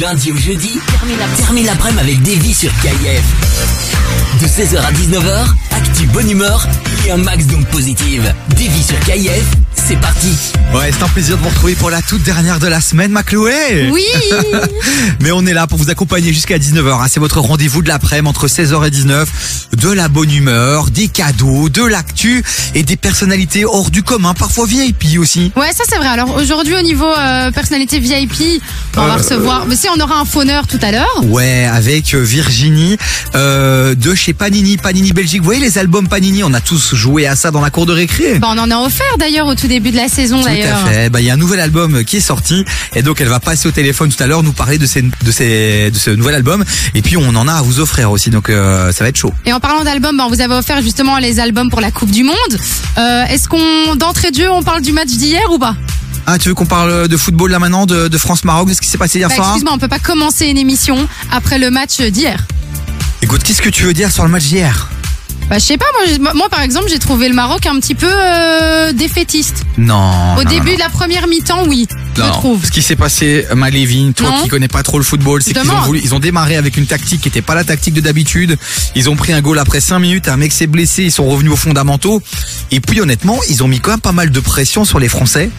Lundi au jeudi, termine la- termine l'après-midi avec Davy sur KIF. De 16h à 19h, actu bonne humeur et un max d'ondes positives. Davy sur KIF, c'est parti. Ouais, c'est un plaisir de vous retrouver pour la toute dernière de la semaine, ma Chloé. Oui Mais on est là pour vous accompagner jusqu'à 19h. hein. C'est votre rendez-vous de l'après-midi entre 16h et 19 De la bonne humeur, des cadeaux, de l'actu et des personnalités hors du commun, parfois VIP aussi. Ouais, ça c'est vrai. Alors aujourd'hui, au niveau euh, personnalité VIP, on va Euh, recevoir. Mais si, on aura un fauneur tout à l'heure. Ouais, avec euh, Virginie de chez Panini, Panini Belgique. Vous voyez les albums Panini, on a tous joué à ça dans la cour de récré. Bah, on en a offert d'ailleurs au tout début de la saison Tout à d'ailleurs. fait. Bah, il y a un nouvel album qui est sorti et donc elle va passer au téléphone tout à l'heure nous parler de, ces, de, ces, de ce nouvel album et puis on en a à vous offrir aussi donc euh, ça va être chaud. Et en parlant d'albums, bah, on vous avait offert justement les albums pour la Coupe du Monde. Euh, Est-ce qu'on, d'entrée de jeu, on parle du match d'hier ou pas? Ah, tu veux qu'on parle de football là maintenant, de, de France-Maroc, de ce qui s'est passé hier bah, soir? Excuse-moi, on peut pas commencer une émission après le match d'hier. Écoute, qu'est-ce que tu veux dire sur le match d'hier? Bah, je sais pas, moi, moi par exemple, j'ai trouvé le Maroc un petit peu euh, défaitiste. Non. Au non, début non, de la première mi-temps, oui, je trouve. Ce qui s'est passé, Malévin, toi qui connais pas trop le football, c'est qu'ils ont voulu, ils ont démarré avec une tactique qui était pas la tactique de d'habitude. Ils ont pris un goal après 5 minutes, un mec s'est blessé, ils sont revenus aux fondamentaux. Et puis honnêtement, ils ont mis quand même pas mal de pression sur les Français.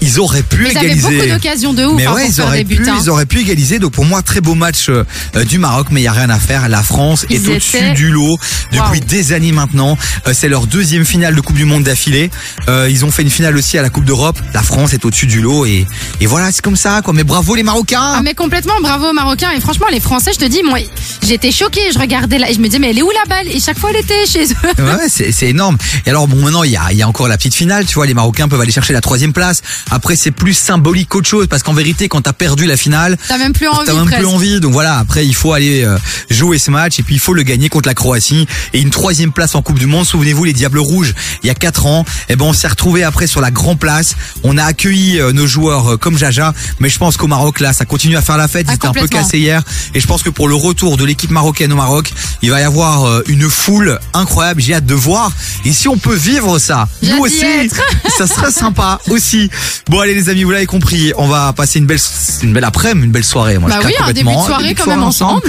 Ils auraient pu Ils avaient égaliser. beaucoup d'occasions de ouf Mais hein, ouais, pour ils faire auraient, des buts. pu, hein. ils auraient pu égaliser. Donc pour moi, très beau match euh, du Maroc, mais il y a rien à faire. La France Ils est au-dessus du lot depuis des années maintenant. Euh, c'est leur deuxième finale de Coupe du Monde d'affilée. Euh, ils ont fait une finale aussi à la Coupe d'Europe. La France est au-dessus du lot et, et voilà, c'est comme ça quoi. Mais bravo les Marocains. Ah mais complètement, bravo aux Marocains. Et franchement, les Français, je te dis, moi, j'étais choquée. Je regardais là, et je me disais, mais elle est où la balle? Et chaque fois, elle était chez eux. Ouais, c'est énorme. Et alors bon, maintenant il y a, y a encore la petite finale, tu vois, les Marocains peuvent aller chercher la troisième place. Après c'est plus symbolique qu'autre chose parce qu'en vérité quand t'as perdu la finale, T'as même plus envie. T'as même presque. plus envie, donc voilà. Après, il faut aller euh, jouer ce match et puis il faut le gagner contre la Croatie et une troisième place en Coupe du Monde. Souvenez-vous, les Diables Rouges, il y a quatre ans, eh ben on s'est retrouvé après sur la Grand Place. On a accueilli euh, nos joueurs euh, comme Jaja, mais je pense qu'au Maroc là, ça continue à faire la fête. Ah, Ils étaient un peu cassés hier et je pense que pour le retour de l'équipe marocaine au Maroc, il va y avoir euh, une foule incroyable. J'ai hâte de voir et si on peut vivre ça, nous aussi, être. ça serait sympa aussi. Bon allez les amis, vous l'avez compris, on va passer une belle, une belle après-midi, une belle soirée. Moi, Bah je oui, un début de soirée Début quand même ensemble.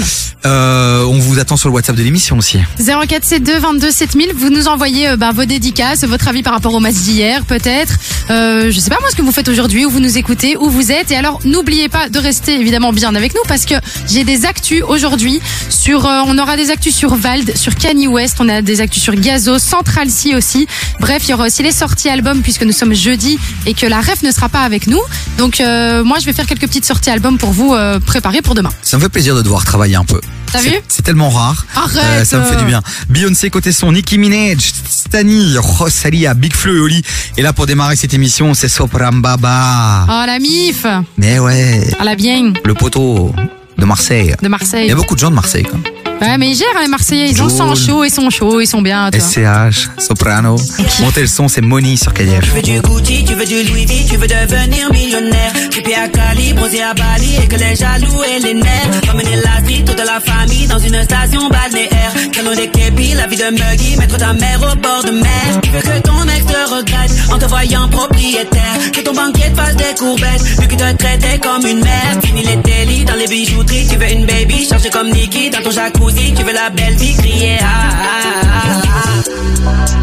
Euh, on vous attend sur le WhatsApp de l'émission aussi. 0472 22 7000, vous nous envoyez euh, bah, vos dédicaces, votre avis par rapport au match d'hier, peut-être. Euh, je sais pas moi ce que vous faites aujourd'hui, où vous nous écoutez, où vous êtes. Et alors, n'oubliez pas de rester évidemment bien avec nous parce que j'ai des actus aujourd'hui sur, euh, on aura des actus sur Vald, sur Kanye West, on a des actus sur Gazo, Central C aussi. Bref, il y aura aussi les sorties albums puisque nous sommes jeudi et que la ref ne sera pas avec nous. Donc euh, moi, je vais faire quelques petites sorties albums pour vous préparer pour demain. Ça me fait plaisir de devoir travailler un peu. T'as C'est- vu C'est tellement rare. Euh, Arrête, ça me fait euh. du bien. Beyoncé côté son, Nicki Minaj, Stani, Rosalia, Big Flo et Oli. Et là pour démarrer cette émission, c'est Sopram Baba. Oh la mif Mais ouais, Ah la bien le poteau de Marseille. de Il Marseille. y a beaucoup de gens de Marseille. Quoi. Ouais, mais ils gèrent hein, les Marseillais, ils ont le sang Joule. chaud, ils sont chauds, ils sont bien. Toi. SCH, Soprano. Montez le son, c'est Moni sur KDF. Tu veux du Gucci, tu veux du Louis V, tu veux devenir millionnaire. Trippé à Cali, bronzé à Bali, et que les jaloux et les nerfs. Emmener la vie, toute la famille dans une station balnéaire. Calon des képis, la vie de Muggy, mettre ta mère au bord de mer. Tu veux que ton te regrette en te voyant propriétaire. Que ton banquier te fasse des courbettes, vu qu'il te traitait comme une mère. Fini les délits dans les bijouteries, tu veux une baby, chargée comme Nikki dans ton jacuzzi. Tu veux la belle vie, crier ah, ah, ah, ah.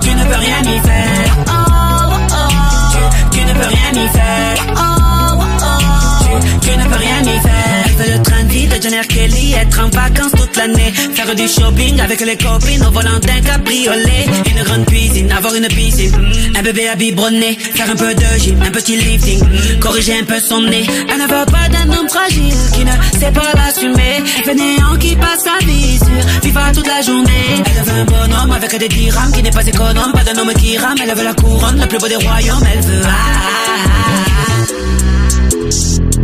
Tu, ne peux rien y faire. Tu, ne peux rien y faire tu ne peux rien y faire Le train de vie de John R. Kelly Être en vacances toute l'année Faire du shopping avec les copines Au volant d'un cabriolet. Une grande cuisine, avoir une piscine. Un bébé à biberonner Faire un peu de gym, un petit lifting. Corriger un peu son nez Elle ne veut pas d'un homme fragile Qui ne sait pas l'assumer. Fainéant qui passe sa vie sur FIFA toute la journée. Elle veut un bonhomme avec des dirhams Qui n'est pas économe, pas d'un homme qui rame Elle veut la couronne, le plus beau des royaumes Elle veut. Ah, ah, ah.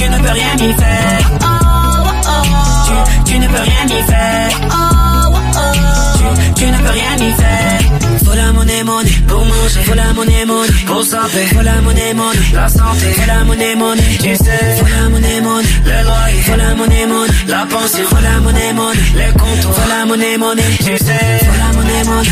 tu, ne peux rien y faire. Tu, tu ne peux rien y faire. Tu, tu ne peux rien y faire. La monnaie, monnaie pour manger. La monnaie, monnaie pour santé. La monnaie, monnaie la santé. La monnaie, monnaie tu sais. La monnaie, monnaie le loyer. La monnaie, monnaie la Faut la monnaie, monnaie les comptes. La monnaie, monnaie tu sais monnaie,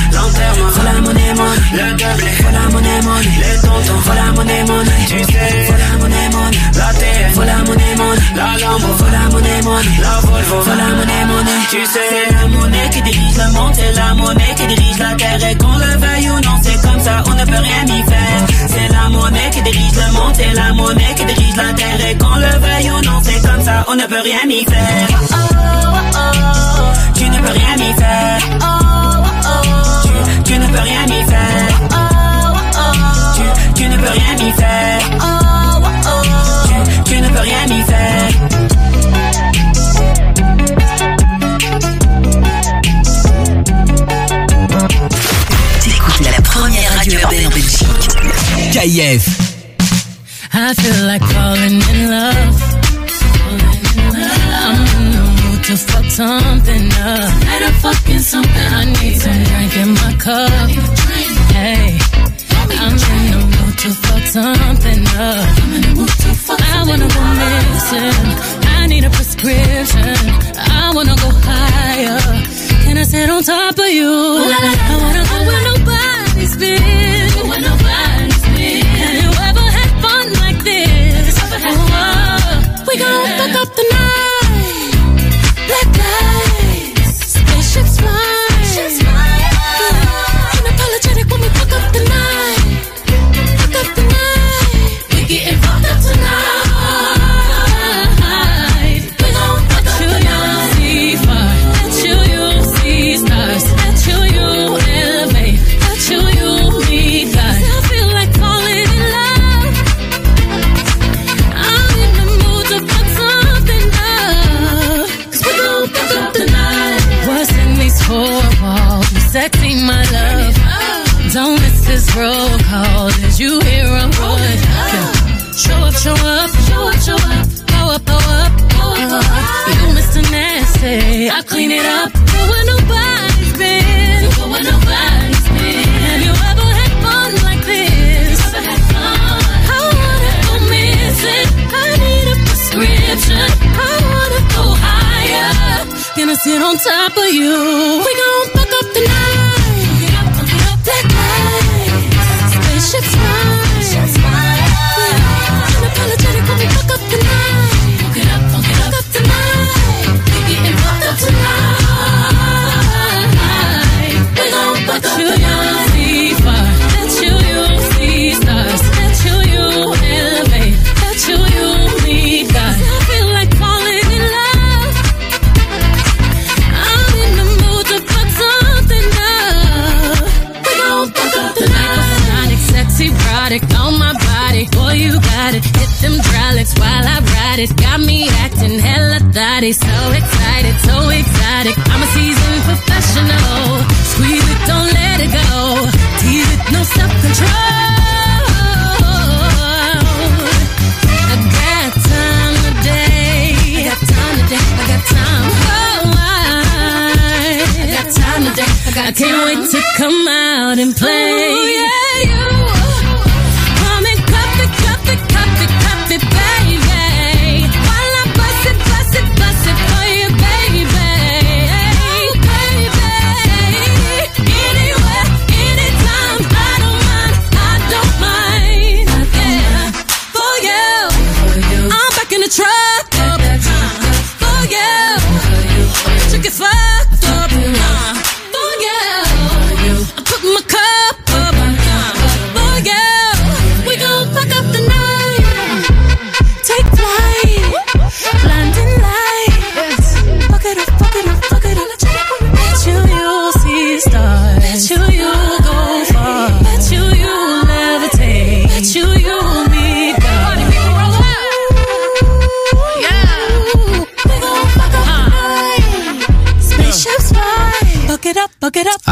Faut la monnaie, le doublé Faut la monnaie, les tontons Faut la monnaie, tu sais Faut la monnaie, la terre Faut la monnaie, la Lambo Faut la monnaie, la Volvo la monnaie, tu sais C'est la monnaie qui dirige le monde C'est la monnaie qui dirige la terre. Et qu'on le veuille ou non c'est comme ça on ne peut rien y faire. C'est la monnaie qui dirige le monde C'est la monnaie qui dirige la terre. Et qu'on le veuille ou non c'est comme ça on ne peut rien y faire. Tu ne peux rien y faire tu, tu ne peux rien y faire tu, tu ne peux rien y faire tu, tu ne peux rien y faire T'écoutes la première radio urbaine en Belgique. KIF. I feel like falling in love. I'm in mood to fuck something uh. up. Better fucking something. I need some drink in my cup. Hey, uh. I'm in the mood to fuck something up. I wanna go missing. I need a prescription. I wanna go higher. Can I sit on top of you? I wanna go where nobody's been. Where nobody's been. Have you ever had fun like this? Oh, we gon' fuck up the night. Roll call. Did you hear word? Yeah. Show up, show up, show up, show up. Go up, go up, go up. You Mr. Nasty, I clean it up. Go where nobody's been. Go where nobody's been. Have you ever had fun like this? I wanna go missing. I need a prescription. I wanna go higher. Gonna sit on top of you. We gon' It. Got me acting hella thotty. So excited, so exotic. I'm a seasoned professional. Squeeze it, don't let it go. Tease it, no self control. I got time today. I got time today. I got time. I, I got time today. I, I can't wait to come out and play. Ooh, yeah, you.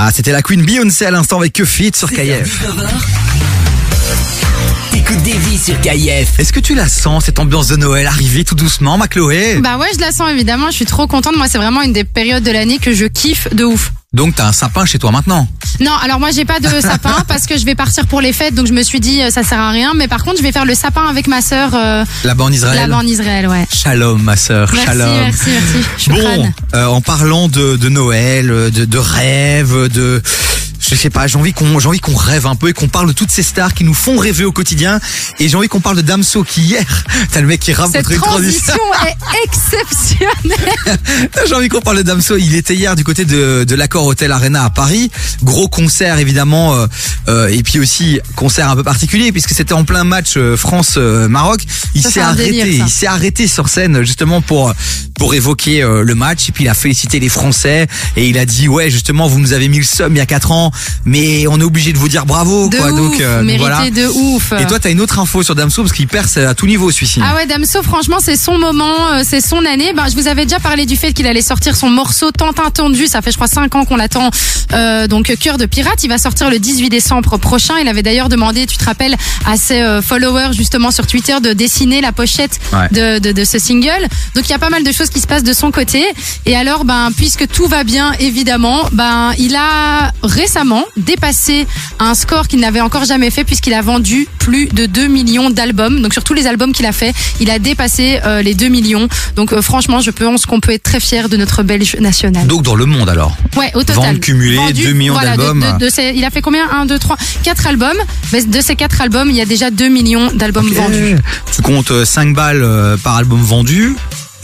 Ah, c'était la Queen Beyoncé à l'instant avec Que Fit sur KF. 19h. T'écoutes Davy sur KF. Est-ce que tu la sens, cette ambiance de Noël arriver tout doucement, ma Chloé? Bah ouais, je la sens évidemment. Je suis trop contente. Moi, c'est vraiment une des périodes de l'année que je kiffe de ouf. Donc t'as un sapin chez toi maintenant? Non, alors moi j'ai pas de sapin parce que je vais partir pour les fêtes, donc je me suis dit euh, ça sert à rien. Mais par contre, je vais faire le sapin avec ma sœur euh, Là-bas en Israël là-bas en Israël, ouais. Shalom, ma sœur, Merci, shalom. merci, merci. Je suis Bon, euh, en parlant de, de Noël, de, de rêves, de je sais pas, j'ai envie qu'on j'ai envie qu'on rêve un peu et qu'on parle de toutes ces stars qui nous font rêver au quotidien. Et j'ai envie qu'on parle de Damso qui hier, t'as le mec qui rappe Cette contre une transition. est exceptionnelle. J'ai envie qu'on parle de Damso. Il était hier du côté de, de l'accord Hotel Arena à Paris. Gros concert évidemment, euh, euh, et puis aussi concert un peu particulier puisque c'était en plein match euh, France-Maroc. Il Ça, s'est arrêté, délire, il s'est arrêté sur scène justement pour pour évoquer euh, le match et puis il a félicité les Français et il a dit ouais justement vous nous avez mis le somme il y a quatre ans, mais on est obligé de vous dire bravo De quoi. ouf, donc, euh, donc voilà. de ouf. Et toi t'as une autre info sur Damso parce qu'il perce à tout niveau celui-ci. Ah ouais, Damso, franchement, c'est son moment, euh, c'est son année. Ben, je vous avais déjà parlé du fait qu'il allait sortir son morceau tant attendu. Ça fait, je crois, 5 ans qu'on l'attend. Euh, donc, Cœur de pirate, il va sortir le 18 décembre prochain. Il avait d'ailleurs demandé, tu te rappelles, à ses euh, followers justement sur Twitter de dessiner la pochette Ouais. de, de, de ce single. Donc, il y a pas mal de choses qui se passent de son côté. Et alors, ben, puisque tout va bien, évidemment, ben, il a récemment dépassé un score qu'il n'avait encore jamais fait puisqu'il a vendu plus de 2 millions d'albums. Donc sur tous les albums qu'il a fait, il a dépassé euh, les 2 millions. Donc euh, franchement, je pense qu'on peut être très fier de notre Belge national. Donc dans le monde alors. Ouais, au total. Ventes cumulées, 2 millions voilà, de- d'albums. de- de ces- il a fait combien? 1, 2, 3, 4 albums. Mais de ces 4 albums, il y a déjà 2 millions d'albums vendus. Tu comptes 5 balles euh, par album vendu.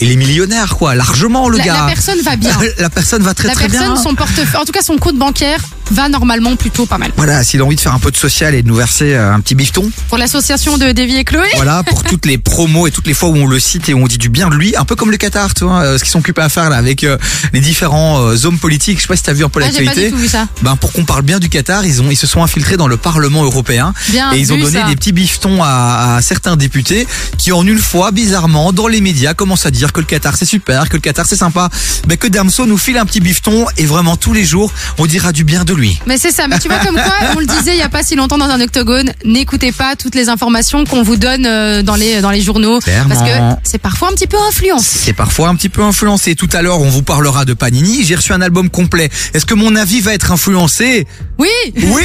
Il est millionnaire, quoi, largement, le La, gars. la personne va bien. La personne va très la très personne, bien. son portefeuille, en tout cas son compte bancaire, va normalement plutôt pas mal. Voilà, s'il a envie de faire un peu de social et de nous verser euh, un petit bifton, Pour l'association de Davy et Chloé. voilà, pour toutes les promos et toutes les fois où on le cite et où on dit du bien de lui, un peu comme le Qatar, tu vois, euh, ce qu'ils sont occupés à faire là avec euh, les différents hommes politiques. Je sais pas si t'as vu un peu Ah, j'ai pas du l'actualité. tout vu ça. Ben pour qu'on parle bien du Qatar, ils ont ils se sont infiltrés dans le Parlement européen Bien et ils ont donné ça. des petits biftons à, à certains députés qui en une fois bizarrement dans les médias commencent à dire que le Qatar c'est super, que le Qatar c'est sympa, mais que Damso nous file un petit bifton et vraiment tous les jours on dira du bien de lui. Mais c'est ça, mais tu vois comme quoi, on le disait il y a pas si longtemps dans un octogone, n'écoutez pas toutes les informations qu'on vous donne euh, dans les dans les journaux Clairement. parce que c'est parfois un petit peu influencé. C'est parfois un petit peu influencé. Tout à l'heure, on vous parlera de Panini. J'ai reçu un album complet. Est-ce que mon avis va être influencé? Oui. Oui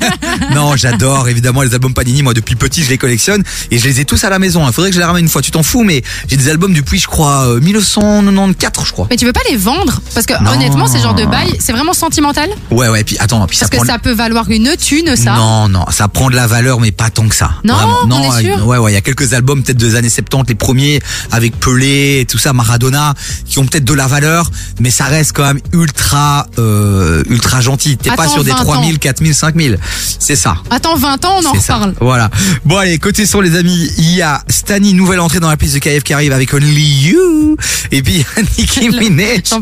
Non, j'adore évidemment les albums Panini. Moi, depuis petit, je les collectionne et je les ai tous à la maison. Il faudrait que je les ramène une fois. Tu t'en fous, mais j'ai des albums depuis, je crois, euh, 1994, je crois. Mais tu veux pas les vendre? Parce que Non. honnêtement, ces genres de bail, c'est vraiment sentimental? Ouais, ouais. Puis attends, puis ça parce que prend. ça peut valoir une thune ça. Non, non, ça prend de la valeur, mais pas tant que ça. Non, Vraiment. on non, est sûr euh, ouais, ouais, il y a quelques albums peut-être des années 70, les premiers avec Pelé et tout ça, Maradona, qui ont peut-être de la valeur, mais ça reste quand même ultra, euh, ultra gentil. T'es pas sur des 20 ans. 3000, 4000, 5000. C'est ça. Attends 20 ans, on en reparle. Voilà. Bon allez, côté son les amis, il y a Stani, nouvelle entrée dans la piste de KF qui arrive avec Only You. Et puis il y a Nicki Minaj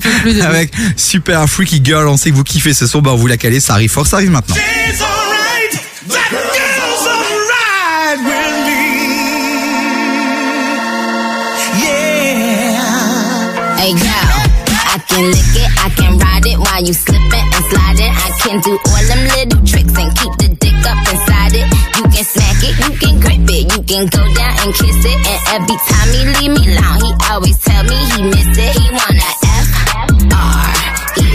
avec Super Freaky Girl. On sait que vous kiffez ce son, bah on vous l'a calé, ça arrive fort, ça arrive maintenant. It's alright. That girl's alright with me. Yeah. Hey yo, I can lick it, I can ride it while you slipping and sliding. I can do all them little tricks and keep the dick up inside it. You can smack it, you can grip it, you can go down and kiss it. And every time he leave me alone, he always tell me he miss it. He wanna F R E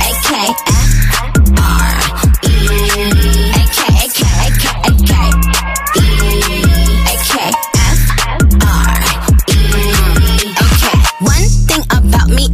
A K F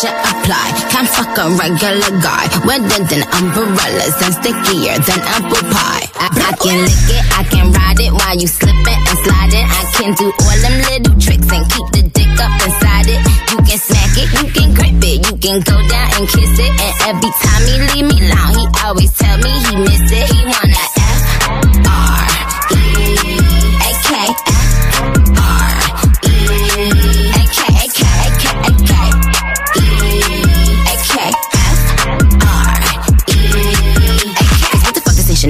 Pressure apply. Can't fuck a regular guy. Wetter than umbrellas and stickier than apple pie. I, I can lick it, I can ride it while you slipping and sliding. I can do all them little tricks and keep the dick up inside it. You can smack it, you can grip it, you can go down and kiss it. And every time he leave me alone, he always tell me he miss it. He wanna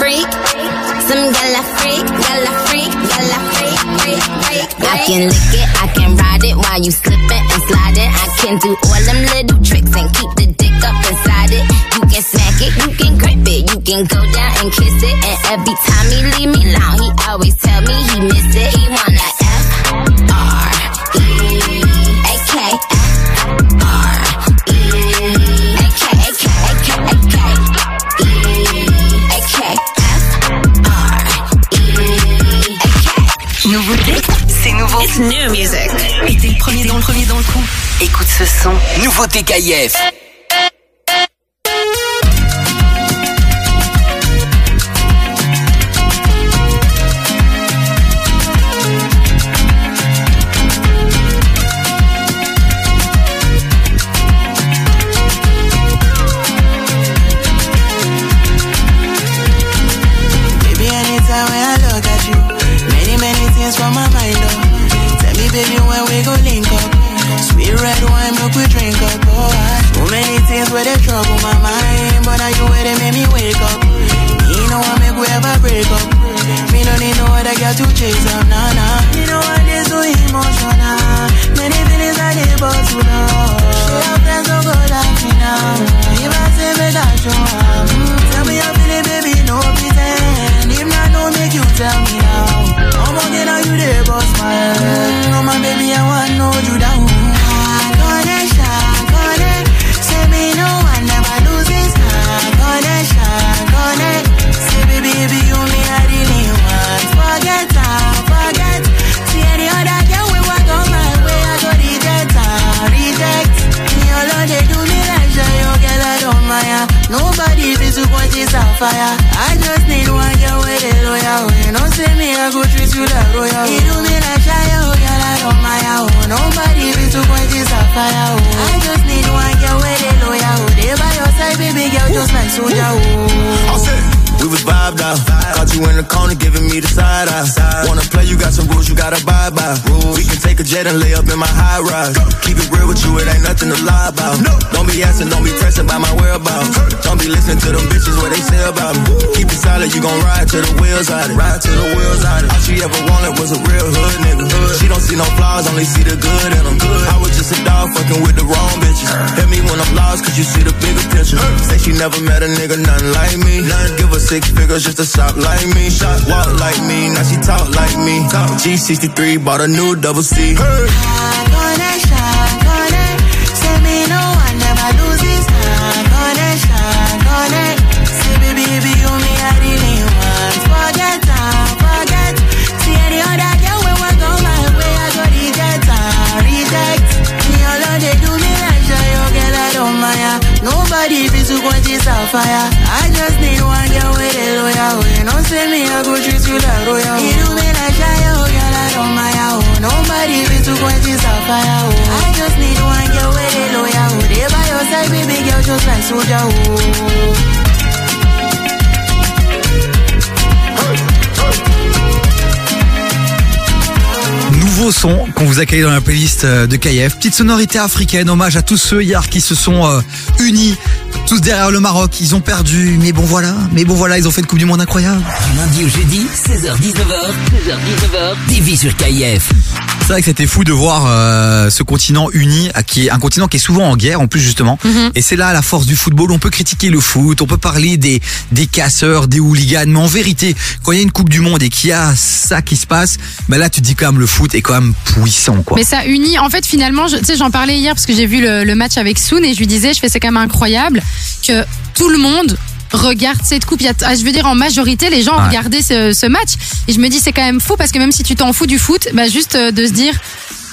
Freak, freak, freak. Some gala freak, gala freak, gala freak, freak, freak. I can lick it, I can ride it while you slipping and sliding. I can do all them little tricks and keep the dick up inside it. You can smack it, you can grip it, you can go down and kiss it. And every time he leave me alone, he always tell me he miss it. He wanna F R E A K F R It's new music. Et t'es le premier dans le premier dans le coup. Écoute ce son. Nouveauté KIF. Never met a nigga, nothing like me. Nothing give her six figures just to shop like me. Shop, walk like me, now she talk like me. G63 bought a new double C. Connection, like soldier. Oh. Nouveau son qu'on vous accueille dans la playlist euh, de KF. Petite sonorité africaine, hommage à tous ceux hier qui se sont euh, unis, tous derrière le Maroc. Ils ont perdu, mais bon voilà, mais bon voilà, ils ont fait une Coupe du Monde incroyable. Du lundi au jeudi, 16h-19h, 16h-19h, TV sur KIF. C'est vrai que c'était fou de voir euh, ce continent uni, à qui est un continent qui est souvent en guerre en plus justement. Et c'est là la force du football. On peut critiquer le foot, on peut parler des des casseurs, des hooligans, mais en vérité, quand il y a une Coupe du Monde et qu'il y a ça qui se passe, ben là tu te dis quand même le foot est quand même puissant quoi. Mais ça unit. En fait, finalement, tu sais, j'en parlais hier parce que j'ai vu le, le match avec Soon et je lui disais, je fais c'est quand même incroyable que tout le monde regarde cette coupe. Il y a- ah, je veux dire, en majorité, les gens Ouais. regardaient ce, ce match. Et je me dis, c'est quand même fou parce que même si tu t'en fous du foot, bah juste euh, de se dire,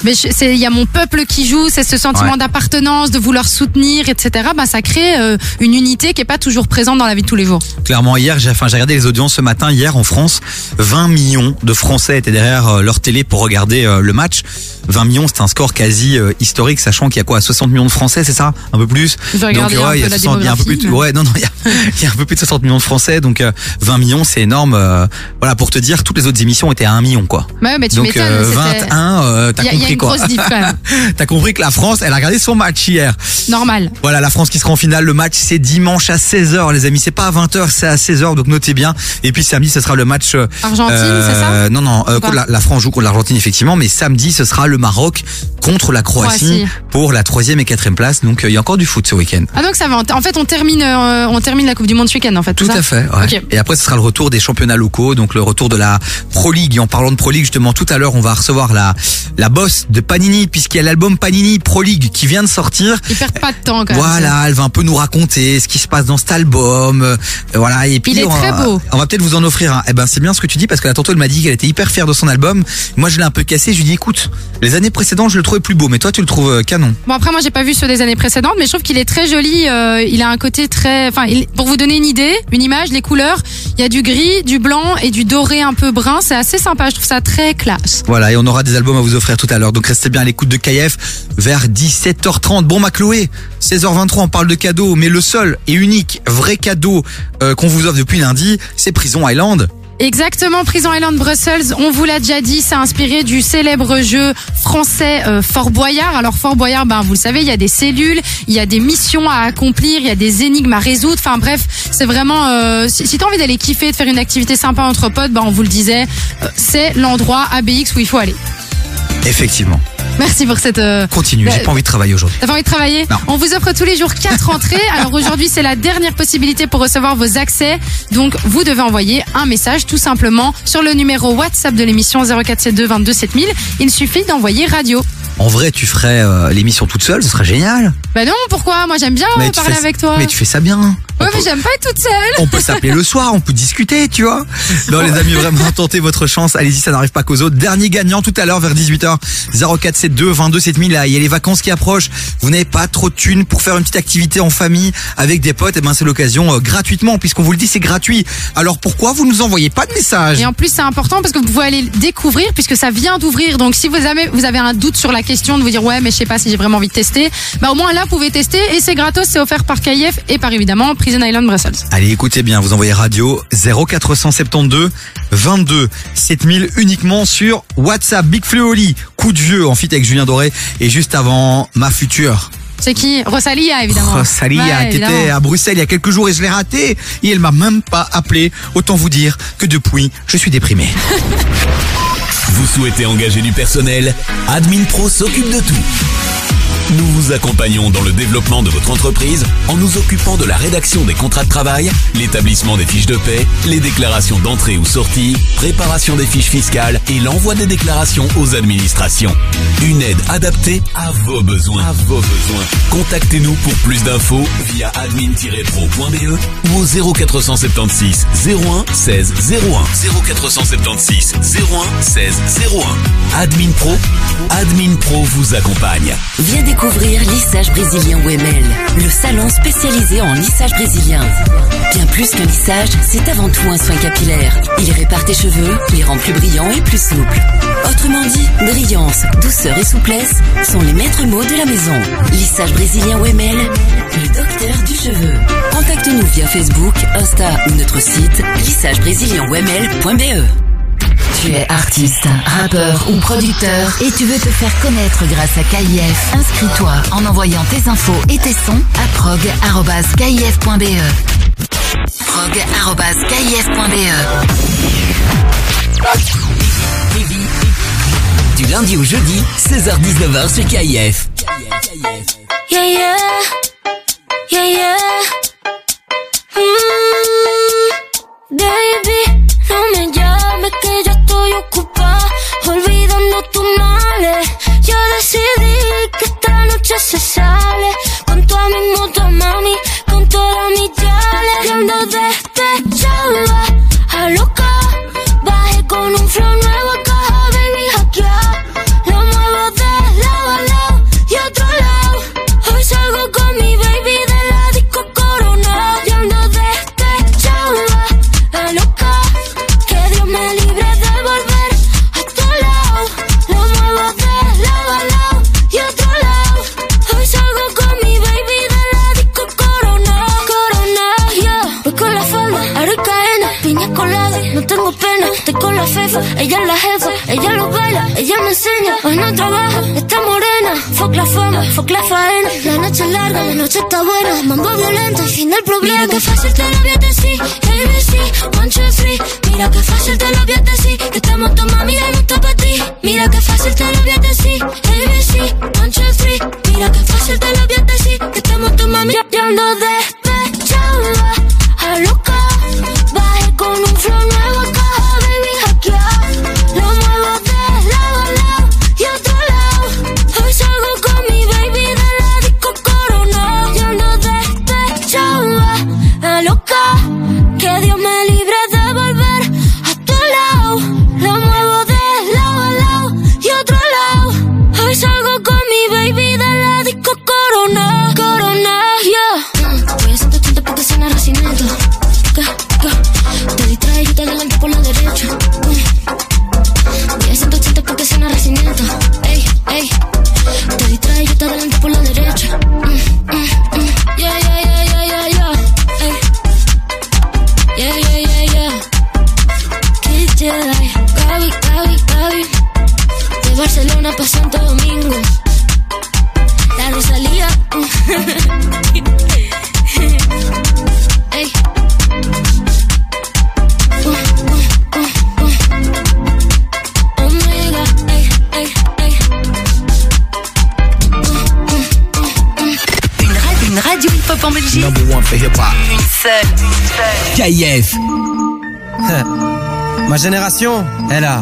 Mais il y a mon peuple qui joue, c'est ce sentiment Ouais. d'appartenance, de vouloir soutenir, etc. Bah ça crée euh, une unité qui est pas toujours présente dans la vie de tous les jours. Clairement, hier, j'ai enfin, regardé les audiences ce matin. Hier, en France, 20 millions de Français étaient derrière euh, leur télé pour regarder euh, le match. 20 millions, c'est un score quasi euh, historique, sachant qu'il y a quoi 60 millions de Français, c'est ça? Un peu plus? Donc, ouais, il y a peu la 60 il y a un peu plus de- ouais, non, non, il y a, il y a un peu plus de 60 millions de Français, donc euh, 20 millions, c'est énorme. euh, voilà, pour te dire, toutes les autres émissions étaient à 1 million, quoi. Ouais, mais tu donc m'étonnes. euh, c'était 21, euh, t'as y a- y compris une quoi. T'as compris que la France, elle a regardé son match hier. normal. Voilà, la France qui sera en finale. Le match, c'est dimanche à 16h, les amis. C'est pas à 20h, c'est à 16h, donc notez bien. Et puis samedi, ce sera le match. euh, Argentine, c'est ça? Non, non, euh, la, la France joue contre l'Argentine, effectivement. Mais samedi, ce sera le Maroc contre la Croatie, Croatie. pour la troisième et quatrième place. Donc, euh, il y a encore du foot ce week-end. Ah donc ça va. En fait, on termine, euh, on termine la Coupe du Monde ce week-end en fait. Tout à fait. ouais. Et après, ce sera le retour des championnats locaux, donc le retour de la Pro League. Et en parlant de Pro League, justement, tout à l'heure, on va recevoir la la boss de Panini, puisqu'il y a l'album Panini Pro League qui vient de sortir. Ils perdent pas de temps quand même. Voilà, elle va un peu nous raconter ce qui se passe dans cet album. euh, voilà, et puis Il est on, très va- beau. On va peut-être vous en offrir un. Eh ben, c'est bien ce que tu dis parce que là, tantôt, elle m'a dit qu'elle était hyper fière de son album. Moi, je l'ai un peu cassé. Je lui dis, écoute, les années précédentes, je le trouvais plus beau, mais toi, tu le trouves euh, canon. Bon après moi j'ai pas vu ceux des années précédentes mais je trouve qu'il est très joli. euh, il a un côté très, enfin il- pour vous donner une idée, une image, les couleurs, il y a du gris, du blanc et du doré un peu brun. C'est assez sympa. Je trouve ça très classe. Voilà, et on aura des albums à vous offrir tout à l'heure. Donc restez bien à l'écoute de KF vers 17h30. Bon, ma Chloé, 16h23, on parle de cadeaux, mais le seul et unique vrai cadeau euh, qu'on vous offre depuis lundi, c'est Prison Island. Exactement, Prison Island Brussels, on vous l'a déjà dit, c'est inspiré du célèbre jeu français euh, Fort Boyard. Alors Fort Boyard, ben vous le savez, il y a des cellules, il y a des missions à accomplir, il y a des énigmes à résoudre. Enfin bref, c'est vraiment euh, si, si t'as envie d'aller kiffer, de faire une activité sympa entre potes, ben on vous le disait, euh, c'est l'endroit ABX où il faut aller. Effectivement. Merci pour cette. euh, Continue, j'ai Bah, pas envie de travailler aujourd'hui. T'as pas envie de travailler Non. On vous offre tous les jours quatre entrées. Alors aujourd'hui, c'est la dernière possibilité pour recevoir vos accès. Donc vous devez envoyer un message tout simplement sur le numéro WhatsApp de l'émission 0472 22 7000. Il suffit d'envoyer radio. En vrai, tu ferais euh, l'émission toute seule, ce serait génial. Bah non, pourquoi? Moi j'aime bien Mais parler fais- avec toi. Mais tu fais ça bien. Ouais, peut- mais j'aime pas être toute seule. On peut s'appeler le soir, on peut discuter, tu vois. Non, les amis, vraiment, tentez votre chance. Allez-y, ça n'arrive pas qu'aux autres. Dernier gagnant tout à l'heure vers 18h. 0472 22 7000. Là, il y a les vacances qui approchent. Vous n'avez pas trop de thunes pour faire une petite activité en famille avec des potes. Et ben, c'est l'occasion euh, gratuitement, puisqu'on vous le dit, c'est gratuit. Alors pourquoi vous nous envoyez pas de message Et en plus, c'est important parce que vous pouvez aller le découvrir puisque ça vient d'ouvrir. Donc, si vous avez, vous avez un doute sur la question de vous dire ouais, mais je sais pas si j'ai vraiment envie de tester, bah au moins là, vous pouvez tester et c'est gratos. C'est offert par KIF et par évidemment Prison Island Brussels. Allez, écoutez bien, vous envoyez radio 0472 22 7000 uniquement sur WhatsApp. Big Fleoli, coup de vieux en fit avec Julien Doré. Et juste avant, ma future. C'est qui? Rosalia, évidemment. Rosalia Ouais, qui était à Bruxelles il y a quelques jours et je l'ai raté. Et elle m'a même pas appelé. Autant vous dire que depuis, je suis déprimé. Vous souhaitez engager du personnel Admin Pro s'occupe de tout. Nous vous accompagnons dans le développement de votre entreprise en nous occupant de la rédaction des contrats de travail, l'établissement des fiches de paie, les déclarations d'entrée ou sortie, préparation des fiches fiscales et l'envoi des déclarations aux administrations. Une aide adaptée à vos besoins. À vos besoins. Contactez-nous pour plus d'infos via admin-pro.be ou au 0476 01 16 01 0476 01 16 01. Admin Pro, Admin Pro vous accompagne. Viens découvrir Lissage Brésilien WML, le salon spécialisé en lissage brésilien. Bien plus qu'un lissage, c'est avant tout un soin capillaire. Il répare tes cheveux, les rend plus brillants et plus souples. Autrement dit, brillance, douceur et souplesse sont les maîtres mots de la maison. Lissage Brésilien WML, le docteur du cheveu. Contacte-nous via Facebook, Insta ou notre site lissagebrésilien.wml.be. Tu es artiste, rappeur ou producteur et tu veux te faire connaître grâce à KIF. Inscris-toi en envoyant tes infos et tes sons à prog.kif.be. prog.kif.be. Du lundi au jeudi, 16h-19h sur KIF. Yeah, yeah. Yeah, yeah. Mm, baby, noche se sale con toda mi moto, mami, con todas mis yales. Y ando despechada, a loca. Con la fefa, ella es la jefa. Ella lo baila, ella me enseña. Hoy no trabaja, está morena. Fuck la fama, fuck la faena. La noche es larga, la noche está buena. Mambo violento, el fin del problema. Mira que fácil te lo voy a decir. ABC, one, two, three. Mira que fácil te lo voy a decir. Que estamos tu mami, no está para ti. Mira que fácil te lo voy a decir. ABC, one, two, three. Mira que fácil te lo voy a decir. Que estamos tu mami, ya, ya ando despechada. A loca, bajé con un flow nuevo Te distrae y te adelanto por la derecha. Mm. A 180 porque suena recinento. Ey, ey. Te distrae y te adelanto por la derecha. Mm, mm, mm. Yeah, yeah, yeah, yeah, yeah, yeah. Ey. Yeah, yeah, yeah, yeah. Kid Jedi. De Barcelona pa' Santo Domingo. La Rosalía. en Belgique. Number one for hip hop. Une seule. KIF. Ma génération, elle a,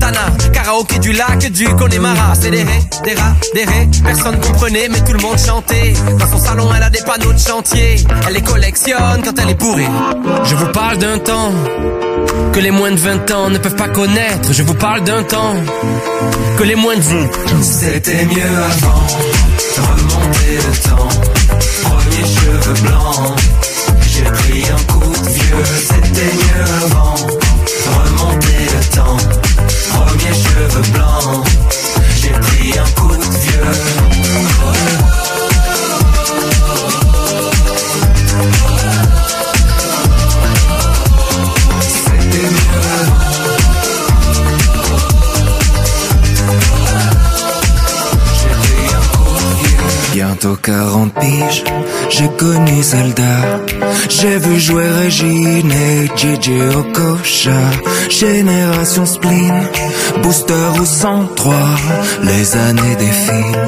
Montana, karaoké du lac du Connemara. C'est des ré, des rats, des ré. Personne comprenait, mais tout le monde chantait. Dans son salon, elle a des panneaux de chantier. Elle les collectionne quand elle est bourrée. Je vous parle d'un temps que les moins de 20 ans ne peuvent pas connaître. Je vous parle d'un temps que les moins de 20 C'était mieux avant, remonter le temps. Premier cheveux blancs, j'ai pris un coup de vieux. C'était mieux avant, remonter le temps. Premier cheveux blancs, j'ai pris un coup de vieux. Bientôt 40 piges, j'ai connu Zelda. J'ai vu jouer Régine et JJ Okocha. Génération spleen, booster ou 103. Les années défilent,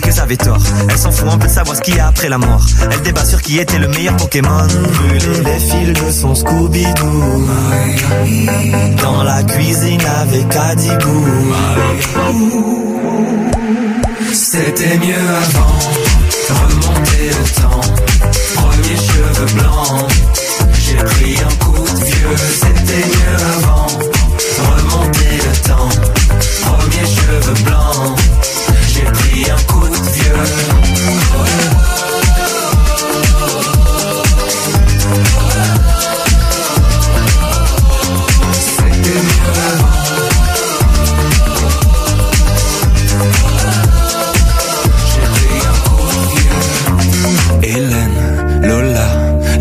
avaient tort. Elle s'en fout un peu de savoir ce qu'il y a après la mort. Elle débat sur qui était le meilleur Pokémon. Brûler les fils de son Scooby-Doo. Dans la cuisine avec Adibou. C'était mieux avant, remonter le temps. Premier cheveux blancs, j'ai pris un coup de vieux. C'était mieux avant, remonter le temps. Premier cheveux blancs, pris un coup de vieux.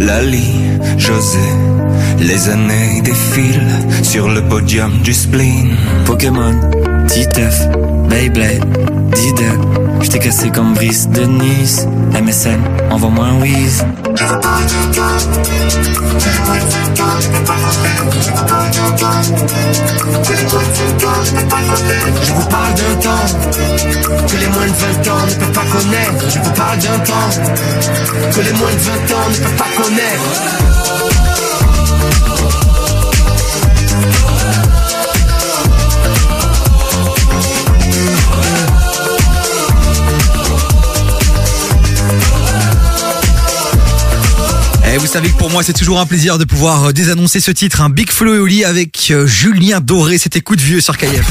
Lali, José. Les années défilent sur le podium du spleen. Pokémon, Titeuf, Beyblade, Diddle. J't'ai cassé comme Brice de Nice. MSN, envoie-moi un whiz. Je vous parle d'un temps que les moins de 20 ans ne peuvent pas connaître. Je vous parle d'un temps que les moins de 20 ans ne peuvent pas connaître. Vous savez que pour moi, c'est toujours un plaisir de pouvoir euh, désannoncer ce titre, un Big Flo et Oli avec euh, Julien Doré. C'était coup de vieux sur KF.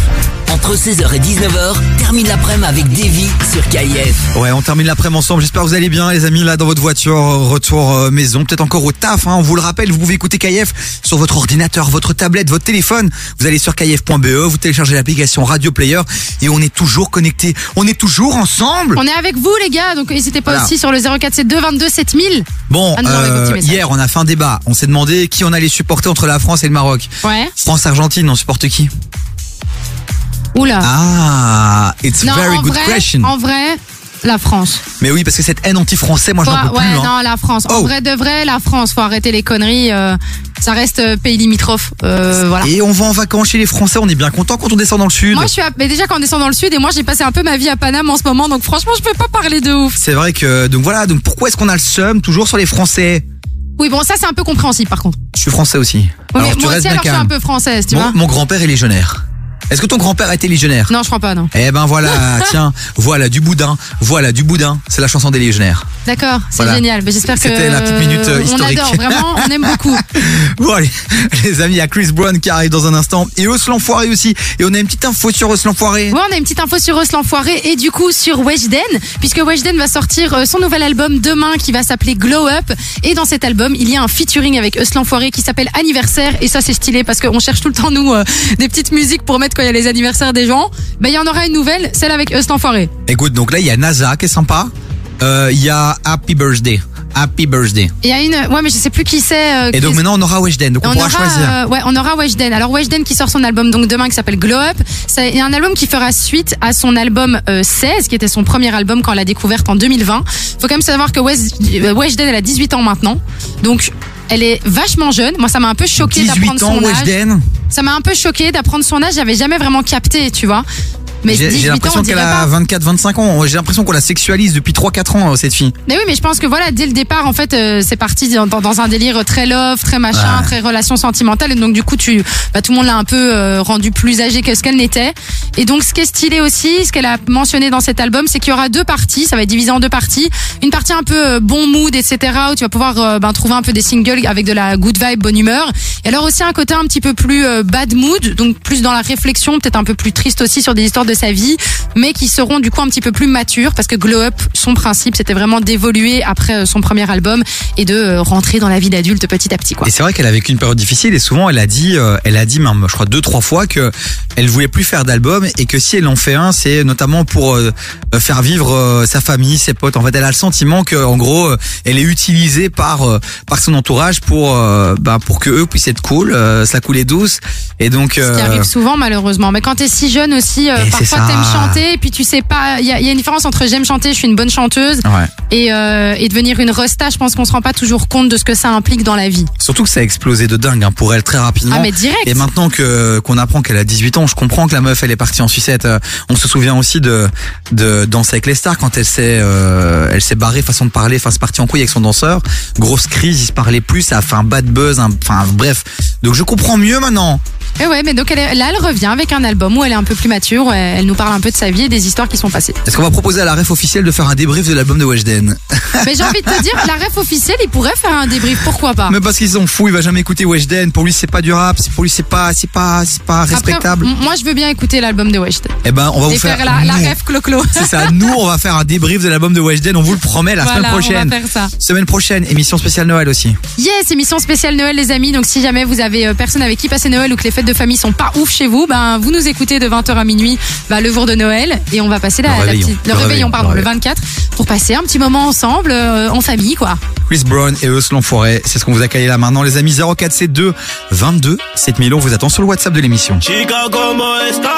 Entre 16h et 19h, termine l'après-midi avec Davy sur KIF. Ouais, on termine l'après-midi ensemble. J'espère que vous allez bien, les amis, là, dans votre voiture, euh, retour maison, peut-être encore au taf. Hein. On vous le rappelle, vous pouvez écouter KF sur votre ordinateur, votre tablette, votre téléphone. Vous allez sur kf.be, vous téléchargez l'application Radio Player et on est toujours connectés. On est toujours ensemble. On est avec vous les gars, donc n'hésitez pas Voilà. aussi sur le 0472 22 7000. Bon, euh. Hier, on a fait un débat. On s'est demandé qui on allait supporter entre la France et le Maroc. Ouais. France-Argentine, on supporte qui? Oula. Ah, it's non, very en good vrai, question. en vrai, la France. Mais oui, parce que cette haine anti-français, moi, je n'en peux ouais, plus. hein. non, la France. En Oh. vrai de vrai, la France. Faut arrêter les conneries. euh, ça reste euh, pays limitrophe. Euh, voilà. Et on va en vacances chez les Français, on est bien content quand on descend dans le sud. Moi, je suis à- mais déjà quand on descend dans le sud et moi j'ai passé un peu ma vie à Paname en ce moment, donc franchement, je peux pas parler de ouf. C'est vrai que donc voilà donc pourquoi est-ce qu'on a le seum toujours sur les Français? Oui, bon, ça c'est un peu compréhensible par contre. Je suis français aussi. Ouais, mais tu moi restes aussi, alors je suis un peu française, tu mon, vois. mon grand-père est légionnaire. Est-ce que ton grand-père été légionnaire? Non, je crois pas, non. Eh ben voilà, tiens, voilà du boudin, voilà du boudin, c'est la chanson des légionnaires. D'accord, c'est Voilà. génial. Mais j'espère que C'était la petite minute, euh, on historique. adore vraiment, on aime beaucoup. Bon allez, les amis, il y a Chris Brown qui arrive dans un instant et Os l'enfoiré aussi. Et on a une petite info sur Os l'enfoiré. Ouais, on a une petite info sur Os l'enfoiré et du coup sur Weshden, puisque Weshden va sortir euh, son nouvel album demain qui va s'appeler Glow Up. Et dans cet album, il y a un featuring avec Os l'enfoiré qui s'appelle Anniversaire. Et ça, c'est stylé parce qu'on cherche tout le temps, nous, euh, des petites musiques pour mettre quand il y a les anniversaires des gens. Ben, il y en aura une nouvelle, celle avec Os l'enfoiré. Écoute, donc là il y a NASA qui est sympa. Euh, Il y a Happy Birthday. Happy Birthday. Il y a une, ouais, mais je sais plus qui c'est. euh, Et donc maintenant on aura Weshden, donc on, on pourra aura, choisir. euh, ouais, on aura Weshden. Alors Weshden qui sort son album donc demain qui s'appelle Glow Up. C'est un album qui fera suite à son album euh, 16, qui était son premier album quand on l'a découverte en 2020. Faut quand même savoir que Wes- euh, Weshden elle a 18 ans maintenant, donc elle est vachement jeune. Moi ça m'a un peu choqué 18 d'apprendre ans son âge. Weshden. Ça m'a un peu choqué d'apprendre son âge. J'avais jamais vraiment capté, tu vois. Mais J'ai 18 j'ai ans, l'impression on qu'elle a pas. 24-25 ans. J'ai l'impression qu'on la sexualise depuis 3-4 ans, cette fille. Mais oui, mais je pense que voilà, dès le départ, en fait, euh, c'est parti dans, un délire très love, très machin, Ouais. très relation sentimentale. Et donc, du coup, tu, bah, tout le monde l'a un peu euh, rendu plus âgée que ce qu'elle n'était. Et donc, ce qui est stylé aussi, ce qu'elle a mentionné dans cet album, c'est qu'il y aura deux parties. Ça va être divisé en deux parties. Une partie un peu euh, bon mood, etc., où tu vas pouvoir ben, trouver un peu des singles avec de la good vibe, bonne humeur. Et alors aussi un côté un petit peu plus bad mood, donc plus dans la réflexion, peut-être un peu plus triste aussi sur des histoires de sa vie, mais qui seront du coup un petit peu plus matures parce que Glow Up, son principe, c'était vraiment d'évoluer après euh, son premier album et de euh, rentrer dans la vie d'adulte petit à petit, quoi. Et c'est vrai qu'elle a vécu une période difficile et souvent elle a dit, euh, elle a dit même, je crois deux trois fois que elle voulait plus faire d'album et que si elle en fait un, c'est notamment pour euh, faire vivre euh, sa famille, ses potes. En fait, elle a le sentiment que en gros, elle est utilisée par par son entourage pour bah, pour que eux puissent être cool, ça couler douce. Et donc Ce qui arrive souvent malheureusement. Mais quand t'es si jeune aussi, parfois t'aimes chanter et puis tu sais pas. Il y a, y a une différence entre j'aime chanter, je suis une bonne chanteuse, ouais. et, euh, et devenir une resta. Je pense qu'on se rend pas toujours compte de ce que ça implique dans la vie. Surtout que ça a explosé de dingue hein, pour elle très rapidement. Ah mais direct. Et maintenant que qu'on apprend qu'elle a 18 ans, je comprends que la meuf elle est partie en sucette. Euh, On se souvient aussi de de danser avec les stars quand elle s'est euh, elle s'est barrée façon de parler, enfin c'est parti en couille avec son danseur. Grosse crise, ils se parlaient plus, ça a fait un bad buzz, enfin bref. Donc je comprends mieux maintenant. Et ouais, mais donc elle est- là elle revient avec un album où elle est un peu plus mature. où Elle, nous parle un peu de sa vie et des histoires qui sont passées. Est-ce qu'on va proposer à la ref officielle de faire un débrief de l'album de Weshden? Mais j'ai envie de te dire, la ref officielle, il pourrait faire un débrief. Pourquoi pas? Mais parce qu'ils sont fous, il va jamais écouter Weshden. Pour lui c'est pas du rap, c'est pour lui c'est pas c'est pas c'est pas Après, respectable. m- moi je veux bien écouter l'album de Weshden. Eh ben on va vous Et faire, faire la, la nous, ref clo-clo. C'est ça, nous on va faire un débrief de l'album de Weshden, on vous le promet la Voilà, semaine prochaine. on va faire ça. Semaine prochaine, émission spéciale Noël aussi. Yes, émission spéciale Noël les amis. Donc si jamais vous avez euh, personne avec qui passer Noël ou que les fêtes de famille sont pas ouf chez vous, ben vous nous écoutez de 20h à minuit bah, le jour de Noël et on va passer la, Le la réveillon. petite- Le le, réveillon, réveillon, pardon, le le 24 pour passer un petit moment ensemble euh, en famille quoi. Chris Brown et eux Forêt, c'est ce qu'on vous a calé là maintenant les amis 0472 22 7000 on vous attend sur le WhatsApp de l'émission. Chica, ¿cómo estás?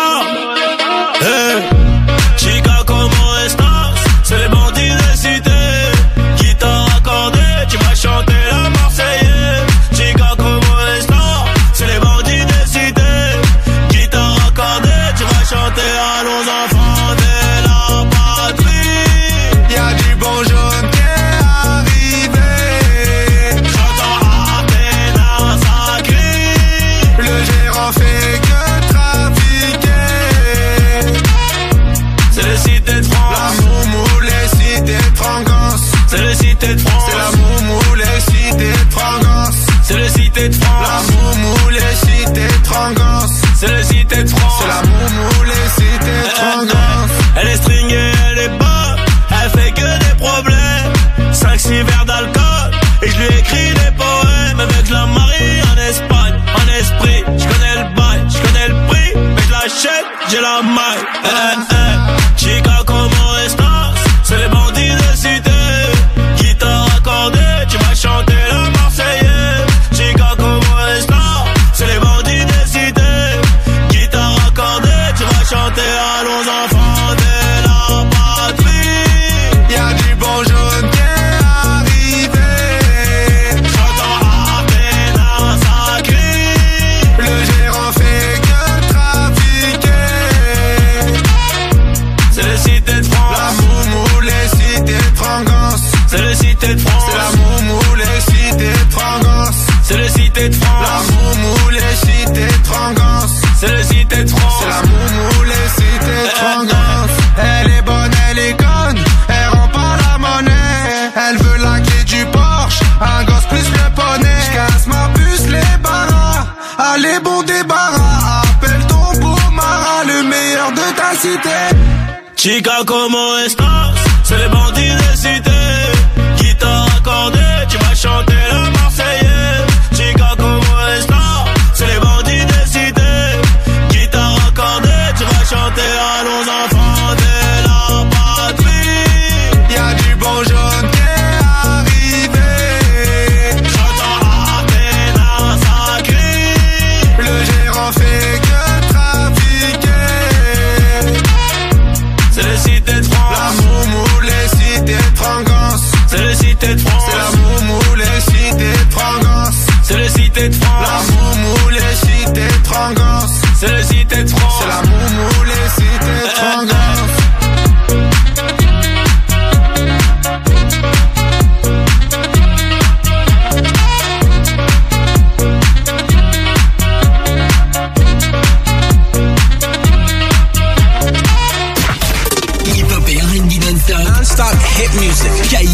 Chica, ¿cómo estás? C'est les j'ai la maille. Bon débarras. Appelle ton beau Mara, le meilleur de ta cité. Chica, comment estás? C'est les bandits de cité. Guitare accordée, tu vas chanter la Marseillaise.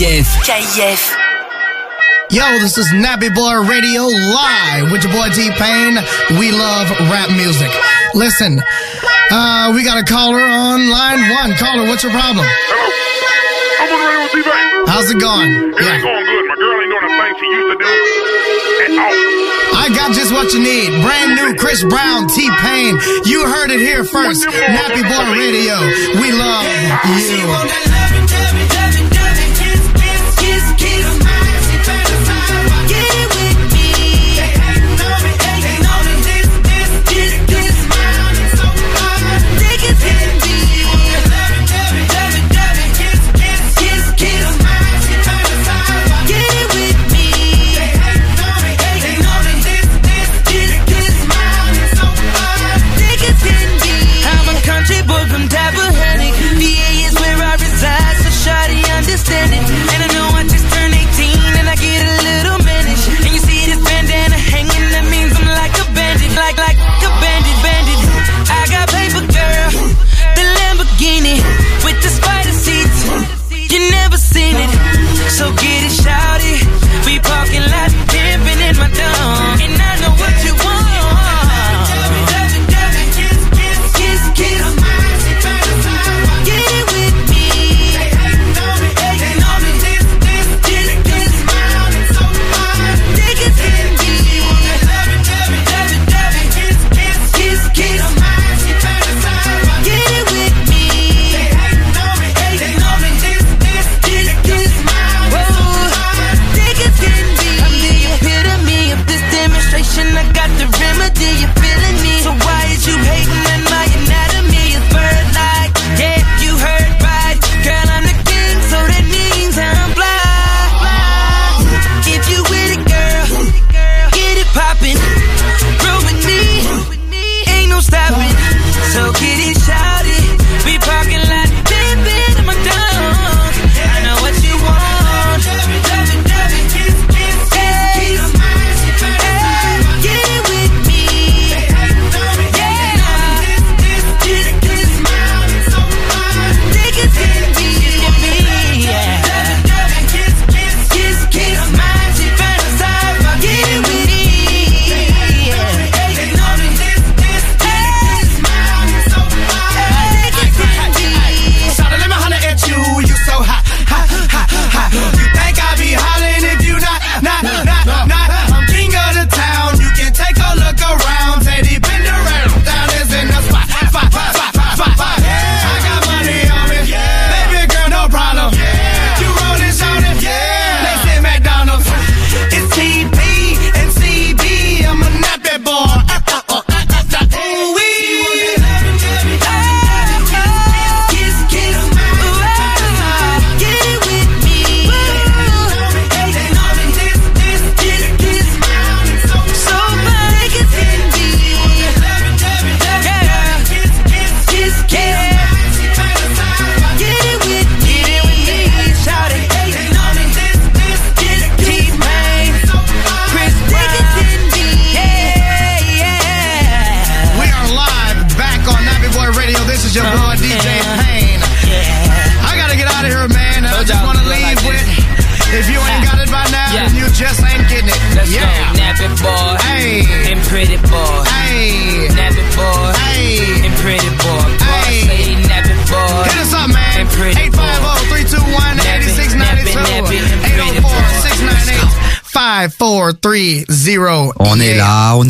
Music. KF. KIF. Yo, this is Nappy Boy Radio live with your boy T Pain. We love rap music. Listen, uh, we got a caller on line one. Caller, what's your problem? Hello. I'm on the radio with T-Pain. How's it going? It ain't going good. My girl ain't doing the thing she used to do at all. I got just what you need. Brand new Chris Brown, T Pain. You heard it here first. Nappy Boy Radio. We love you.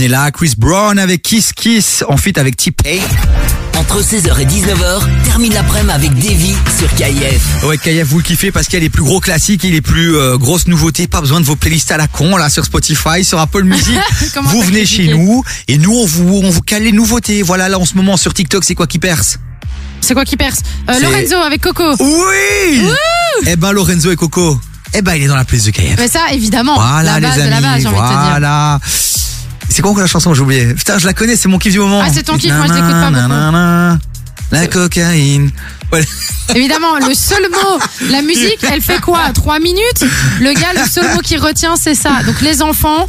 Là, on est là. Chris Brown avec Kiss Kiss, en fit avec T-Pain. Entre 16h et 19h, termine l'après-midi avec Davy sur KIF. Ouais, KF, vous le kiffez parce qu'il y a les plus gros classiques et les plus euh, grosses nouveautés. Pas besoin de vos playlists à la con, là, sur Spotify, sur Apple Music. Vous venez chez nous et nous, on vous, on vous cale les nouveautés. Voilà, là, en ce moment, sur TikTok, c'est quoi qui perce? C'est quoi qui perce? Euh, Lorenzo avec Coco. Oui! Eh ben, Lorenzo et Coco. Eh ben, il est dans la playlist de KF. Mais ça, évidemment. Voilà, la base les de amis. la base, j'ai envie de te dire. C'est quoi la chanson, j'ai oublié. Putain, je la connais, c'est mon kiff du moment. Ah, c'est ton kiff, moi, je l'écoute pas beaucoup. La cocaïne. Évidemment, le seul mot, la musique, elle fait quoi? Trois minutes? Le gars, le seul mot qu'il retient, c'est ça. Donc les enfants,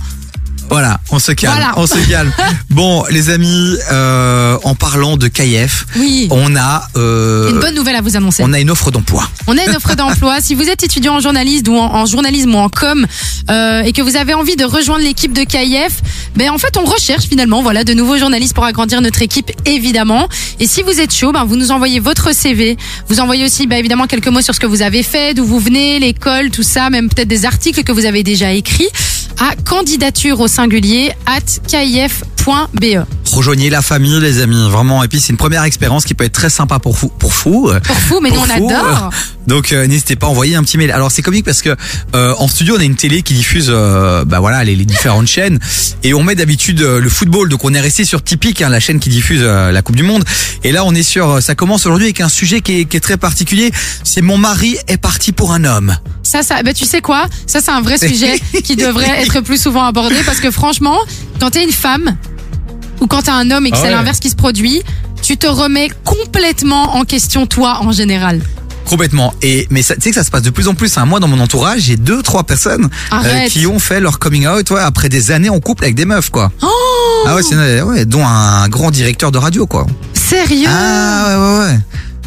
Voilà, on se calme, Voilà. on se calme. Bon, les amis, euh, en parlant de KF, oui. on a euh, Une bonne nouvelle à vous annoncer. on a une offre d'emploi. On a une offre d'emploi. Si vous êtes étudiant en journalisme ou en, en journalisme ou en com euh, et que vous avez envie de rejoindre l'équipe de KIF, ben en fait on recherche finalement voilà de nouveaux journalistes pour agrandir notre équipe évidemment. Et si vous êtes chaud, ben vous nous envoyez votre CV. Vous envoyez aussi ben, évidemment quelques mots sur ce que vous avez fait, d'où vous venez, l'école, tout ça, même peut-être des articles que vous avez déjà écrits à candidature au singulier at kif.be. Rejoignez la famille, les amis, vraiment. Et puis c'est une première expérience qui peut être très sympa pour vous, pour vous. Pour vous, mais nous on adore. Donc euh, n'hésitez pas à envoyer un petit mail. Alors c'est comique parce que euh, en studio on a une télé qui diffuse euh, bah voilà les, les différentes chaînes et on met d'habitude euh, le football. Donc on est resté sur Typique, hein, la chaîne qui diffuse euh, la Coupe du Monde. Et là on est sur. euh, Ça commence aujourd'hui avec un sujet qui est, qui est très particulier. C'est mon mari est parti pour un homme. Ça, ça, bah, tu sais quoi? Ça, c'est un vrai sujet qui devrait être plus souvent abordé parce que franchement, quand t'es une femme ou quand t'es un homme et que Ah c'est ouais. l'inverse qui se produit, tu te remets complètement en question toi en général. Complètement. Et mais ça- tu sais que ça se passe de plus en plus. Hein. Moi, dans mon entourage, j'ai deux, trois personnes euh, Arrête. qui ont fait leur coming out ouais, après des années en couple avec des meufs, quoi. Oh ah ouais, c'est ouais, dont un grand directeur de radio, quoi. Sérieux? Ah ouais, ouais, ouais.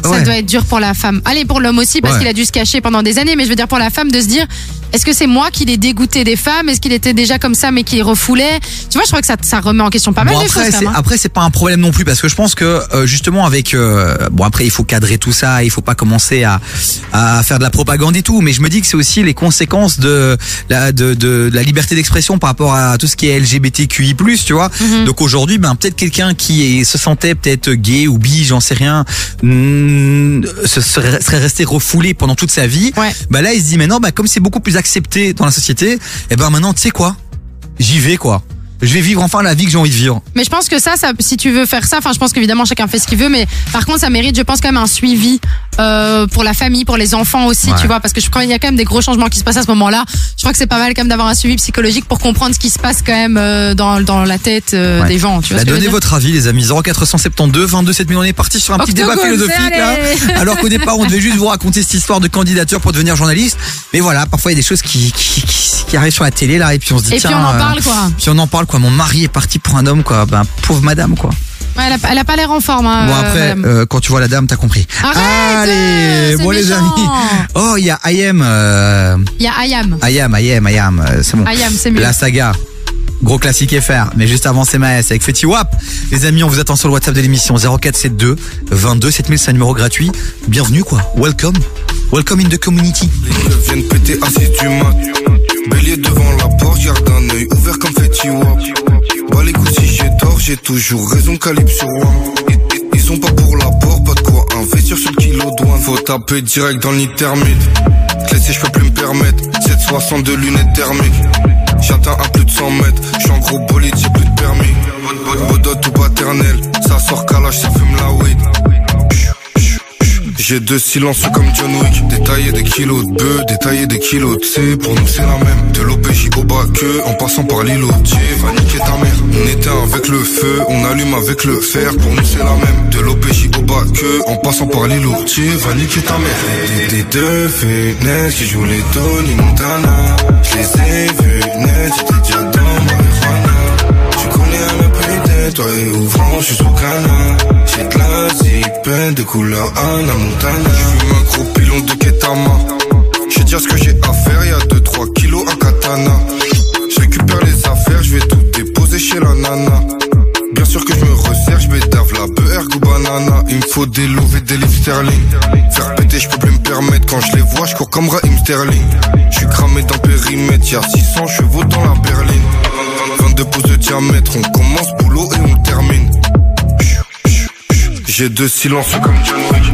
Ça Ouais. doit être dur pour la femme. Allez, pour l'homme aussi, parce Ouais. qu'il a dû se cacher pendant des années, mais je veux dire pour la femme de se dire, est-ce que c'est moi qui l'ai dégoûté des femmes? Est-ce qu'il était déjà comme ça mais qui refoulait? Tu vois, je crois que ça, ça remet en question pas mal de choses. hein. après c'est pas un problème non plus parce que je pense que euh, justement avec euh, bon après il faut cadrer tout ça, il faut pas commencer à, à faire de la propagande et tout, mais je me dis que c'est aussi les conséquences de la de, de, de la liberté d'expression par rapport à tout ce qui est LGBTQI+, tu vois. Mhm. Donc aujourd'hui, ben peut-être quelqu'un qui est, se sentait peut-être gay ou bi, j'en sais rien, mm, se serait, serait resté refoulé pendant toute sa vie. Bah là il se dit mais non, bah comme c'est beaucoup plus accepté dans la société, et ben maintenant tu sais quoi, j'y vais quoi. Je vais vivre enfin la vie que j'ai envie de vivre. Mais je pense que ça, ça, si tu veux faire ça, enfin, je pense qu'évidemment chacun fait ce qu'il veut, mais par contre, ça mérite, je pense quand même un suivi euh, pour la famille, pour les enfants aussi, Ouais. tu vois, parce que je crois qu'il y a quand même des gros changements qui se passent à ce moment-là. Je crois que c'est pas mal quand même d'avoir un suivi psychologique pour comprendre ce qui se passe quand même euh, dans dans la tête euh, Ouais. des gens. Tu vois Bah, donnez votre avis, les amis. 0472 22 7000. On est parti sur un petit débat philosophique là. Alors qu'au départ, on devait juste vous raconter cette histoire de candidature pour devenir journaliste. Mais voilà, parfois il y a des choses qui, qui, qui, qui arrivent sur la télé là, et puis on se dit Et puis tiens. on en euh, parle, quoi. Puis on en parle quoi. Mon mari est parti pour un homme quoi. Ben pauvre madame quoi. Ouais, elle, a, elle a pas l'air en forme. Hein, Bon euh, après, euh, quand tu vois la dame, t'as compris. Arrête, Allez, euh, bon les amis. Oh, il y a IM. Euh, Il y a Ayam. IM, IM. euh, C'est bon. Ayam, c'est mieux. La saga. Gros classique FR, mais juste avant c'est Maes avec Fetty Wap. Les amis, on vous attend sur le WhatsApp de l'émission 0472 22 7000, c'est un numéro gratuit. Bienvenue quoi, welcome. Welcome in the community. Les meufs viennent péter assis du mat. Bélier devant la porte, garde un œil ouvert comme Fetty Wap. Bah les coups si j'ai tort, j'ai toujours raison, sur one. Ils, sont pas pour la porte, pas de quoi investir sur le kilo douane. Faut taper direct dans thermite. Clé je peux plus me permettre. 762 lunettes thermiques. J'atteins à plus de 100 mètres. J'suis en gros bolide, j'ai plus de permis. Bodot ou paternel. Ça sort calage, ça fume la weed. J'ai deux silences comme John Wick. Détailler des kilos de bœuf, détailler des kilos de C. Pour nous, c'est la même. De l'OPJ au bas que, en passant par l'îlot. Tiens, va niquer ta mère. On éteint avec le feu, on allume avec le fer. Pour nous, c'est la même. De l'OPJ au bas que, en passant par l'îlot. Tiens, va niquer ta mère. Des, deux fenêtres qui jouent les Tony Montana. Je les ai vus net, j'étais déjà dans marijuana. Tu connais prix de toi et ouvrant, je suis sous canard. J'ai de zipette de couleur Anna Montana. J'fume un gros pilon de Ketama. Je vais dire ce que j'ai à faire, y'a 2-3 kilos à katana. Je récupère les affaires, je vais tout déposer chez la nana. Bien sûr que je me resserre, je m'étave la beurre ou banana. Il me faut des louvres et des livres sterling. Faire péter, je peux plus me permettre. Quand je les vois, je comme Raheem Sterling. Je suis cramé dans périmètre, y'a 600 chevaux dans la berline. 22 pouces de diamètre, on commence boulot et on termine. J'ai deux silences comme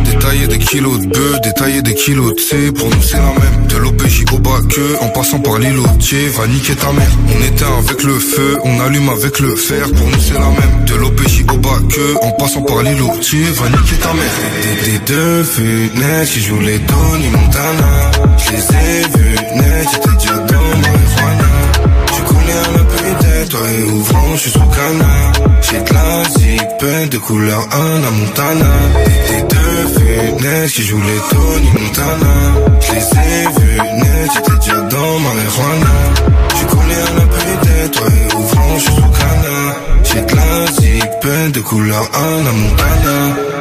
Détailler des kilos de bœuf, détailler des kilos de C Pour nous c'est la même. De l'OPJ au bas que En passant par l'îlotier Va niquer ta mère. On éteint avec le feu On allume avec le fer. Pour nous c'est la même. De l'OPJ au bas que En passant par l'îlotier Va niquer ta mère. Des, des deux fenêtres Qui jouent les Montana. Je les ai vus J'étais déjà Toi et ouvrant je suis sous canard. J'ai de la zipette de couleur Anna Montana. Des, deux fenêtres qui jouent les Tony Montana. Je les ai vus net J'étais déjà dans marijuana. Tu connais un tête Toi et ouvrant je suis sous canard. J'ai de la zipette de couleur Anna Montana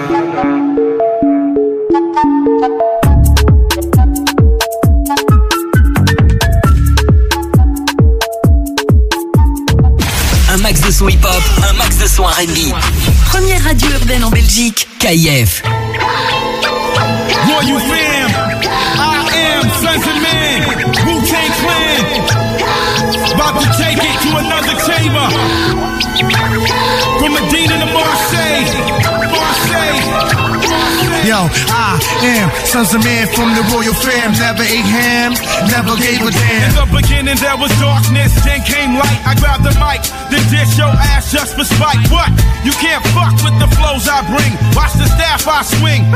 son hip-hop, un max de son R&B. Première radio urbaine en Belgique, KIF. Royal fam, I am of Man, Wu-Tang Clan. About to take it to another chamber. From Medina to Marseille, Marseille. Yo, I am sons of man from the royal fam. Never ate ham, never gave a damn. In the beginning there was darkness, then came light. I grabbed the mic, then dish your ass just for spite. What? You can't fuck with the flows I bring. Watch the staff I swing.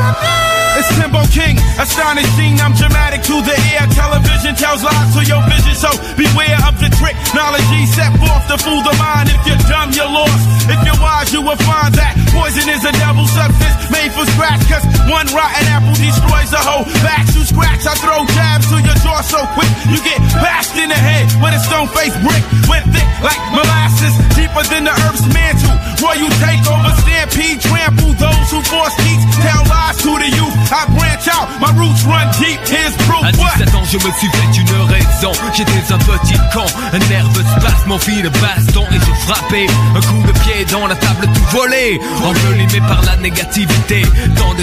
It's Timbo King, astonishing. I'm dramatic to the air. Television tells lies to your vision, so beware of the trick. Knowledge set forth to fool the mind. If you're dumb, you're lost. If you're wise, you will find that poison is a devil substance made for scratch. Cause one rotten apple destroys the whole batch. You scratch, I throw jabs to your jaw so quick. You get bashed in the head with a stone faced brick. Went thick like molasses, deeper than the earth's mantle. Royal takeover, stampede, trample those who force teach. Tell lies to the youth. I branch out, my roots run deep. Here's proof. À 17 ans, je me suis fait une raison. J'étais un petit con, un nerveux spasme, fil de baston et je frappais. Un coup de pied dans la table tout volé. Envelimé par la négativité. Tant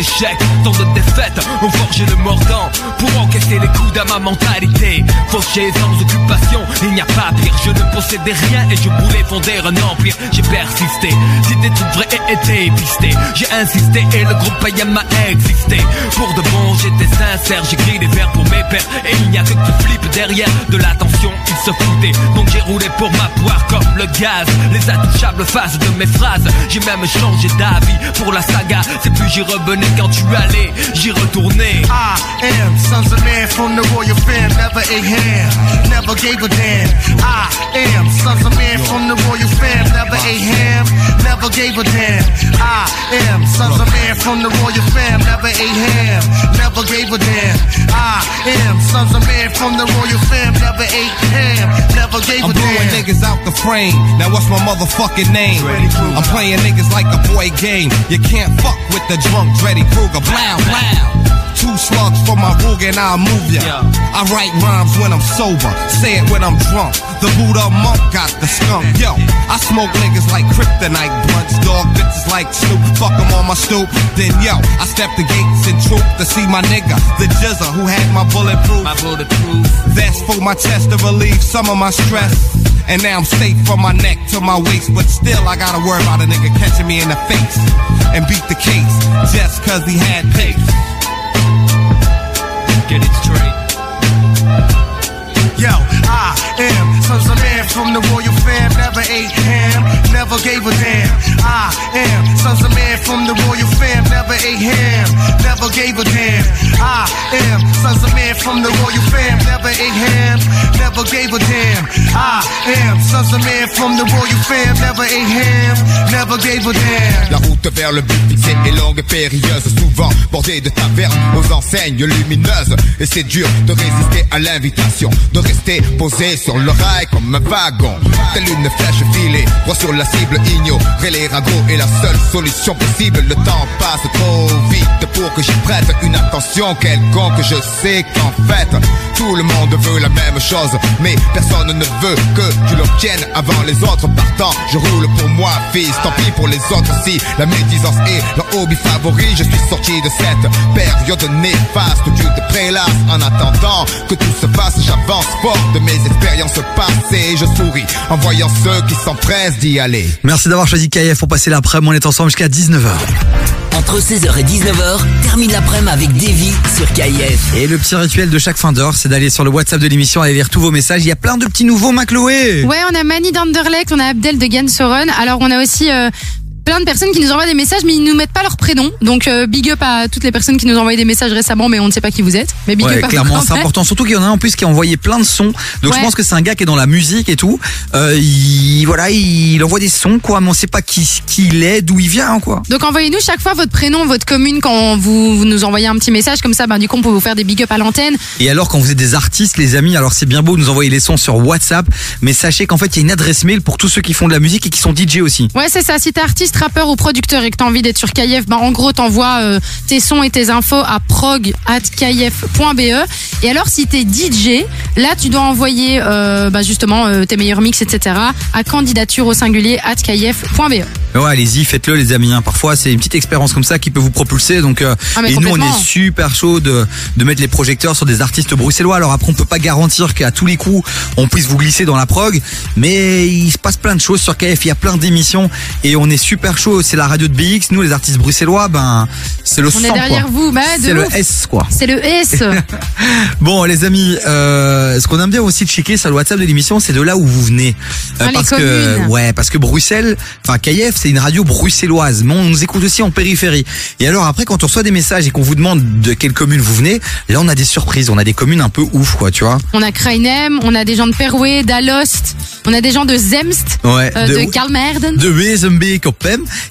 tant de défaites ont forgé le mordant pour encaisser les coups à ma mentalité. Fauché sans occupation, il n'y a pas pire. Je ne possédais rien et je voulais fonder un empire. J'ai persisté, c'était tout vrai et été pisté. J'ai insisté et le groupe païen m'a existé. Pour de bon, j'étais sincère, j'écris des vers pour mes pères. Et il n'y a que flippe derrière de l'attention, ils se foutaient. Donc j'ai roulé pour ma poire comme le gaz. Les intouchables faces de mes phrases. J'ai même changé d'avis pour la saga. C'est plus j'y revenais quand tu allais, j'y retournais. I am sons of man from the royal fam. Never ate ham, never gave a damn. I am sons of man from the royal fam. Never ate ham, never gave a damn. I am sons of man from the royal fam. Never ate ham, never gave a damn. I am sons of man from the royal fam. Never ate ham, never gave a damn. I'm blowing niggas out the frame. Now what's my motherfucking name? I'm playing niggas like a boy game. You can't fuck with the drunk Dreddy Kruger. Blow, blow. Two slugs for my rug and I'll move ya. I write rhymes when I'm sober, say it when I'm drunk. The Buddha monk got the skunk. Yo, I smoke niggas like kryptonite blunts, dog bitches like Snoop. Fuck 'em on my stoop. Then yo, I step the gates in troop to see my nigga, the Jizza who had my bulletproof. My bulletproof. That's for my chest to relieve some of my stress. And now I'm safe from my neck to my waist, but still I gotta worry about a nigga catching me in the face and beat the case just cause he had pace. Get it straight. Yo, I am La route vers le but fixé est longue et périlleuse, souvent bordée de tavernes aux enseignes lumineuses. Et c'est dur de résister à l'invitation, de rester posé sur le comme un wagon. Telle une flèche filée, droit sur la cible. Ignorer les ragots est la seule solution possible. Le temps passe trop vite pour que j'y prête une attention quelconque. Je sais qu'en fait, tout le monde veut la même chose, mais personne ne veut que tu l'obtiennes avant les autres. Partant, je roule pour moi, fils. Tant pis pour les autres si la médisance est leur hobby favori. Je suis sorti de cette période néfaste où tu te prélasses en attendant que tout se passe. J'avance fort de mes expériences Je souris en voyant ceux qui s'empressent d'y aller. Merci d'avoir choisi KF pour passer l'après-midi. On est ensemble jusqu'à 19h. Entre 16h et 19h, termine l'après-midi avec Davy sur KIF. Et le petit rituel de chaque fin d'heure, c'est d'aller sur le WhatsApp de l'émission, aller lire tous vos messages. Il y a plein de petits nouveaux, Macloé. Ouais, on a Mani d'Anderlecht, on a Abdel de Gansoron. Alors on a aussi euh, plein de personnes qui nous envoient des messages, mais ils nous mettent pas leur prénom. Donc euh, big up à toutes les personnes qui nous envoyé des messages récemment, mais on ne sait pas qui vous êtes. Mais big Ouais, up clairement, c'est important. Surtout qu'il y en a un en plus qui a envoyé plein de sons. Donc je pense que c'est un gars qui est dans la musique et tout. Euh, il, voilà, il envoie des sons, quoi, mais on sait pas qui, qui il est, d'où il vient, quoi. Donc envoyez-nous chaque fois votre prénom, votre commune quand vous, vous nous envoyez un petit message comme ça. Ben, du coup, on peut vous faire des big up à l'antenne. Et alors, quand vous êtes des artistes, les amis, alors c'est bien beau de nous envoyer les sons sur WhatsApp, mais sachez qu'en fait, il y a une adresse mail pour tous ceux qui font de la musique et qui sont DJ aussi. Ouais, c'est ça. Si t'es artiste, rappeur ou producteur et que t'as envie d'être sur KIF, ben en gros, t'envoies euh, tes sons et tes infos à prog@kif.be. Et alors, si t'es DJ, là, tu dois envoyer euh, ben, justement euh, tes meilleurs mix, etc. à candidature au singulier. Mais Ouais, allez-y, faites-le les amis. hein. Parfois, c'est une petite expérience comme ça qui peut vous propulser. Donc, euh, Ah, et nous, on est super chaud de, de mettre les projecteurs sur des artistes bruxellois. Alors après, on peut pas garantir qu'à tous les coups, on puisse vous glisser dans la prog, mais il se passe plein de choses sur KF. Il y a plein d'émissions et on est super chaud. C'est la radio de BX. Nous, les artistes bruxellois, ben, c'est le On est derrière quoi. vous, bah, C'est le. S, quoi. C'est le S. Bon, les amis, euh, ce qu'on aime bien aussi de checker sur le WhatsApp de l'émission, c'est de là où vous venez. Euh, parce que, communes. ouais, parce que Bruxelles, enfin, KF, c'est une radio bruxelloise, mais on nous écoute aussi en périphérie. Et alors après, quand on reçoit des messages et qu'on vous demande de quelle commune vous venez, là, on a des surprises, on a des communes un peu ouf, quoi, tu vois. On a Krainem, on a des gens de Perouet, d'Alost, on a des gens de Zemst, Ouais, euh, de- de, Kalmerden. De Wezenbeek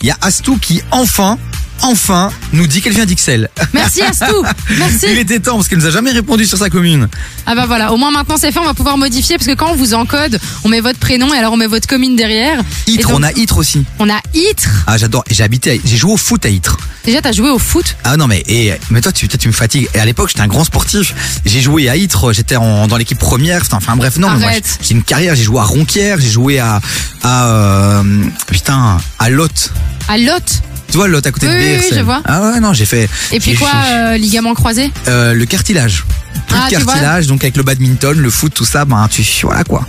il y a Astou qui, enfin, enfin, nous dit qu'elle vient d'Ixelles. Merci Astou, merci. Il était temps parce qu'elle nous a jamais répondu sur sa commune. Ah bah voilà, au moins maintenant c'est fait, on va pouvoir modifier parce que quand on vous encode, on met votre prénom et alors on met votre commune derrière. Itre, donc, on a Itre aussi. on a Itre. Ah, j'adore. J'ai habité, j'ai joué au foot à Itre. Déjà t'as joué au foot? Ah non mais et mais toi tu toi, tu me fatigues. Et à l'époque j'étais un grand sportif. J'ai joué à Ytre, j'étais dans l'équipe première. Enfin, Enfin bref non. mais moi, j'ai une carrière. J'ai joué à Ronquière. J'ai joué à à euh, putain à Lot. À Lot? Tu vois Lot à côté Oui, de oui, oui, je vois. Ah ouais non j'ai fait. Et puis j'ai- quoi, j'ai- euh, ligament croisé euh, le cartilage. Plus Ah, de tu vois. cartilage donc avec le badminton, le foot tout ça ben tu voilà quoi.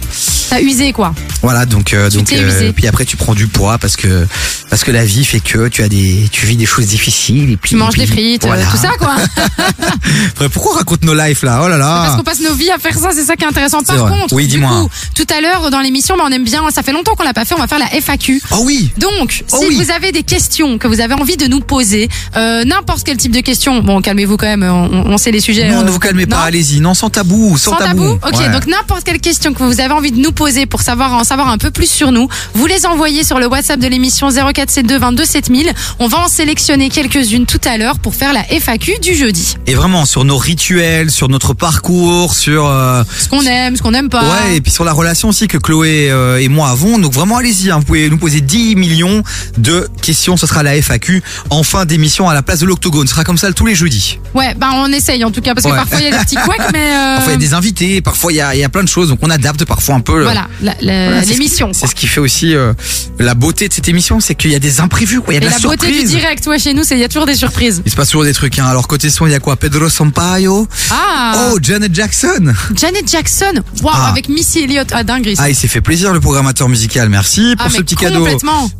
T'as usé quoi Voilà donc euh, donc t'es usé. puis après tu prends du poids parce que parce que la vie fait que tu as des tu vis des choses difficiles et puis Tu manges puis- des frites, euh, voilà. tout ça quoi. Frère, Pourquoi on raconte nos lives là? Oh là là. Parce qu'on passe nos vies à faire ça, c'est ça qui est intéressant. Par vrai. contre, Oui, du dis-moi. coup, tout à l'heure dans l'émission, bah, on aime bien, ça fait longtemps qu'on l'a pas fait, on va faire la FAQ. Oh oui Donc, Oh si oui. vous avez des questions que vous avez envie de nous poser, euh, n'importe quel type de questions, bon, calmez-vous quand même, on, on sait les sujets. Non, euh, ne vous calmez pas, allez-y. Non, sans tabou, sans, Sans tabou, Ok, Ouais. donc n'importe quelle question que vous avez envie de nous poser pour savoir en savoir un peu plus sur nous, vous les envoyez sur le WhatsApp de l'émission 0472 22 7000. On va en sélectionner quelques-unes tout à l'heure pour faire la FAQ du jeudi. Et vraiment, sur nos rituels, sur notre parcours, sur... euh, Ce qu'on aime, ce qu'on n'aime pas. Ouais, et puis sur la relation aussi que Chloé euh, et moi avons. Donc vraiment, allez-y, hein, vous pouvez nous poser 10 millions de questions. Ce sera la FAQ en fin d'émission à la place de l'Octogone. Ce sera comme ça tous les jeudis. Ouais, bah on essaye en tout cas parce que Ouais. parfois il y a des petits couacs, mais euh, Parfois, il y a des invités, parfois, il y a, il y a plein de choses. Donc on adapte parfois un peu... le- voilà c'est ce l'émission. C'est ce qui fait aussi euh, la beauté de cette émission, c'est qu'il y a des imprévus, quoi. Il y a de la la, beauté du direct, ouais, chez nous, c'est il y a toujours des surprises. Il se passe toujours des trucs. Hein. Alors côté son, il y a quoi? Pedro Sampaio? Ah, Oh, Janet Jackson. Janet Jackson, waouh, Ah. avec Missy Elliott, ah dingue. Ah, il s'est fait plaisir le programmateur musical. Merci pour Ah, ce mais petit cadeau.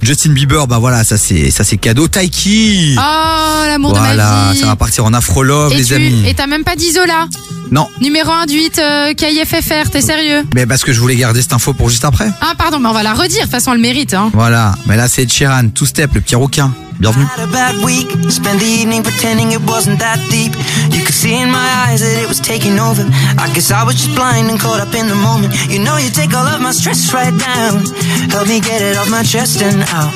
Justin Bieber, bah voilà, ça c'est ça c'est cadeau. Taiki. Oh, l'amour de ma vie. ça va partir en afro-love, et les tu, amis. et t'as même pas d'Isola. Non, Numéro 1 du 8, euh, KIFFR, t'es sérieux? Mais parce que je voulais garder cette info pour juste après. Ah, pardon, mais on va la redire, de toute façon, elle mérite. Hein. Voilà, mais là c'est Sheeran, Two Step, le petit rouquin. Bienvenue. Had a bad week, spent the evening pretending it wasn't that deep. You could see in my eyes that it was taking over. I guess I was just blind and caught up in the moment. You know, you take all of my stress right down. Help me get it off my chest and out.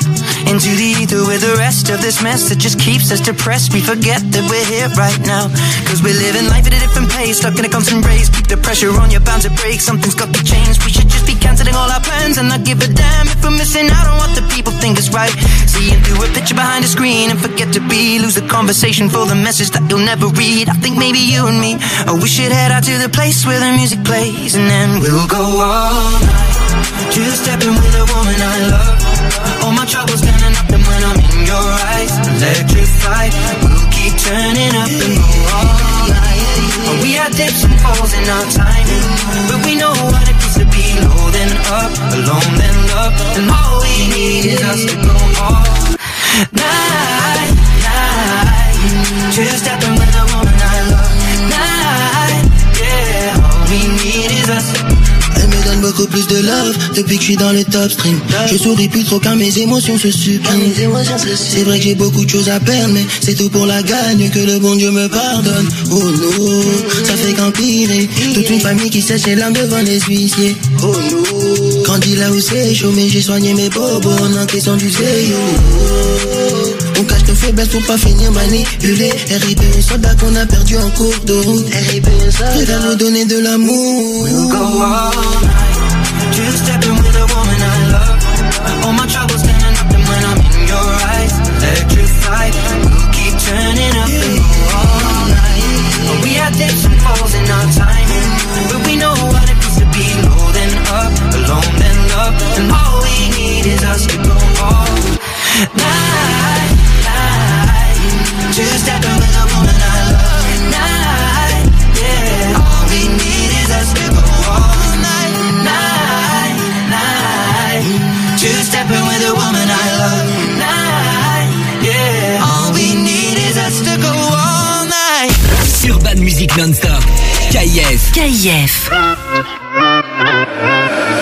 Into the ether with the rest of this mess that just keeps us depressed. We forget that we're here right now. Cause we're living life at a different pace, stuck in a constant race. Keep the pressure on, you're bound to break. Something's got to change. We should just be cancelling all our plans friends and not give a damn if we're missing out on what the people think is right. See you do a picture behind the screen and forget to be. Lose the conversation for the message that you'll never read. I think maybe you and me, oh, we should head out to the place where the music plays and then we'll go all night. Just stepping with a woman I love. All my troubles standing up and when I'm in your eyes, electrified. We'll keep turning up and go all night. Oh, we had dips and falls in our timing, but we know what it means to be low then up, alone then love, and all we need is us to go all night, night. Just stepping with a woman I love, night, yeah. All we need is us. Beaucoup plus de love depuis que je suis dans le top stream. Je souris plus trop car mes émotions se suppriment. C'est vrai que j'ai beaucoup de choses à perdre, mais c'est tout pour la gagne que le bon Dieu me pardonne. Oh non, ça fait qu'empirer. Toute une famille qui sèche les larmes devant les huissiers. Oh non, grandi là où c'est chaud, mais j'ai soigné mes bobos en encaissant du zéro. On cache nos faiblesses pour pas finir manipulé. RIP aux soldats qu'on a perdu en cours de route. RIP aux soldats. nous donner de l'amour. Just stepping with a woman I love. All my troubles standing up and when I'm in your eyes, electrified. We'll keep turning up and go all night. We had dips and falls in our timing, but we know what it means to be low then up, alone then love, and all we need is us to go all night, Music Non-Stop. KIF. KIF.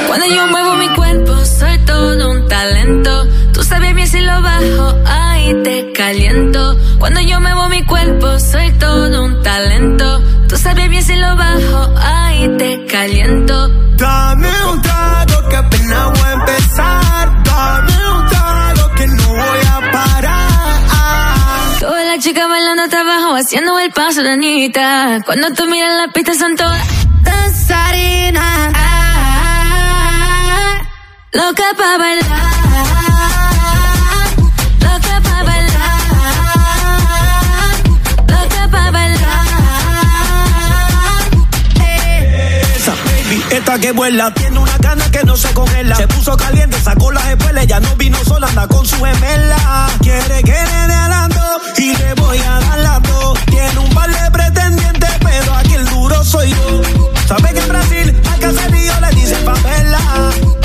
Cuando yo muevo mi cuerpo, soy todo un talento. Tú sabes bien si lo bajo, ahí te caliento. Cuando yo muevo mi cuerpo, soy todo un talento. Tú sabes bien si lo bajo, ahí te caliento. Dame un trago haciendo el paso de Anita. Cuando tú miras la pista son todas danzarinas. Ah, loca pa' bailar. Loca pa' bailar. Loca pa' bailar. Esa baby, esta que vuela, tiene una gana que no se congela. Se puso caliente, sacó las espuelas, ya no vino sola, anda con su gemela. Quiere que le dé y le voy a dar las un par de pero aquí el duro soy yo. Sabe que en Brasil al caserío le dicen favela.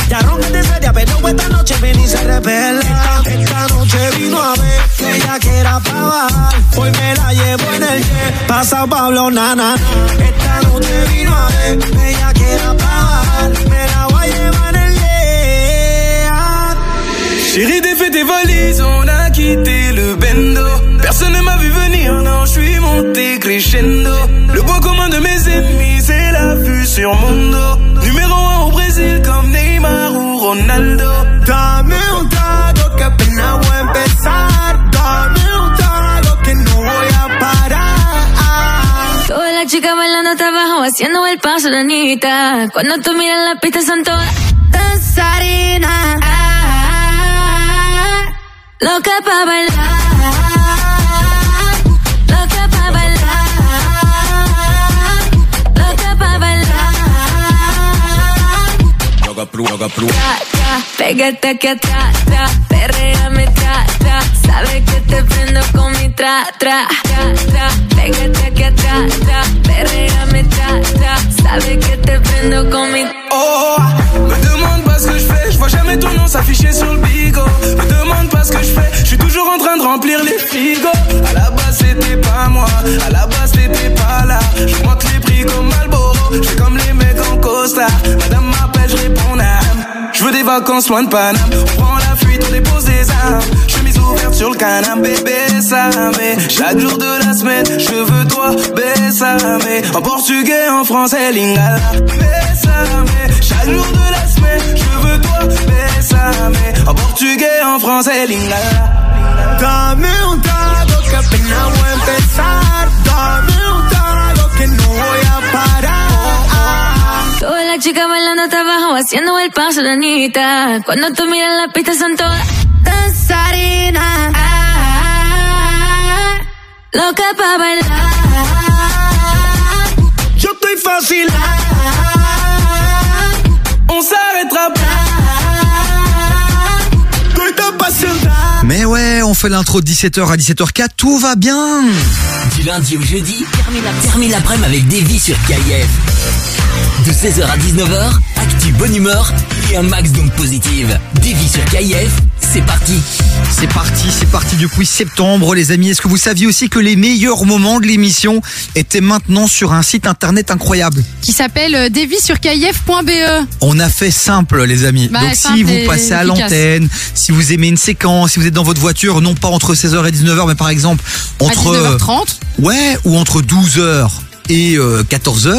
Ya ronca seria, pero esta noche ven y se revela. Esta, noche vino a ver que ella quiera pa' bajar. Hoy me la llevo en el jet, pasa Pablo Nana. Esta noche vino a ver que ella quiera pa' bajar. Me la voy a llevar en el jet. Chérie, défais tes valises, on a quitté le bendo. Personne ne m'a vu venir, non, je suis monté crescendo. Le point commun de mes ennemis, c'est la vue sur mon dos. Numéro un au Brésil comme Neymar ou Ronaldo. Dame un trago que apenas voy a empezar. Dame un trago que no voy a parar. Todas las chicas bailando hasta abajo, haciendo el paso de Anita. Cuando tú miras la pista son todas danzarinas. Ah, loca pa' bailar. Pégate aquí atrás, tra, perréame, tra, tra, sabes que te prendo con mi tra, tra, tra, tra, pégate aquí atrás, tra, perréame, tra, tra, sabes que te prendo con mi. Oh, je vois jamais ton nom s'afficher sur le bigot. Me demande pas ce que je fais, je suis toujours en train de remplir les frigos. À la base c'était pas moi, à la base t'étais pas là. Je monte les prix comme Malboro, je fais comme les mecs en costard. Madame m'appelle, je réponds âme. Je veux des vacances loin de Paname. On prend la fuite, on dépose des armes. Chemise ouverte sur le canapé, bébé, ça mais Chaque jour de la semaine, je veux toi, bésame. En portugais, en français, lingala. Bésame. Chaque jour de la semaine, je veux bésame. En portugais, en français, lingala. Dame un trago que apenas voy a empezar. Dame un trago que no voy a parar. Todas las chicas bailando hasta abajo haciendo el paso de Anita. Cuando tú miras la pista son todas danzarinas. Ah, loca pa' bailar. Yo estoy fácil. On s'arrêtera pas. Mais ouais, on fait l'intro de 17h à 17h04, tout va bien. Du lundi au jeudi, termine la- termine l'après-midi avec Davy sur KIF. De 16h à 19h, actu bonne humeur et un max d'ondes positives. Davy sur KIF, c'est parti. C'est parti, c'est parti depuis septembre les amis. Est-ce que vous saviez aussi que les meilleurs moments de l'émission étaient maintenant sur un site internet incroyable? Qui s'appelle euh, devis-sur-kif.be. On a fait simple les amis. Bah, Donc si vous passez à l'antenne, si vous aimez une séquence, si vous êtes dans votre voiture, non pas entre 16h et 19h, mais par exemple entre... euh, 19h30. Ouais, ou entre 12h et euh, 14h,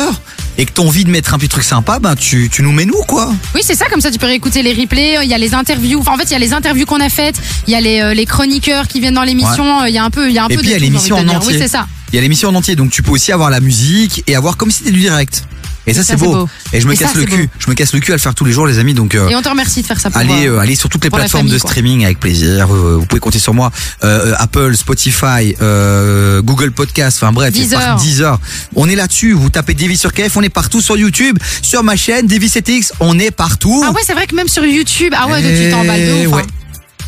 et que t'as envie de mettre un petit truc sympa, ben tu, tu nous mets nous quoi. Oui, c'est ça, comme ça tu peux réécouter les replays, il y a les interviews, enfin en fait il y a les interviews qu'on a faites, il y a les, euh, les chroniqueurs qui viennent dans l'émission, euh, il y a un peu, il y a un et peu puis il y de a l'émission en entier. Oui, c'est ça. Il y a l'émission en entier, donc tu peux aussi avoir la musique et avoir comme si c'était du direct. Et ça, c'est beau. beau. Et je me Et ça, casse le cul. beau. Je me casse le cul à le faire tous les jours, les amis. Donc euh, Et on te remercie de faire ça pour allez, euh, euh, allez sur toutes les plateformes famille, de quoi. streaming avec plaisir. Euh, vous pouvez compter sur moi. Euh, Apple, Spotify, euh, Google Podcast. Enfin bref, Deezer. par- Deezer. On est là-dessus. Vous tapez Davy sur KF. On est partout sur YouTube, sur ma chaîne Davy 7X. On est partout. Ah ouais, c'est vrai que même sur YouTube, ah ouais, donc tu Eh t'emballes de ouf. hein.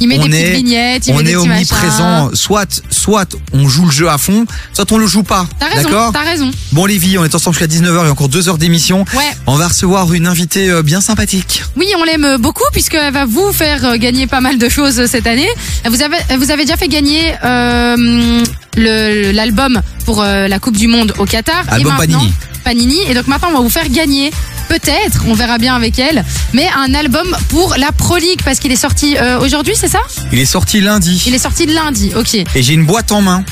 Il met des On petites est- vignettes, il on met des est petits omniprésent. Soit, soit on joue le jeu à fond, soit on le joue pas. T'as raison, t'as raison. Bon vies, on est ensemble jusqu'à 19h et encore 2 heures d'émission. Ouais. On va recevoir une invitée euh, bien sympathique. Oui, on l'aime beaucoup puisqu'elle va vous faire euh, gagner pas mal de choses euh, cette année. Vous avez, vous avez déjà fait gagner euh, l'album pour euh, la Coupe du Monde au Qatar. Album et maintenant, Panini. Panini. Et donc maintenant, on va vous faire gagner. Peut-être, on verra bien avec elle, mais un album pour la Pro League parce qu'il est sorti euh, aujourd'hui, c'est ça? Il est sorti lundi Il est sorti lundi, ok. et j'ai une boîte en main.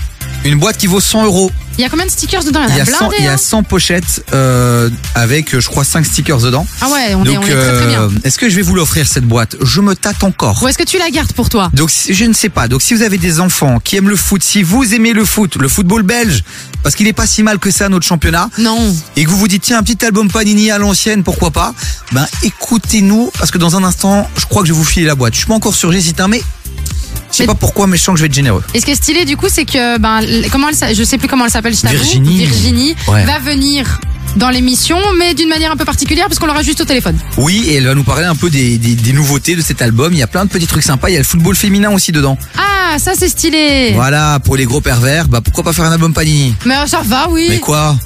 Une boîte qui vaut 100 euros. Il y a combien de stickers dedans? Il y en a a 100, blindé. il y a hein 100 pochettes euh, avec, euh, je crois, 5 stickers dedans. Ah ouais, on est, Donc, on est très très bien. euh, est-ce que je vais vous l'offrir cette boîte? Je me tâte encore. Ou est-ce que tu la gardes pour toi? Donc si- je ne sais pas. Donc si vous avez des enfants qui aiment le foot, si vous aimez le foot, le football belge, parce qu'il est pas si mal que ça notre championnat. Non. Et que vous vous dites tiens un petit album Panini à l'ancienne, pourquoi pas? Ben écoutez-nous parce que dans un instant, je crois que je vais vous filer la boîte. Je suis pas encore sûr, j'hésite un mais je sais pas pourquoi mais je sens que je vais être généreux. Et ce qui est stylé du coup, c'est que ben comment elle, je sais plus comment elle s'appelle, je t'avoue. Virginie. Virginie Ouais. va venir dans l'émission, mais d'une manière un peu particulière parce qu'on l'aura juste au téléphone. Oui, et elle va nous parler un peu des, des, des nouveautés de cet album. Il y a plein de petits trucs sympas. Il y a le football féminin aussi dedans. Ah, ça c'est stylé. Voilà, pour les gros pervers, bah pourquoi pas faire un album Panini? Mais ça va, oui. Mais quoi?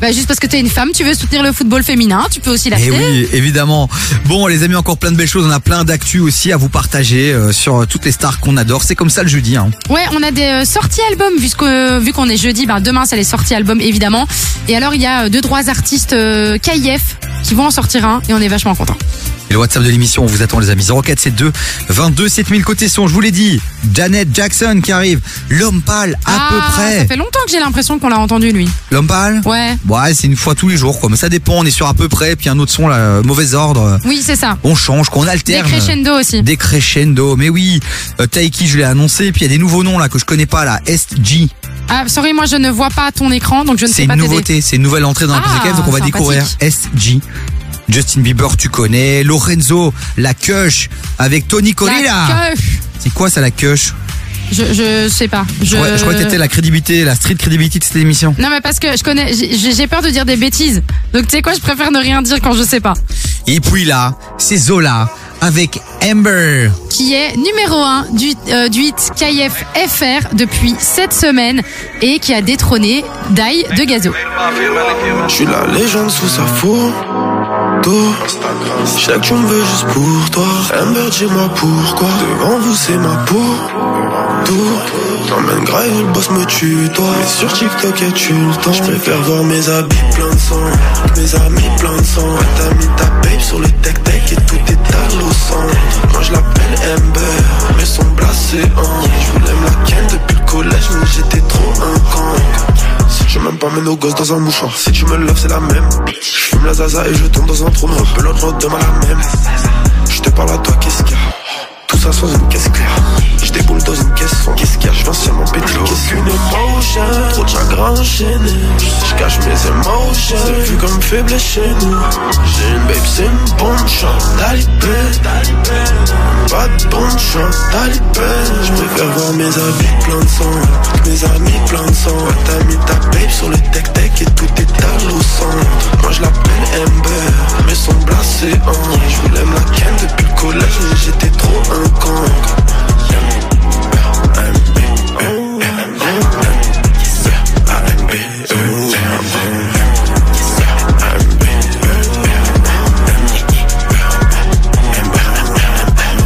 Bah, juste parce que t'es une femme, tu veux soutenir le football féminin, tu peux aussi Eh l'acheter. oui, évidemment. Bon, les amis, encore plein de belles choses. On a plein d'actu aussi à vous partager euh, sur euh, toutes les stars qu'on adore. C'est comme ça le jeudi. Hein. Ouais, on a des euh, sorties albums puisque euh, vu qu'on est jeudi, ben demain c'est les sorties albums évidemment. Et alors il y a deux trois artistes KIF qui vont en sortir un et on est vachement contents. Et le WhatsApp de l'émission, on vous attend les amis. 0472 22 7000 côté son. Je vous l'ai dit. Janet Jackson qui arrive. L'homme pâle à ah, peu près. Ça fait longtemps que j'ai l'impression qu'on l'a entendu lui. L'homme pâle? Ouais. Ouais, c'est une fois tous les jours quoi. Mais ça dépend. On est sur à peu près. Puis un autre son là, euh, mauvais ordre. Oui, c'est ça. On change, qu'on alterne. Des crescendo aussi. Des crescendo. Mais oui, euh, Taiki, je l'ai annoncé. Puis il y a des nouveaux noms là que je connais pas là. SG. Ah, sorry, moi je ne vois pas ton écran, donc je ne C'est sais une pas t'aider. nouveauté, c'est une nouvelle entrée dans la Ah, PCKF, donc on va sympathique. découvrir SG. Justin Bieber, tu connais. Lorenzo, la cush avec Tony Corilla. La queue. C'est quoi ça la cush? Je, je sais pas. Je... je... crois, je crois que t'étais la crédibilité, la street crédibilité de cette émission. Non mais parce que je connais, j'ai peur de dire des bêtises. Donc tu sais quoi, je préfère ne rien dire quand je sais pas. Et puis là, c'est Zola avec Amber. Qui est numéro 1 du, euh, du hit KF FR depuis 7 semaines et qui a détrôné Dai de Gazo. Je suis la légende sous sa photo. Je sais que tu me veux juste pour toi. Amber, dis-moi pourquoi. Devant vous, c'est ma peau. Tout. T'emmènes grave, le boss me tue, toi. Mais sur TikTok, et tu le temps. Je préfère voir mes habits plein de sang. Mes amis plein de sang. T'as mis ta babe sur le tech-tech et tout est à l'eau sang. Moi, je l'appelle Amber. Mais son blasé, hein. M'aimes pas, mets nos gosses dans un mouchoir. Si tu me loves, c'est la même. Je fume la zaza et je tombe dans un trou noir. Pelote demain la même. Je te parle à toi, qu'est-ce qu'il y a? Une caisse claire. Je déboule dans une caisse sans qu'est-ce qu'il y a. Je viens seulement péter le qu'aucune émotion. Trop de chagrin enchaîné Je cache mes émotions. C'est vu comme faible chez nous J'ai une babe, c'est une bonne chance. Talibé, Pas de bonne chance. Talibé Je préfère voir mes habits plein de sang. Mes amis plein de sang. T'as mis ta babe sur le tech-tech Et tout est à au centre. Moi je l'appelle Amber Mais son blasé en. Je voulais me la ken depuis le collège Mais j'étais trop un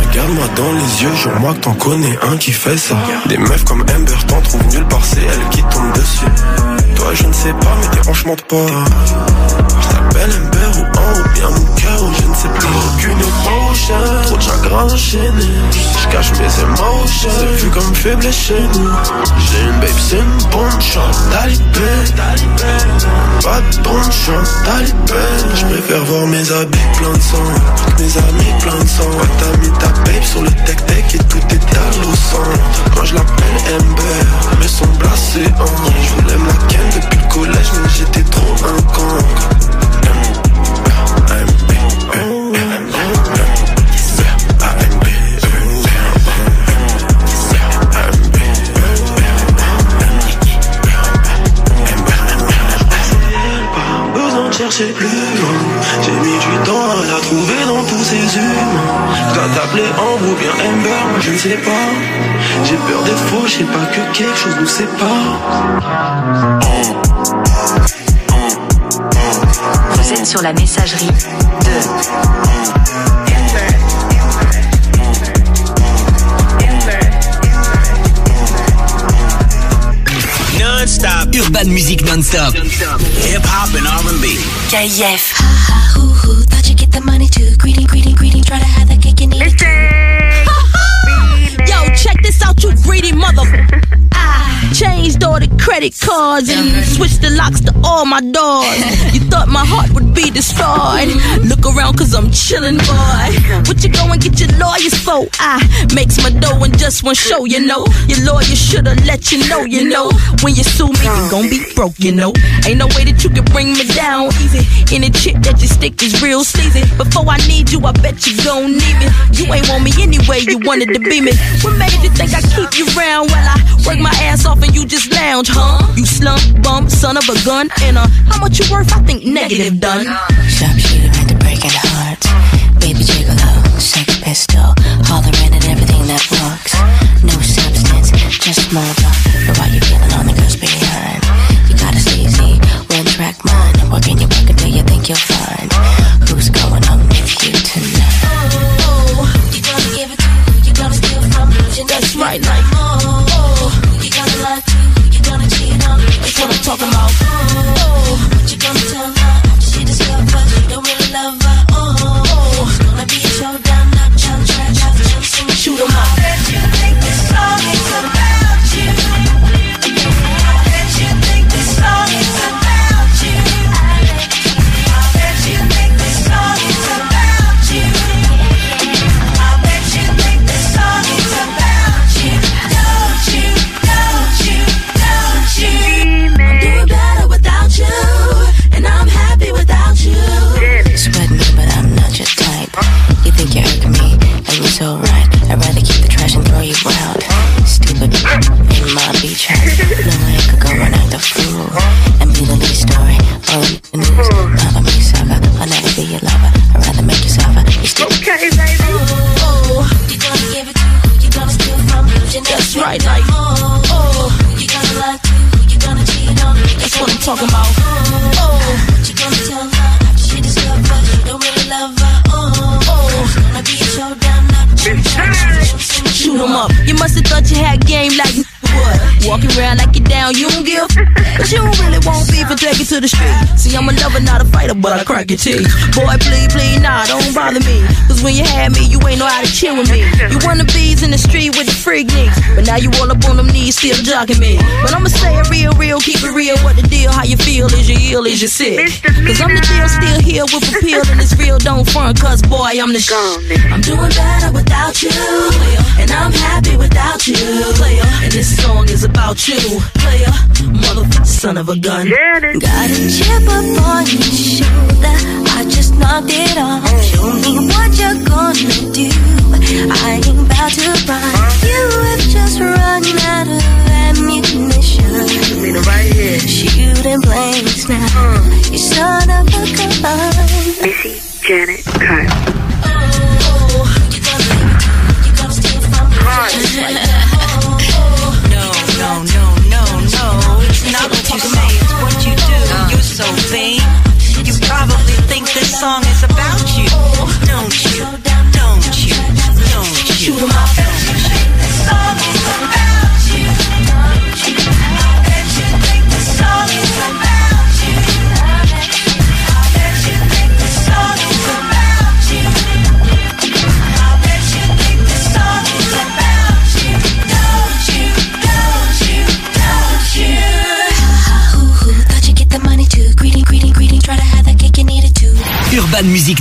Regarde-moi dans les yeux, jure-moi que t'en connais un qui fait ça. Des meufs comme Amber t'en trouvent nulle part, c'est elle qui tombe dessus. Toi, je ne sais pas, mais dérange-moi pas. Sais plus. Aucune émotion, trop de chagrin enchaîné. Je cache mes émotions, c'est vu comme faible chez nous. J'ai une babe, c'est une bonne chance, talibé. Pas de bonne chance, talibé. Je préfère voir mes habits plein de sang, mes amis plein de sang. Ouais, t'as mis ta babe sur le tech-tech et tout est à centre. Moi je l'appelle Amber, mais son blasé en. Je voulais me la ken depuis le collège, mais j'étais trop un con. Besoin de chercher plus J'ai mis du temps à la trouver dans tous ces humains. Je dois t'appeler Ambre ou bien Amber, moi je ne sais pas. J'ai peur d'être faux, je sais pas que quelque chose nous sépare Vous êtes sur la messagerie de Non-stop. Urban Music non-stop. Hip-hop and R&B. KF. Who, who thought you get the money too? Greeting, greeting, greeting. Try to have that cake and eat it Yo, check this out, you greedy mother. I changed all the credit cards and switched the locks to all my doors. Thought my heart would be destroyed. Look around, cause I'm chillin', boy. What you go and get your lawyers for? I makes my dough in just one show, you know. Your lawyer shoulda let you know, you know. When you sue me, you gon' be broke, you know. Ain't no way that you can bring me down easy. Any chick that you stick is real sleazy. Before I need you, I bet you gon' need me. You ain't want me anyway, you wanted to be me. What made you think I keep you round while I work my ass off and you just lounge, huh? You slump bump, son of a gun, and uh, how much you worth? I think negative done. Sharpshooter into breaking hearts. Baby gigolo, sex pistol. Hollering at everything that walks. No substance, just small talk. But why you feeling on the girls behind? You got a sleazy, one track mind. Working your work until you think you'll find Walking around like you down, you don't give. But you don't really want beef and take it to the street. See, I'm a lover, not a fighter, but I crack your teeth. Boy, please, please, nah, don't bother me. Cause when you had me, you ain't know how to chill with me. You wanna bees in the street with the freak nicks. But now you all up on them knees, still jogging me. But I'ma say it real, real, keep it real. What the deal? How you feel? Is you ill? Is you sick? Cause I'm the deal, still here with appeal. And it's real, don't front, cause boy, I'm the sh- I'm doing better without you, and I'm happy without you. And this song is about you. Player, motherfucker, son of a gun. Got a chip up on your shoulder. I just knocked it off.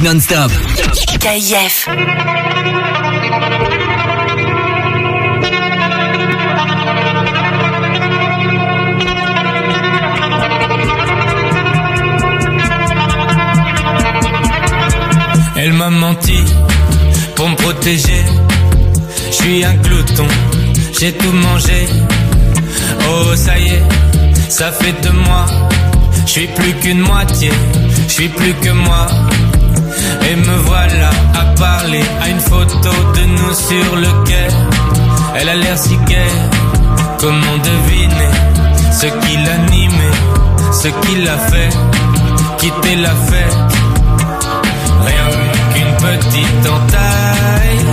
Non-Stop. Elle m'a menti pour me protéger. Je suis un glouton, j'ai tout mangé. Oh ça y est, ça fait de moi. Je suis plus qu'une moitié, je suis plus que moi. Et me voilà à parler à une photo de nous sur le quai. Elle a l'air si gaie, comment deviner ce qui l'animait, ce qui l'a fait quitter la fête. Rien qu'une petite entaille.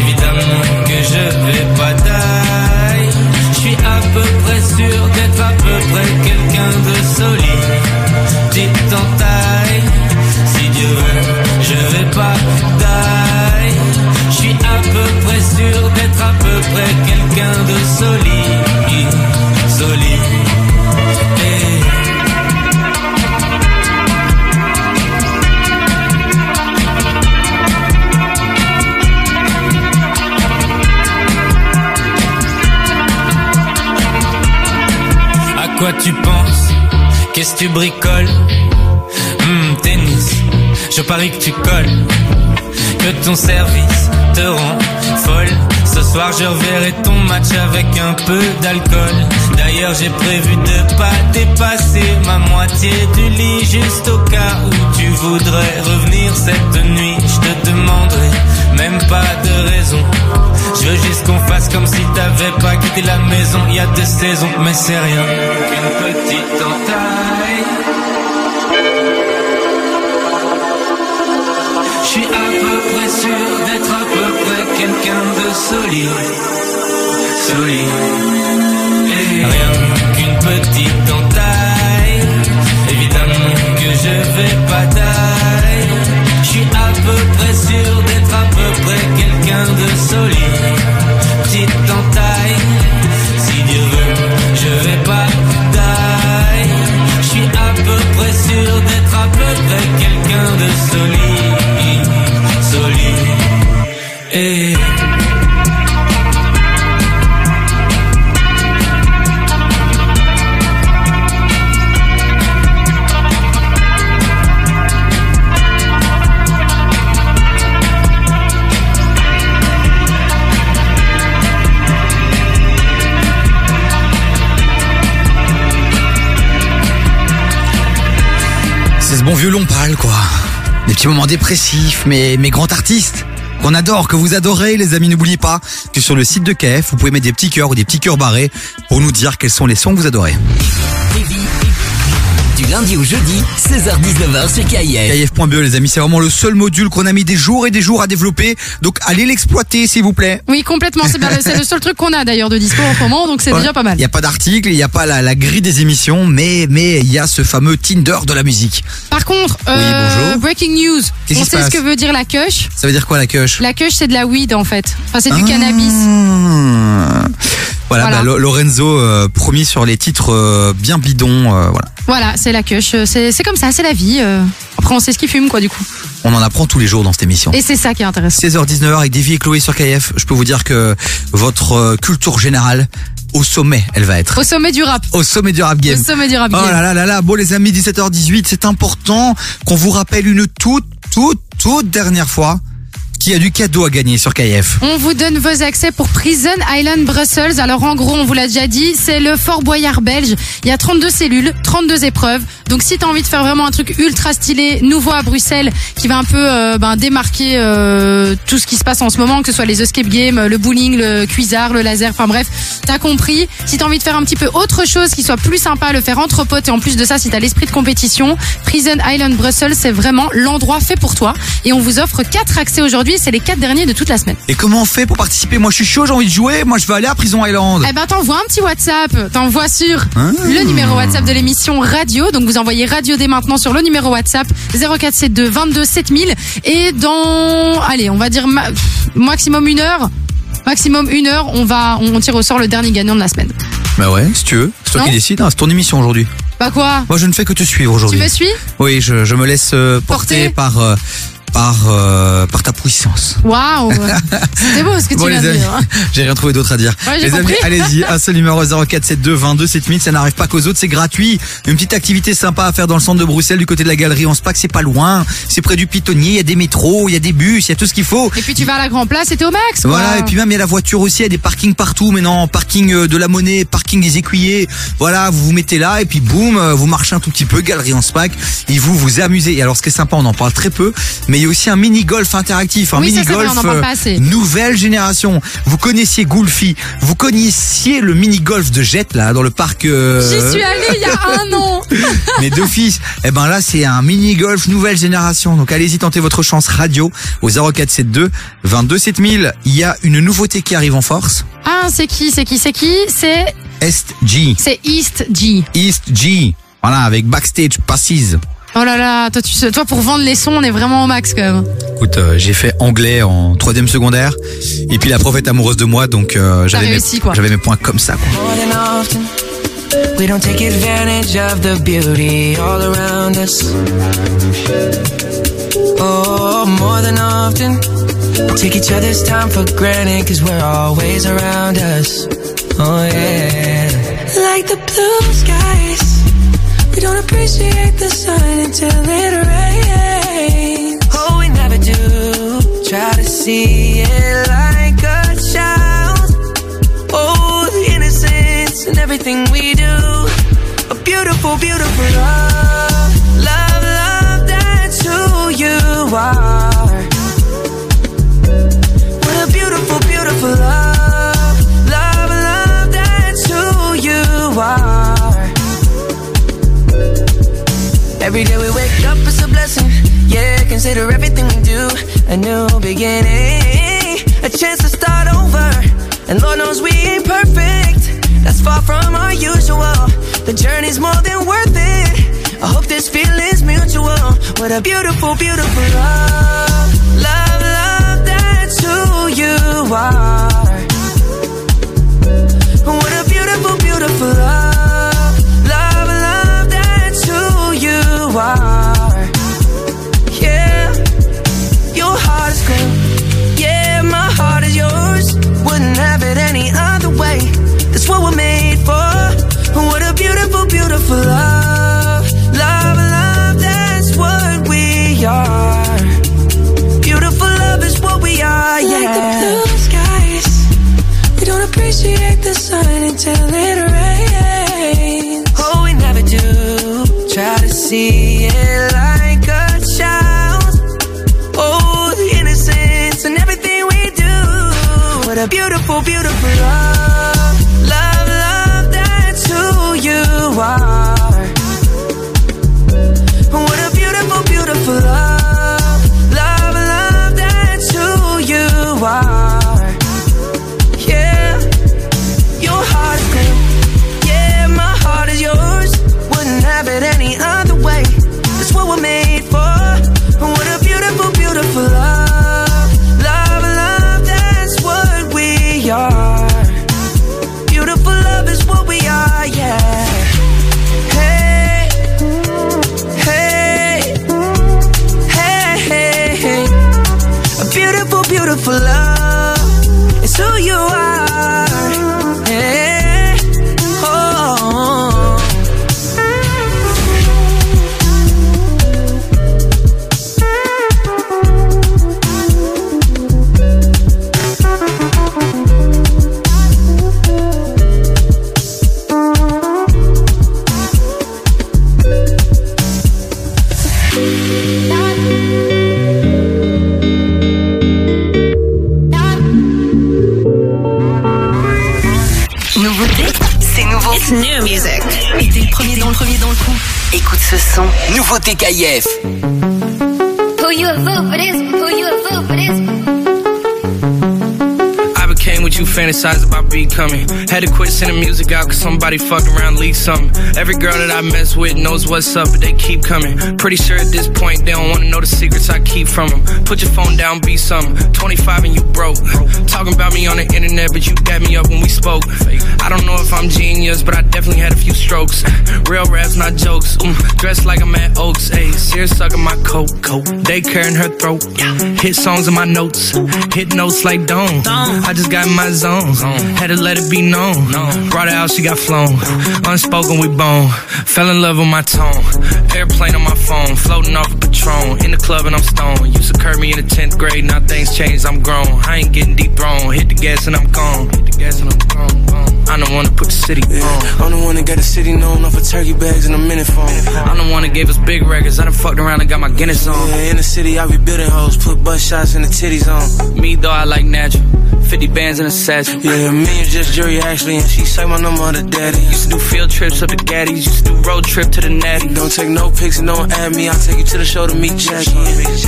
Évidemment que je vais pas taille. Je suis à peu près sûr d'être à peu près quelqu'un de solide. Petite entaille. Je vais pas taille. Je suis à peu près sûr d'être à peu près quelqu'un de solide. Solide. Eh. À quoi tu penses? Qu'est-ce que tu bricoles? Je parie que tu colles. Que ton service te rend folle. Ce soir, je reverrai ton match avec un peu d'alcool. D'ailleurs, j'ai prévu de pas dépasser ma moitié du lit juste au cas où tu voudrais revenir cette nuit. Je te demanderai même pas de raison. Je veux juste qu'on fasse comme si t'avais pas quitté la maison il y a deux saisons, mais c'est rien qu'une petite entaille. Solide, solide. Et rien qu'une petite entaille. Évidemment que je vais pas taille. Je suis à peu près sûr d'être à peu près quelqu'un de solide. Petite entaille. Si Dieu veut, je vais pas taille. Je suis à peu près sûr d'être à peu près quelqu'un de solide. Violon pâle, quoi. Des petits moments dépressifs, mais, mais grands artistes. Qu'on adore, que vous adorez, les amis. N'oubliez pas que sur le site de KF, vous pouvez mettre des petits cœurs ou des petits cœurs barrés pour nous dire quels sont les sons que vous adorez. Du lundi au jeudi, 16h-19h sur KIF. KF.be, les amis, c'est vraiment le seul module qu'on a mis des jours et des jours à développer. Donc allez l'exploiter, s'il vous plaît. Oui, complètement. C'est bien, c'est le seul truc qu'on a d'ailleurs de dispo en ce moment, donc c'est Ouais. déjà pas mal. Il n'y a pas d'article, il n'y a pas la, la grille des émissions, mais mais il y a ce fameux Tinder de la musique. Par contre, euh, breaking news. On sait ce que veut dire la kush. Ça veut dire quoi la queuche La kush, c'est de la weed en fait. Enfin, c'est du Ah. cannabis. Voilà, Voilà. bah, Lo- Lorenzo euh, promis sur les titres euh, bien bidons. euh, voilà. Voilà, c'est la kush. C'est comme ça, c'est la vie. euh. Après, on sait ce qu'ils fument, quoi, du coup. On en apprend tous les jours dans cette émission. Et c'est ça qui est intéressant. 16h-19h avec Davy et Chloé sur KF. Je peux vous dire que votre euh, culture générale au sommet, elle va être. Au sommet du rap. Au sommet du rap game. Au sommet du rap Oh game. là là là là, bon les amis, 17h18, c'est important qu'on vous rappelle une toute, toute, toute dernière fois qu'il y a du cadeau à gagner sur KF. On vous donne vos accès pour Prison Island Brussels. Alors en gros, on vous l'a déjà dit, c'est le Fort Boyard belge. Il y a 32 cellules, 32 épreuves. Donc si t'as envie de faire vraiment un truc ultra stylé, nouveau à Bruxelles, qui va un peu euh, ben, démarquer euh, tout ce qui se passe en ce moment, que ce soit les escape games, le bowling, le cuisard, le laser, enfin bref, t'as compris. Si t'as envie de faire un petit peu autre chose qui soit plus sympa, le faire entre potes et en plus de ça, si t'as l'esprit de compétition, Prison Island Brussels, c'est vraiment l'endroit fait pour toi. Et on vous offre quatre accès aujourd'hui, c'est les quatre derniers de toute la semaine. Et comment on fait pour participer? Moi je suis chaud, j'ai envie de jouer, moi je veux aller à Prison Island. Eh ben t'envoies un petit WhatsApp, t'envoies sur Ah. le numéro WhatsApp de l'émission radio. Donc vous envoyez radio dès maintenant sur le numéro WhatsApp 0472 22 7000 et dans allez on va dire ma- maximum une heure. Maximum une heure, on va, on tire au sort le dernier gagnant de la semaine. Bah ouais, si tu veux. C'est toi Non qui décides, hein, c'est ton émission aujourd'hui. Bah quoi? Moi je ne fais que te suivre Tu aujourd'hui. me suis? Oui, je, je me laisse euh, porter, par euh, par euh, par ta puissance. Waouh C'était beau ce que tu Bon, viens de dire. hein. j'ai rien trouvé d'autre à dire. Ouais, les amis, allez-y, un seul numéro 0472 22 7000, ça n'arrive pas qu'aux autres, c'est gratuit. Une petite activité sympa à faire dans le centre de Bruxelles, du côté de la galerie en Spac, c'est pas loin. C'est près du pitonnier, il y a des métros, il y a des bus, il y a tout ce qu'il faut. Et puis tu vas à la Grand Place et t'es au max. quoi. Voilà, et puis même il y a la voiture aussi, il y a des parkings partout maintenant, parking euh, de la monnaie, parking des écuyers. Voilà, vous vous mettez là et puis boum, euh, vous marchez un tout petit peu, galerie en SPAC, et vous vous amusez. Et alors ce qui est sympa, on en parle très peu, mais il y a aussi un mini golf interactif, un Oui, ça, mini c'est vrai, golf on en parle pas assez. nouvelle génération. Vous connaissiez Goulfi, vous connaissiez le mini golf de Jet là dans le parc. euh, J'y suis allée il y a un an. mais d'office, eh ben là c'est un mini golf nouvelle génération. Donc allez-y tentez votre chance radio au 0472 22 7000. Il y a une nouveauté qui arrive en force. Ah, c'est qui C'est qui C'est qui? C'est Est G. c'est East G. East G. Voilà, avec backstage passes. Oh là là, toi, tu, sais- toi pour vendre les sons, on est vraiment au max quand même. Écoute, euh, j'ai fait anglais en troisième secondaire. Et puis la prof est amoureuse de moi, donc euh, j'avais mes, réussi, quoi. j'avais mes points comme ça. Quoi. More than often, we don't take advantage of the beauty all around us. Oh, more than often, we take each other's time for granted cause we're always around us. Oh, yeah. Like the blue skies, don't appreciate the sun until it rains. Oh, we never do try to see it like a child. Oh, the innocence in everything we do. A beautiful, beautiful love. Love, love, that's who you are. Every day we wake up, it's a blessing. Yeah, consider everything we do a new beginning, a chance to start over. And Lord knows we ain't perfect. That's far from our usual. The journey's more than worth it. I hope this feeling's mutual. What a beautiful, beautiful love. Love, love, that's who you are. What a beautiful, beautiful love. See it like a child. Oh, the innocence and everything we do. What a beautiful, beautiful love. Ce son. Nouveauté KIF. Who you a fool for this? You fantasize about becoming. Had to quit sending music out cause somebody fucked around, leaked something. Every girl that I mess with knows what's up, but they keep coming. Pretty sure at this point they don't wanna know the secrets I keep from them. Put your phone down, be something. 25 and you broke. Talking about me on the internet, but you dapped me up when we spoke. I don't know if I'm genius, but I definitely had a few strokes. Real raps, not jokes. Mm, dressed like I'm at Oaks. Ayy, serious sucking my coat. coat. Daycare in her throat. Hit songs in my notes. Hit notes like Dome. I just got in my zone. Had to let it be known. Brought her out, she got flown. Unspoken, we bone. Fell in love with my tone. Airplane on my phone. Floating off a Patron. In the club and I'm stoned. Used to curb me in the 10th grade. Now things changed, I'm grown. I ain't getting deep thrown. Hit the gas and I'm gone. Hit the gas and I'm gone. gone. I'm the one to put the city on. I'm the one that got the city known off of turkey bags and a minute phone. I'm the one that gave us big records. I done fucked around and got my Guinness on. Yeah, in the city, I be building hoes, put butt shots in the titties on. Me though, I like natural. 50 bands in a Yeah, me and just Jury Ashley, and she say my number to daddy. Used to do field trips up to Gaddy's. Used to do road trip to the Natty. Don't take no pics and don't add me. I'll take you to the show to meet Jackie.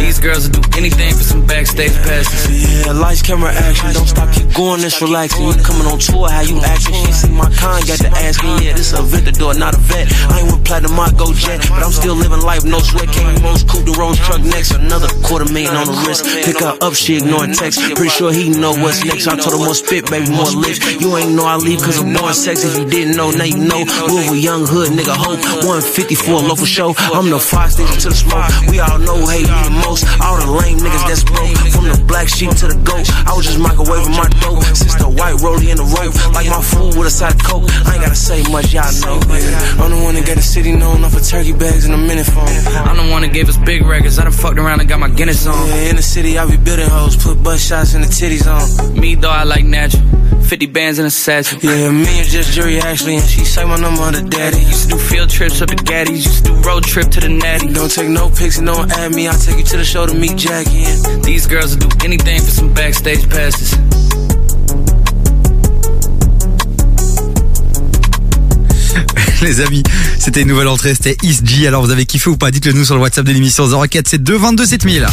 These girls will do anything for some backstage passes. Yeah, lights, camera, action. Don't stop, keep going, this relaxing. You coming on tour, how you acting? She see my kind, got to ask me. Yeah, this a vendor, not a vet. I ain't with platinum, I go jet. But I'm still living life, no sweat. Came Rose, coupe the Rose truck next. Another quarter million on the wrist. Pick her up, she ignoring text. Pretty sure he know what's next. I told her more spit, baby, more lips. You ain't know I leave cause I'm more sexy. If you didn't know, now you know. Move a young hood, nigga, hope. 150 for a local show. I'm the fire station to the smoke. We all know hate me the most. All the lame niggas that's broke. From the black sheep to the goat. I was just microwaving my dope. Since the white rollie in the rope. Like my food with a side of coke. I ain't gotta say much, y'all know. Yeah. I'm the one that got the city known off of turkey bags and a minute phone. I'm the one that gave us big records. I done fucked around and got my Guinness on. Yeah, in the city, I be building hoes. Put butt shots in the titties on. Me though, I like natural. 50 bands in a satchel. Yeah, me and just Jury and she say my number to daddy. Used to do field trips up to Gaddy's. Used to do road trip to the Natty. Don't take no pics and don't add me. I'll take you to the show to meet Jackie. And These girls will do anything for some backstage passes. Les amis, c'était une nouvelle entrée, c'était East G. Alors vous avez kiffé ou pas? Dites-le nous sur le WhatsApp de l'émission 0472 22 7000.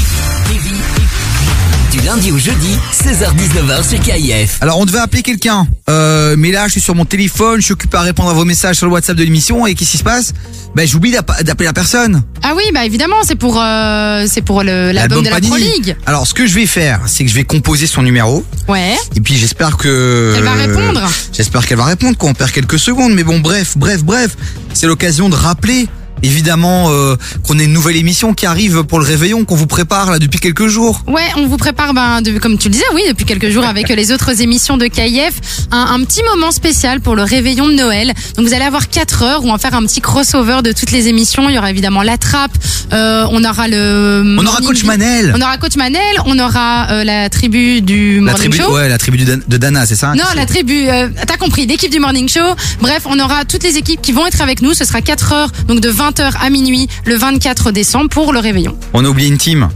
Lundi au jeudi, 16h-19h sur KIF. Alors on devait appeler quelqu'un, euh, mais là je suis sur mon téléphone, je suis occupé à répondre à vos messages sur le WhatsApp de l'émission et qu'est-ce qui se passe? Ben j'oublie d'app- d'appeler la personne. Ah oui, bah évidemment, c'est pour, euh, c'est pour le- l'album de la Pro Panini. League. Alors ce que je vais faire, c'est que je vais composer son numéro. Ouais. Et puis j'espère que Elle va répondre. J'espère qu'elle va répondre. Qu'on perd quelques secondes, mais bon, bref, bref, bref. C'est l'occasion de rappeler. Évidemment euh, qu'on a une nouvelle émission qui arrive pour le réveillon qu'on vous prépare là depuis quelques jours. Ouais, on vous prépare, ben, de- comme tu le disais, oui, depuis quelques jours avec les autres émissions de KIF, un, un petit moment spécial pour le réveillon de Noël. Donc vous allez avoir 4 heures où on va faire un petit crossover de toutes les émissions. Il y aura évidemment la trappe, euh, on aura le. On aura Coach. Manel. On aura Coach Manel, on aura euh, la tribu du La Morning tribu, Show. ouais, la tribu Dan- de Dana, c'est ça Non, la tribu, t'as compris, l'équipe du Morning Show. Bref, on aura toutes les équipes qui vont être avec nous. Ce sera 4 heures, donc de 20h à minuit, le 24 décembre pour le réveillon. On a oublié une team.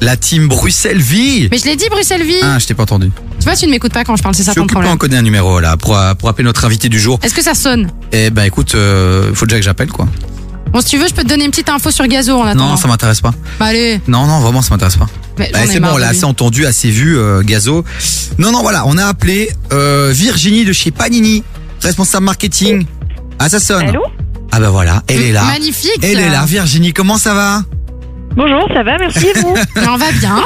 La team Bruxelles-Vie. Mais je l'ai dit, Bruxelles-Vie. Ah, je t'ai pas entendu. Tu vois, tu ne m'écoutes pas quand je parle, c'est ça Je ton problème. en connaître un numéro là pour, pour appeler notre invité du jour. Est-ce que ça sonne? Eh ben écoute, euh, faut déjà que j'appelle quoi. Bon, si tu veux, je peux te donner une petite info sur Gazo en attendant. Non, ça m'intéresse pas. Bah, allez. Non, non, vraiment, ça m'intéresse pas. Mais Bah, c'est bon, on l'a assez entendu, assez vu, euh, Gazo. Non, non, voilà, on a appelé euh, Virginie de chez Panini, responsable marketing. Ah, ça sonne. Allô? Ah bah voilà, elle est là. Magnifique. Elle est là, Virginie. Comment ça va Bonjour, ça va, merci et vous On va bien.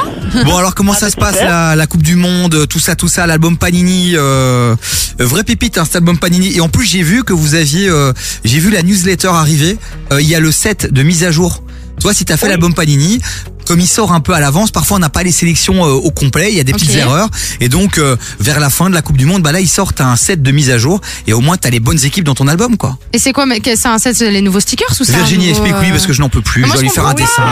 Bon alors comment ça se passe la, la Coupe du Monde, tout ça, tout ça, l'album Panini, euh, euh, vrai pépite hein, cet album Panini. Et en plus j'ai vu que vous aviez, euh, j'ai vu la newsletter arriver. Euh, il y a le set de mise à jour. Toi si t'as fait l'album Panini, comme il sort un peu à l'avance, parfois on n'a pas les sélections euh, au complet, il y a des petites erreurs. Et donc euh, vers la fin de la Coupe du Monde, bah là ils sortent un set de mise à jour et au moins t'as les bonnes équipes dans ton album quoi. Et c'est quoi C'est un set, les nouveaux stickers ou c'est un Virginie nouveau, explique oui euh, parce que je n'en peux plus. Ah, je dois je lui faire un dessin.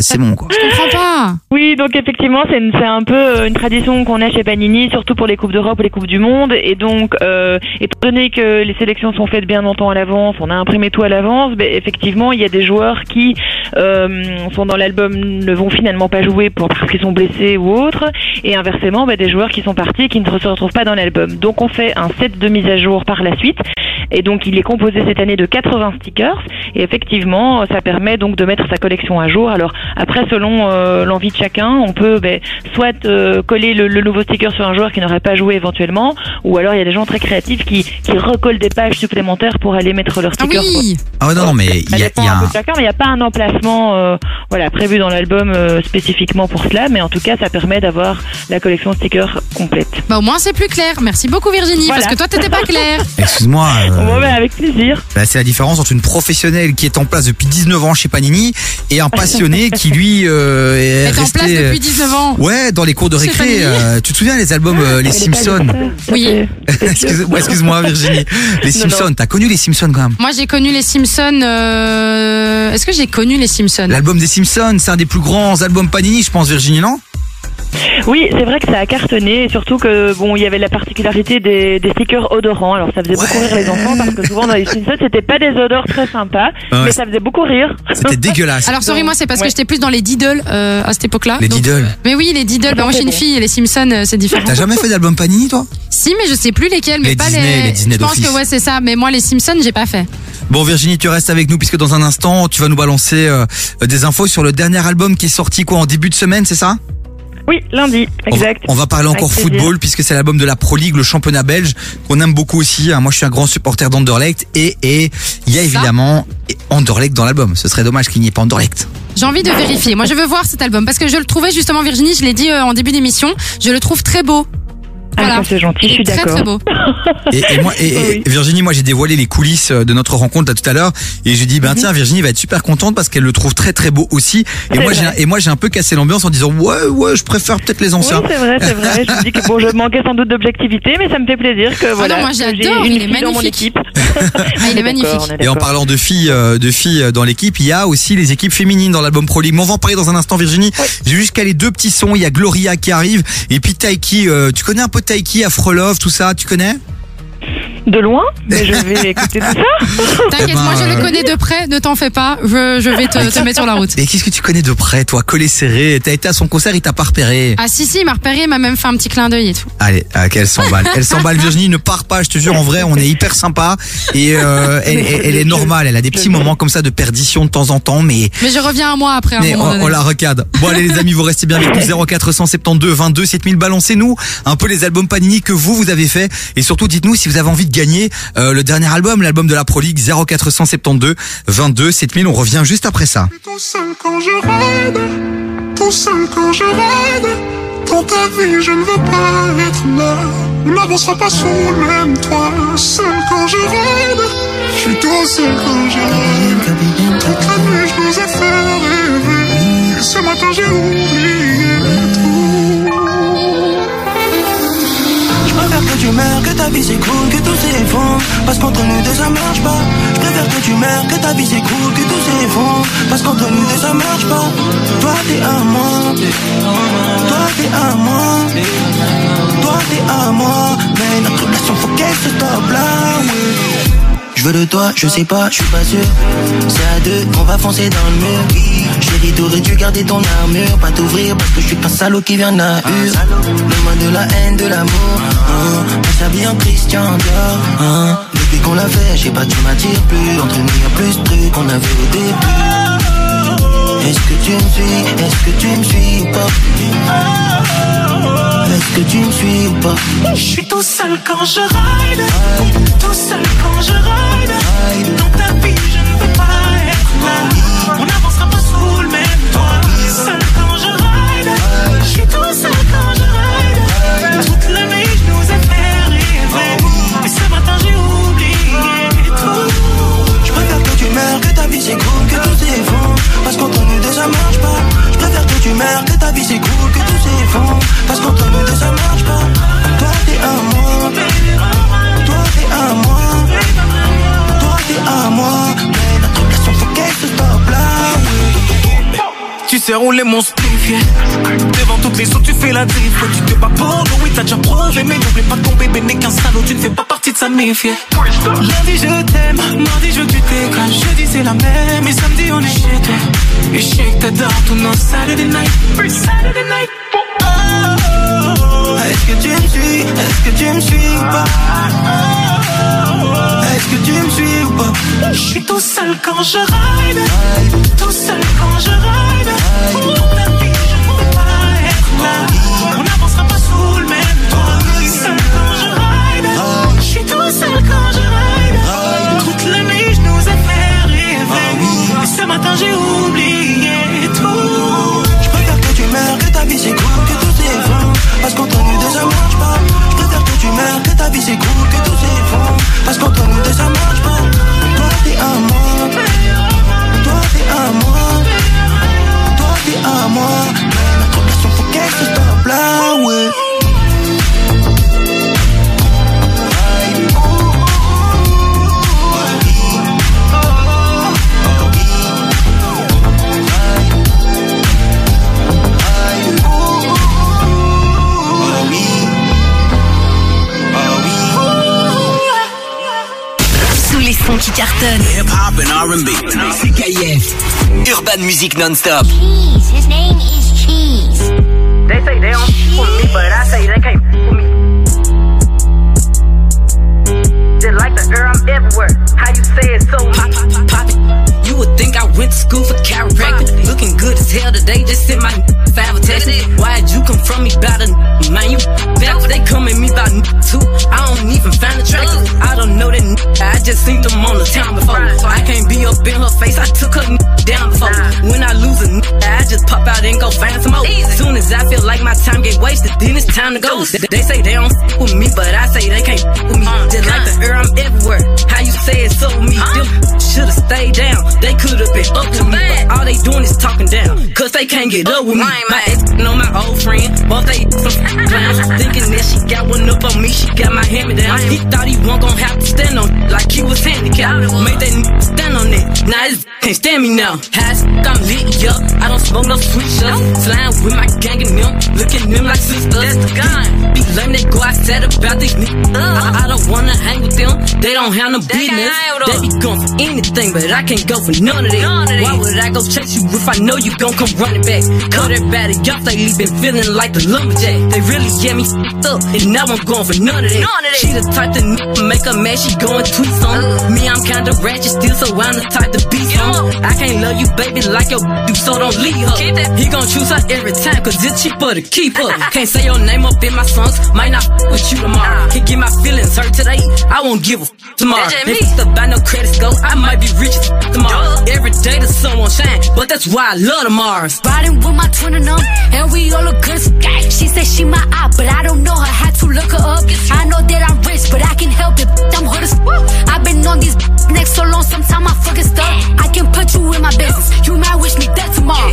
C'est bon quoi. Je comprends pas. Oui, donc effectivement, c'est un peu une tradition qu'on a chez Panini, surtout pour les Coupes d'Europe et les Coupes du Monde. Et donc, euh, étant donné que les sélections sont faites bien longtemps à l'avance, on a imprimé tout à l'avance, ben, effectivement, il y a des joueurs qui euh, sont dans l'album, ne vont finalement pas jouer pour, parce qu'ils sont blessés ou autres. Et inversement, ben, des joueurs qui sont partis et qui ne se retrouvent pas dans l'album. Donc, on fait un set de mise à jour par la suite. Et donc il est composé cette année de 80 stickers. Et effectivement, ça permet donc de mettre sa collection à jour. Alors après, selon euh, l'envie de chacun, on peut ben, soit euh, coller le, le nouveau sticker sur un joueur qui n'aurait pas joué éventuellement, ou alors il y a des gens très créatifs qui, qui recollent des pages supplémentaires pour aller mettre leur sticker. oui Ah ouais, non, non, mais il y a, y a un peu chacun, mais il n'y a pas un emplacement euh, voilà, prévu dans l'album euh, spécifiquement pour cela, mais en tout cas, ça permet d'avoir la collection stickers complète. Bah au moins c'est plus clair. Merci beaucoup Virginie, Voilà. parce que toi t'étais pas claire. Excuse-moi. euh, Ouais, ouais, avec plaisir. Bah, c'est la différence entre une professionnelle qui est en place depuis 19 ans chez Panini et un passionné qui lui euh, est est en resté place depuis 19 ans. Ouais, dans les cours de récré. Euh, tu te souviens les albums euh, Les Simpsons Oui. Excuse-moi, Virginie. Les Non, Simpsons, t'as connu les Simpsons quand même? Moi j'ai connu les Simpsons. euh, Est-ce que j'ai connu les Simpsons? L'album des Simpsons, c'est un des plus grands albums Panini, je pense, Virginie, non? Oui, c'est vrai que ça a cartonné, et surtout que bon, il y avait la particularité des, des stickers odorants. Alors ça faisait beaucoup rire les enfants parce que souvent dans les Simpsons, c'était pas des odeurs très sympas, Ouais. mais ça faisait beaucoup rire. C'était dégueulasse. Alors sorry moi c'est parce Ouais. que j'étais plus dans les Diddle euh, à cette époque-là. Les Donc- Diddle. Mais oui les Diddle. Bah moi je suis une fille et les Simpsons euh, c'est différent. T'as jamais fait d'album Panini, toi? Si mais je sais plus lesquels. Mais Les pas Disney, les Disney Je pense que ouais c'est ça. Mais moi les Simpsons j'ai pas fait. Bon Virginie, tu restes avec nous puisque dans un instant, tu vas nous balancer euh, des infos sur le dernier album qui est sorti quoi en début de semaine, c'est ça? Oui, lundi, exact. On va parler encore Avec plaisir. football puisque c'est l'album de la Pro League, le championnat belge qu'on aime beaucoup aussi. hein. Moi, je suis un grand supporter d'Anderlecht et et il y a évidemment Anderlecht dans l'album. Ce serait dommage qu'il n'y ait pas Anderlecht. J'ai envie de vérifier. Moi je veux voir cet album parce que je le trouvais justement Virginie. Je l'ai dit euh, en début d'émission. Je le trouve très beau. Ah, ça, c'est gentil, je suis Très d'accord. très beau. Et, et moi, et, et Virginie, moi, j'ai dévoilé les coulisses euh, de notre rencontre là tout à l'heure et j'ai dit ben tiens, Virginie va être super contente parce qu'elle le trouve très très beau aussi. Et moi, j'ai et moi j'ai un peu cassé l'ambiance en disant ouais ouais, je préfère peut-être les Oui, anciens. c'est vrai, c'est vrai. Je me dis que bon, je manquais sans doute d'objectivité, mais ça me fait plaisir que voilà. Ah moi, que j'adore, j'ai il une est fille dans mon magnifique. équipe. Ah, il est magnifique. Et en parlant de filles, euh, de filles dans l'équipe, il y a aussi les équipes féminines dans l'album Pro League. Mais on va en parler dans un instant, Virginie. J'ai juste calé deux petits sons. Il y a Gloria qui arrive et puis Taiki. euh, tu connais un peu Taiki, Afrolove, tout ça, tu connais? De loin, mais je vais écouter tout ça. T'inquiète, Eh ben, moi je euh, le connais de près. Ne t'en fais pas. Je, je vais te, te mettre sur la route. Mais qu'est-ce que tu connais de près, toi, collé serré T'as été à son concert, il t'a pas repéré. Ah si si, il m'a repéré, il m'a même fait un petit clin d'œil et tout. Allez, ah, qu'elle s'emballe. Elle s'emballe, Virginie, ne part pas, je te jure, en vrai, on est hyper sympa. Et euh, elle, elle- elle est normale, elle a des petits moments comme ça de perdition de temps en temps, mais Mais je reviens à moi après un Mais moment on, donné. on la recadre. Bon allez les amis, vous restez bien avec nous 0472 22 7000. Balancez-nous un peu les albums Panini que vous vous avez fait et surtout dites-nous si vous avez envie de gagner euh, le dernier album, l'album de la Pro League 0472 22 7000. On revient juste après ça. Tout seul quand je rêve, tout seul quand je rêve. Dans ta vie, je ne veux pas être là. On n'avancera pas sous le même toit. Seul quand je rêve, je suis tout seul quand je rêve. Toute la nuit, je nous ai fait rêver. Ce matin, j'ai oublié tout. Tu meurs, que ta vie s'écroule, que tout s'effondre. Parce qu'entre nous deux ça marche pas. Je préfère que tu meurs, que ta vie s'écroule, que tout s'effondre. Parce qu'entre nous deux ça marche pas. Toi t'es à moi. Toi t'es à moi. Toi t'es à moi. Mais notre relation faut qu'elle se stoppe là. Veux de toi, je sais pas, je suis pas sûr. C'est à deux qu'on va foncer dans le mur. Chérie, t'aurais dû garder ton armure. Pas t'ouvrir parce que je suis pas salaud qui vient hure Loin de la haine, de l'amour. Hein. On s'habille en Christian Dior hein. Depuis qu'on l'a fait, je sais pas, tu m'attires plus. Entre nous y'a plus de trucs qu'on avait au début. Est-ce que tu me suis, est-ce que tu me suis ou pas? Est-ce que tu me suis ou pas? Je suis tout seul quand je ride, tout seul quand je ride. Dans ta vie, je ne veux pas être là. Tu que ta vie s'écroule, que tout s'effondre. Parce qu'entre nous deux ça marche pas. Toi t'es à moi Toi t'es à moi Toi t'es à moi Tu sais rouler mon spliff, yeah. Devant toutes les autres, tu fais la drift. Ouais, tu te bats pour nous, oui, t'as déjà prouvé. Mais n'oublie pas ton bébé n'est qu'un salaud, tu ne fais pas partie de sa méf, yeah. Lundi, je t'aime. Mardi, je veux tu. Jeudi, c'est la même. Et samedi, on est chez toi. Et je sais que t'adores tous nos Saturday night. Saturday night. Est-ce que tu me Est-ce que tu me suis pas? Est-ce que Je suis tout seul quand je ride. Tout seul quand je ride. Pour ta vie, je peux pas être là. On n'avancera pas sous le même toit. Seul quand je ride. Je suis tout seul quand je ride. Toute la nuit, je nous ai fait rêver. Et ce matin, j'ai oublié tout. Je préfère que tu meurs, que ta vie cool, que tout s'effondre. Parce marche pas. Je préfère meurs, que ta vie c'est cool, que tout s'effondre. Parce qu'entre nous deux ça marche pas. Toi t'es à moi. Toi t'es à moi. Toi t'es à moi. Mais notre relation faut qu'elle se stoppe là, ouais. Sous sons qui cartonnent. Hip hop and R&B. C'est KIF. Urban Music Non-Stop. Cheese. His name is Cheese. They say they don't f with me, but I say they can't f with me. Just like the air, I'm everywhere. How you say it so Pop, pop, pop, pop it. You would think I went to school for chiropractic. Looking good as hell today, just sent my five text. Why'd you come from me about a man? You back, they come at me about too. I don't even find the attractive. I don't know that I just seen them on the town before. I can't be up in her face, I took her down before. When I lose a I just pop out and go find some more. Soon as I feel like my time get wasted, then it's time to go. They, they say they don't f with me, but I say they can't f with me. Just like the air, I'm everywhere. How you say it so me? Them should've stayed down. They could've been up to me, they doing is talking down. Cause they can't get up with me. My ex know my old friend, both they some clowns. Thinking that she got one up on me, she got my hand me down. He thought he wasn't gonna have to stand on like he was handicapped. Made that n- stand on it. Now his can't stand me now. High as f- I'm lit, up, I don't smoke no sweet shots. Flying with my gang and them, looking at them like sisters. That's the gun. Be lame, they go outside about these niggas. I, I don't wanna hang with them, they don't have no business. They be going for anything, but I can't go for none of that. Why would I go chase you if I know you gon' come running back? Cut everybody off, lately been feeling like the lumberjack. They really get me up, and now I'm going for none of that. She the type to make a man, she going tweets on. Me, I'm kinda ratchet still, so I'm the type to be on. I can't love you, baby, like your do, so don't leave her. He gon' choose her every time, cause it's cheaper to keep her. Can't say your name up in my songs, might not f- with you tomorrow. Can get my feelings hurt today, I won't give a f- tomorrow. If it's about no credit score, I might be rich tomorrow. Every day the sun won't shine, but that's why I love the Mars. Riding with my twin and them, and we all look good as She said she my eye, but I don't know her. Had to look her up. I know that I'm rich, but I can help it. I'm hood as f- I've been on these next so long, sometimes I fucking stuck. I can put you in my business. You might wish me dead tomorrow.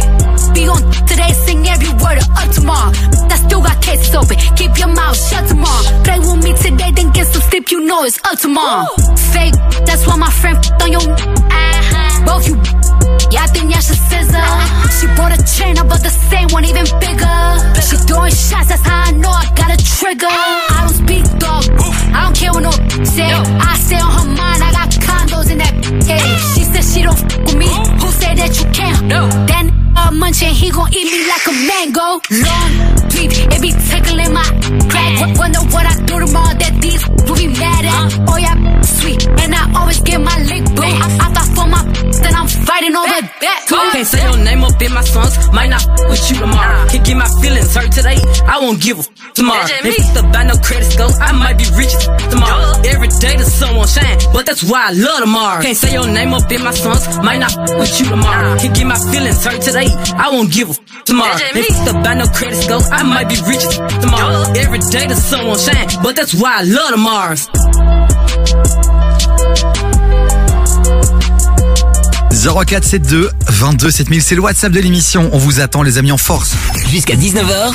Be on today, sing every word of up tomorrow. I still got cases open. Keep your mouth shut tomorrow. Play with me today, then get some sleep. You know it's up tomorrow. Fake, that's why my friend on your. Uh-huh. Both you. Yeah, I think y'all should scissor. She bought a chain, I bought the same one, even bigger. She throwing shots, that's how I know I got a trigger. I don't speak dog. I don't care what no say. I say on her mind, I got condos in that head. She said she don't f with me. Who said that you can't? No. Then uh, munching, he gon' eat me like a mango. Long, deep, it be tickling my crack. Wonder what I do tomorrow that these will be mad at. Oh yeah, sweet, and I always get my lick boo. I, I thought for my then I'm fighting over that too. Can't say your name up in my songs, might not f- with you tomorrow. Can't get my feelings hurt today, I won't give a tomorrow. If it's about no credit score, I might be rich tomorrow. Every day the sun won't shine, but that's why I love Mars. Can't say your name up in my songs, might not f- with you tomorrow. Can't get my feelings hurt today, I won't give a tomorrow. If it's about no credit score, I might be rich tomorrow. Every day the sun won't shine, but that's why I love Mars. 0472 22 7000, c'est le WhatsApp de l'émission. On vous attend les amis en force. Jusqu'à 19h,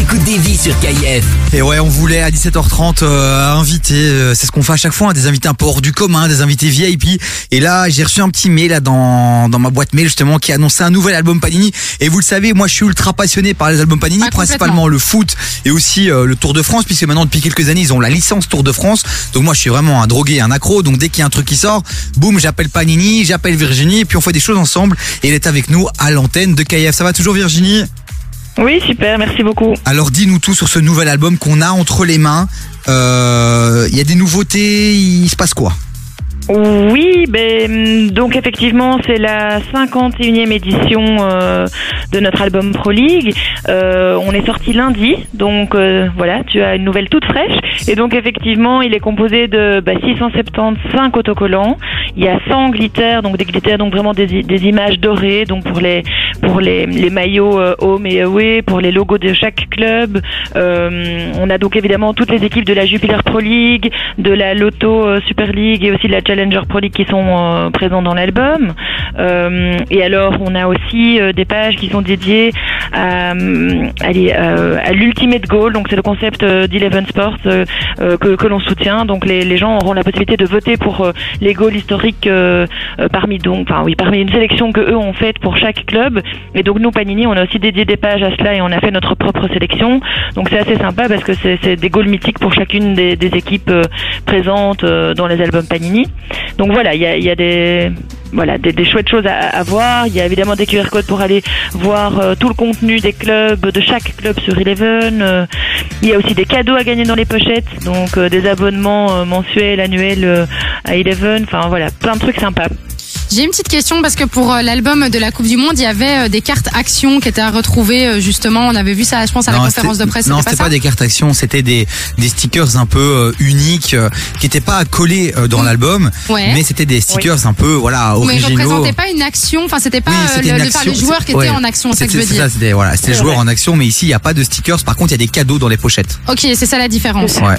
écoute des vies sur KIF. Et ouais, on voulait à 17h30 euh, inviter, euh, c'est ce qu'on fait à chaque fois, hein, des invités un peu hors du commun, des invités VIP. Et là, j'ai reçu un petit mail là dans, dans ma boîte mail justement qui annonçait un nouvel album Panini. Et vous le savez, moi je suis ultra passionné par les albums Panini, Ah, principalement le foot et aussi euh, le Tour de France, puisque maintenant depuis quelques années ils ont la licence Tour de France. Donc moi je suis vraiment un drogué, un accro. Donc dès qu'il y a un truc qui sort, boum, j'appelle Panini, j'appelle Virginie, puis on fait des choses ensemble. Et elle est avec nous à l'antenne de KF. Ça va toujours Virginie? Oui, super, merci beaucoup. alors dis-nous tout sur ce nouvel album qu'on a entre les mains. Euh, Il y a des nouveautés, il se passe quoi? Oui, ben, donc effectivement, c'est la 51e édition euh, de notre album Pro League. Euh, on est sorti lundi, donc euh, voilà, tu as une nouvelle toute fraîche. Et donc effectivement, il est composé de bah, 675 autocollants. Il y a 100 glitters, donc des glitters, donc vraiment des, des images dorées, donc pour les pour les, les maillots euh, home et away, pour les logos de chaque club. Euh, on a donc évidemment toutes les équipes de la Jupiler Pro League, de la Lotto euh, Super League et aussi de la Challenger qui sont euh, présents dans l'album. Euh, et alors, on a aussi euh, des pages qui sont dédiées à, l'Ultimate Goal. Donc, c'est le concept d'Eleven Sports que, que l'on soutient. Donc, les, gens auront la possibilité de voter pour les goals historiques parmi donc, enfin oui, parmi une sélection que eux ont faite pour chaque club. Et donc, nous, Panini, on a aussi dédié des pages à cela et on a fait notre propre sélection. Donc, c'est assez sympa parce que c'est des goals mythiques pour chacune des, équipes présentes dans les albums Panini. Donc voilà, il y a, des voilà des, chouettes choses à, voir. Il y a évidemment des QR codes pour aller voir euh, tout le contenu des clubs, de chaque club sur Eleven. Euh, il y a aussi des cadeaux à gagner dans les pochettes, donc euh, des abonnements euh, mensuels, annuels à Eleven. Enfin voilà, plein de trucs sympas. J'ai une petite question parce que pour euh, l'album de la Coupe du Monde, il y avait euh, des cartes actions qui étaient à retrouver euh, justement. On avait vu ça, je pense, à la Non, conférence de presse. Non, c'était pas, pas, des cartes actions, c'était des, des stickers un peu euh, uniques euh, qui étaient pas collés euh, dans l'album, Ouais. mais c'était des stickers un peu voilà Mais ils originaux. représentaient pas une action. Enfin, c'était pas Oui, euh, le, le- action, les joueurs qui ouais. étaient en action. C'est ça que je C'était- veux c'est dire. ça, c'était voilà, c'était les C'est joueurs vrai. en action, mais ici il y a pas de stickers. Par contre, il y a des cadeaux dans les pochettes. Ok, c'est ça la différence. Ouais.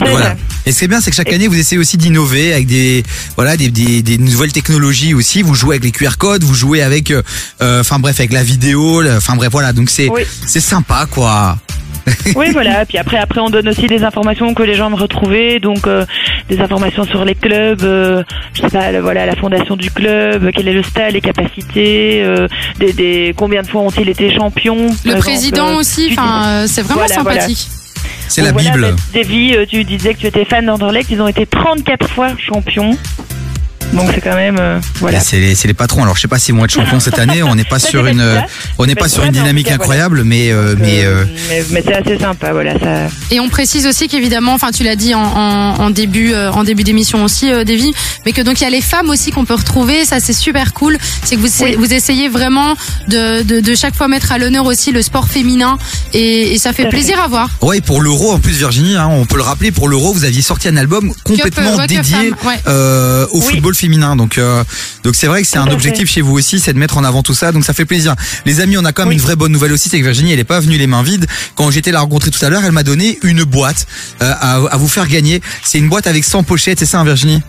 Voilà. Et ce qui est bien, c'est que chaque année, vous essayez aussi d'innover avec des, voilà, des, des, des nouvelles technologies aussi. Vous jouez avec les QR codes, vous jouez avec, euh, euh, enfin bref, avec la vidéo. Enfin bref, voilà. Donc c'est, c'est sympa, quoi. Oui, voilà. Puis après, après, on donne aussi des informations que les gens aiment retrouver, donc euh, des informations sur les clubs, euh, je sais pas, le- voilà, la fondation du club, quel est le stade, les capacités, euh, des, des combien de fois ont-ils été champions. Le président exemple, aussi. Enfin, euh, c'est vraiment Voilà, voilà. sympathique. C'est la voilà, Bible. euh, tu disais que tu étais fan d'Anderlecht, ils ont été 34 fois champions. Donc c'est quand même euh, voilà. C'est les, c'est les patrons. Alors je sais pas s'ils vont être champions cette année. On n'est pas sur une, pas- on n'est pas sur une dynamique cas, voilà. incroyable, mais euh, mais euh, Mais, mais c'est assez sympa, voilà. Ça... Et on précise aussi qu'évidemment, enfin tu l'as dit en, en, en début euh, en début d'émission aussi, euh, Davy, mais que donc il y a les femmes aussi qu'on peut retrouver. Ça c'est super cool. C'est que vous Oui. vous essayez vraiment de, de, de chaque fois mettre à l'honneur aussi le sport féminin et, et ça fait plaisir fait. à voir. Ouais, pour l'euro en plus Virginie, hein, on peut le rappeler, pour l'euro vous aviez sorti un album complètement ouais, que dédié ouais. euh, au Oui. football féminin. Donc euh, donc c'est vrai que c'est un objectif chez vous aussi, c'est de mettre en avant tout ça. Donc ça fait plaisir. Les amis, on a quand même Oui. une vraie bonne nouvelle aussi, c'est que Virginie elle est pas venue les mains vides. Quand j'étais la rencontrer tout à l'heure, elle m'a donné une boîte euh, à, à vous faire gagner. C'est une boîte avec 100 pochettes, c'est ça hein, Virginie?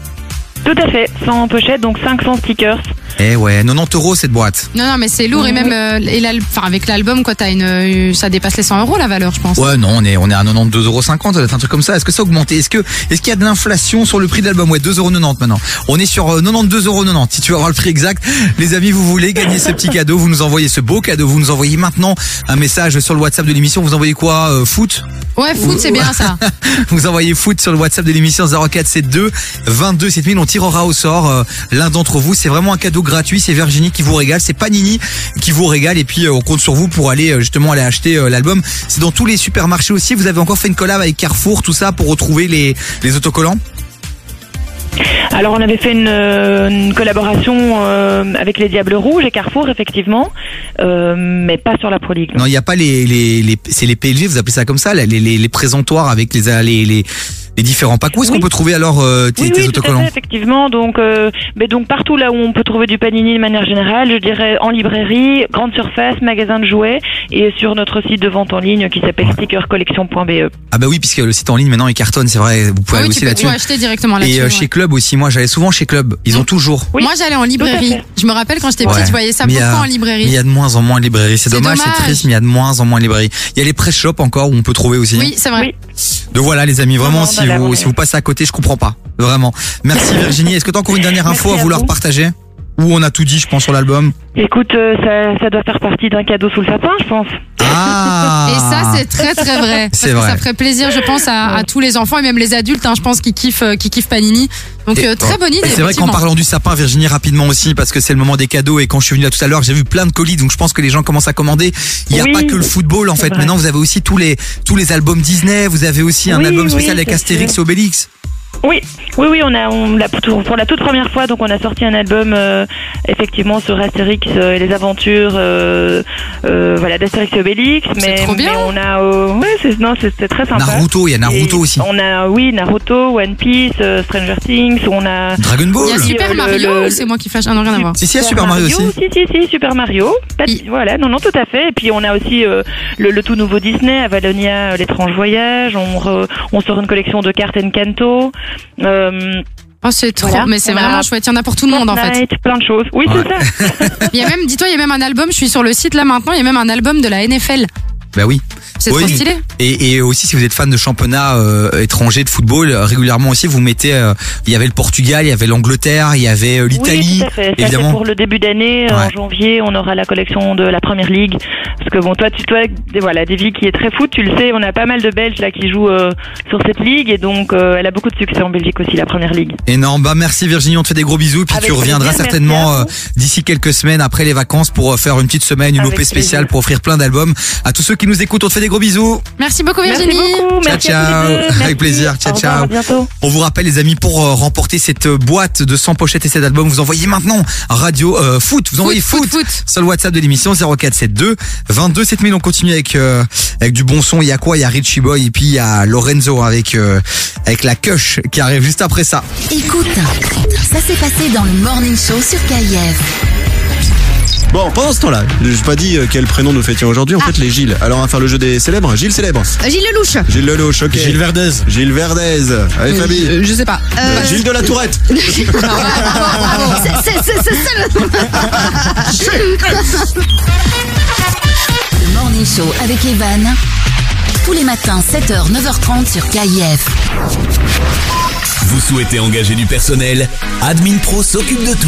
Tout à fait, sans pochette, donc 500 stickers. Eh ouais, 90 euros cette boîte. Non non mais c'est lourd et même euh, et l'al- enfin avec l'album quoi t'as une euh, ça dépasse les 100 euros la valeur je pense. Ouais, non, on est, on est à 92,50 euros, ça doit être un truc comme ça. Est-ce que ça a augmenté Est-ce que, est-ce qu'il y a de l'inflation sur le prix de l'album? Ouais, 2,90 euros maintenant. On est sur euh, 92,90 euros. Si tu veux avoir le prix exact, les amis, vous voulez gagner ce petit cadeau, vous nous envoyez ce beau cadeau, vous nous envoyez maintenant un message sur le WhatsApp de l'émission. Vous envoyez quoi Euh, Foot? Ouais foot c'est bien ça. Vous envoyez foot sur le WhatsApp de l'émission 0472 22 7000. On tirera au sort euh, l'un d'entre vous. C'est vraiment un cadeau gratuit. C'est Virginie qui vous régale. C'est Panini qui vous régale. Et puis euh, on compte sur vous pour aller euh, justement aller acheter l'album. C'est dans tous les supermarchés aussi. Vous avez encore fait une collab avec Carrefour, tout ça pour retrouver les, les autocollants? Alors on avait fait une, une collaboration euh, avec les Diables Rouges et Carrefour effectivement, euh, mais pas sur la Pro League. Non, il n'y a pas les, les, les c'est les PLG. Vous appelez ça comme ça, les, les, les présentoirs avec les les, les, les différents packs. Où est-ce qu'on peut trouver alors euh, tes, Oui, tes oui, tout à autocollants fait, effectivement. Donc, euh, mais donc partout là où on peut trouver du panini de manière générale, je dirais en librairie, grande surface, magasin de jouets et sur notre site de vente en ligne qui s'appelle stickercollection.be. Ah bah oui, puisque le site en ligne maintenant il cartonne, c'est vrai. Vous pouvez Ah aller aussi là-dessus. acheter directement là-dessus. Et euh, ouais. chez Club aussi, moi j'allais souvent chez Club. Ils ont toujours. Moi j'allais en librairie. Je me rappelle quand j'étais petite, Ouais. je voyais ça Mais beaucoup a- en librairie. Il y a de moins en moins de librairies. C'est dommage, c'est triste, mais il y a de moins en moins de librairies. Il y a les press shops encore où on peut trouver aussi. Oui, c'est vrai. Donc voilà les amis, vraiment Non, si non, là, vous on si vous passez à côté, je comprends pas. Vraiment. Merci Virginie. Est-ce que tu as encore une dernière info Merci à à vouloir partager? Ou on a tout dit, je pense, sur l'album Écoute, euh, ça, ça doit faire partie d'un cadeau sous le sapin, je pense. Ah Et ça, c'est très très vrai. Parce C'est que vrai. ça ferait plaisir, je pense, à, à tous les enfants et même les adultes, hein, je pense, qui kiffent, euh, qui kiffent Panini. Donc, Et- euh, très bonne idée. Et C'est vrai qu'en parlant du sapin, Virginie, rapidement aussi, parce que c'est le moment des cadeaux, et quand je suis venu là tout à l'heure, j'ai vu plein de colis, donc je pense que les gens commencent à commander. Il n'y a Oui, pas que le football, en fait. vrai. Maintenant, vous avez aussi tous les, tous les albums Disney, vous avez aussi un Oui, album oui, spécial avec Astérix et Obélix. Oui, oui, oui, on a, on l'a pour, pour la toute première fois, donc on a sorti un album euh, effectivement sur Astérix euh, et les aventures, euh, euh, voilà, d'Astérix et Obélix. Mais, trop bien. mais on a, euh, ouais, c'est, non, c'est, c'est très sympa. Naruto, il y a Naruto Et aussi. On a, oui, Naruto, One Piece, euh, Stranger Things, on a. Dragon Ball. Il y a Super euh, Mario le- ou c'est moi qui flash Ah non, rien à voir. Si, si, il y a Super Mario aussi. Si, si, si, Super Mario. Pas Voilà, non, non, tout à fait. Et puis on a aussi euh, le, le tout nouveau Disney, Avalonia, l'étrange voyage. On, re- on sort une collection de cartes Encanto. Euh, Oh, c'est trop, Voilà. mais c'est a vraiment chouette. Il y en a pour tout le monde en fait. Plein de choses. Oui, Ouais. c'est ça. Il y a même, dis-toi, il y a même un album. Je suis sur le site là maintenant. Il y a même un album de la NFL. Bah oui. C'est Oui. trop stylé. Et, et aussi, si vous êtes fan de championnats euh, étrangers de football, régulièrement aussi, vous mettez. euh, il y avait le Portugal, il y avait l'Angleterre, il y avait euh, l'Italie, Oui, tout à fait. Ça, c'est évidemment. pour le début d'année. En janvier, on aura la collection de la Première Ligue. Parce que bon, toi, tu, toi, des- voilà, Davy qui est très foot, tu le sais, on a pas mal de Belges là qui jouent euh, sur cette ligue et donc euh, elle a beaucoup de succès en Belgique aussi, la Première Ligue. Énorme. Bah merci Virginie, on te fait des gros bisous. Puis Avec tu reviendras plaisir, certainement euh, d'ici quelques semaines après les vacances pour faire une petite semaine, une Avec OP spéciale plaisir. pour offrir plein d'albums à tous ceux qui nous écoutent. On te fait des gros bisous. Merci beaucoup Merci Virginie. beaucoup. Ciao Merci ciao. Avec Merci. plaisir. Ciao Au revoir, ciao. À bientôt. On vous rappelle les amis pour euh, remporter cette euh, boîte de 100 pochettes et cet album, vous envoyez maintenant radio euh, foot. Vous envoyez foot, foot, foot. sur le WhatsApp de l'émission 0472 22 7000. On continue avec euh, avec du bon son. Il y a quoi? Il y a Richie Boy et puis il y a Lorenzo avec euh, avec la cush qui arrive juste après ça. Écoute, ça s'est passé dans le Morning Show sur KIF. Bon, pendant ce temps-là, je n'ai pas dit euh, quel prénom nous fêtions aujourd'hui. En fait, les Gilles. Alors, on va faire le jeu des célèbres. Gilles célèbre. Gilles Lelouch. Gilles Lelouch, ok. Gilles Verdez. Gilles Verdez. Allez, Euh, Fabi. je- je sais pas. Euh, Euh, Gilles de la Tourette. C'est- c'est- c'est- c'est ça le- Le Morning Show avec Evan. Tous les matins, 7h, 9h30 sur KIF. Vous souhaitez engager du personnel? Admin Pro s'occupe de tout.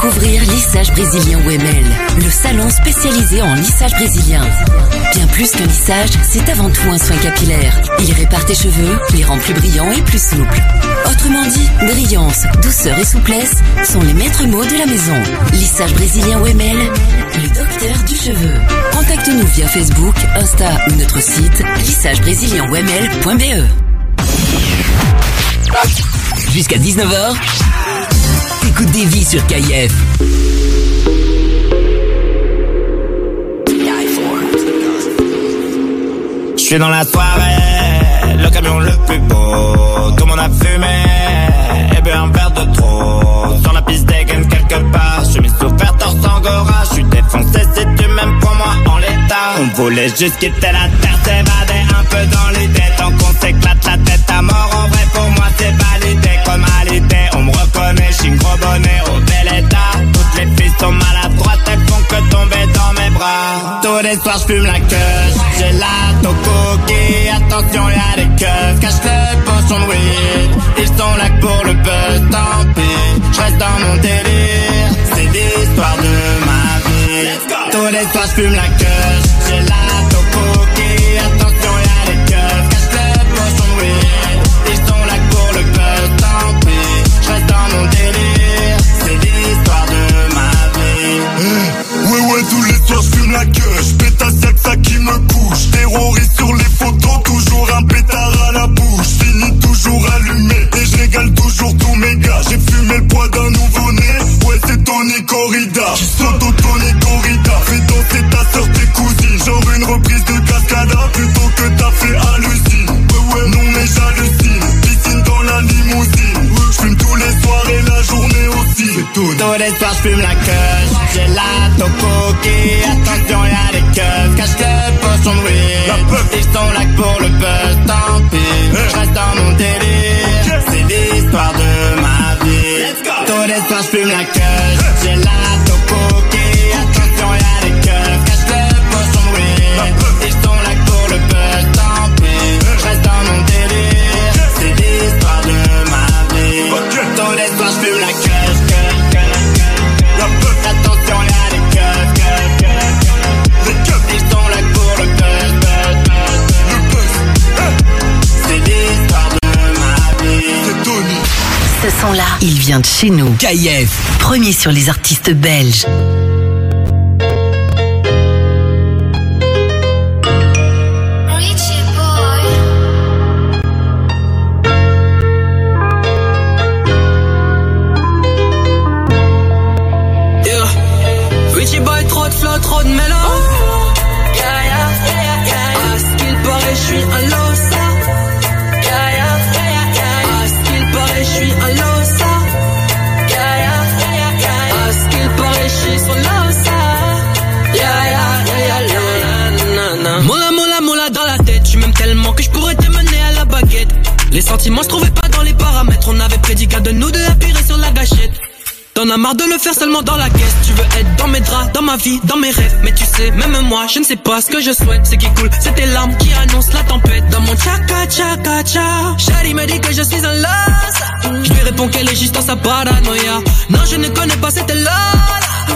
Découvrir Lissage Brésilien WML, le salon spécialisé en lissage brésilien. Bien plus qu'un lissage, c'est avant tout un soin capillaire. Il répare tes cheveux, les rend plus brillants et plus souples. Autrement dit, brillance, douceur et souplesse sont les maîtres mots de la maison. Lissage Brésilien WML, le docteur du cheveu. Contacte-nous via Facebook, Insta ou notre site lissagebrésilien.wml.be. Jusqu'à 19h, t'écoutes des vies sur KIF. Je suis dans la soirée, le camion le plus beau. Tout le monde a fumé, et bu un verre de trop. Sur la piste dégaine quelque part, je suis sous faire torse angora. Je suis défoncé si tu m'aimes pour moi en l'état. On voulait juste quitter la terre, s'évader un peu dans l'idée. Tant qu'on s'éclate la tête à mort, en vrai pour moi c'est validé. Comme à l'idée, on me reconnaît, je suis gros bonnet au bel état. Les filles sont maladroites, elles font que tomber dans mes bras. Tous les soirs je fume la queue, j'ai la toco qui attention y'a des keufs, cache le pochon de weed. Ils sont là pour le buzz, tant pis, je reste dans mon délire. C'est l'histoire de ma vie. Tous les soirs je fume la queue, j'ai la la queue Je pète à qui me couche. Terroriste sur les photos Toujours un pétard à la bouche. Fini toujours allumé Et je régale toujours tous mes gars. J'ai fumé le poids d'un nouveau-né. Ouais c'est Tony Corrida Soto Tony Corrida Fais danser ta soeur tes cousines. Genre une reprise de Cascada Plutôt que t'as fait hallucine. Ouais ouais. Non mais j'hallucine. Piscine dans la limousine Je fume tous les soirs et la journée aussi. Tous les soirs je fume la queue, j'ai la toco qui attention y'a des keufs, cache le pochon de weed. Ils sont là pour le buzz, tant pis, je reste dans mon délire. C'est l'histoire de ma vie. Tous les soirs je fume la queue, j'ai la son là, il vient de chez nous. KIF. Premier sur les artistes belges. Les sentiments se trouvaient pas dans les paramètres. On avait prédit qu'à de nous deux appuyer sur la gâchette. T'en as marre de le faire seulement dans la caisse. Tu veux être dans mes draps, dans ma vie, dans mes rêves. Mais tu sais, même moi, je ne sais pas ce que je souhaite. Ce qui coule, c'est tes larmes qui annoncent la tempête. Dans mon tchaka tchaka tcha. Shari me dit que je suis un las Je lui réponds qu'elle est juste dans sa paranoïa. Non, je ne connais pas cette là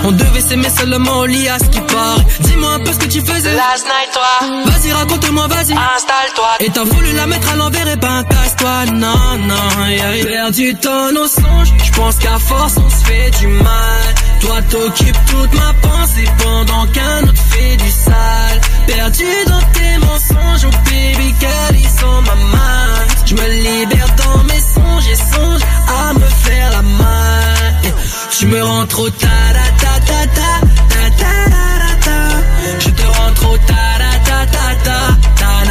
on devait s'aimer seulement au lit à ce qui paraît. Dis-moi un peu ce que tu faisais. Last night toi. Vas-y raconte-moi vas-y. Installe-toi. Et t'as voulu la mettre à l'envers et ben casse-toi Non non yeah. Perdu ton nos songes Je pense qu'à force on se fait du mal. Toi t'occupes toute ma pensée Pendant qu'un autre fait du sale. Perdu dans tes mensonges Oh baby girl ils sont ma main. Je me libère dans mes songes Et songe à me faire la main. Yeah. Tu me rends trop ta ta ta ta ta ta ta ta ta Je te rends trop ta ta ta ta ta ta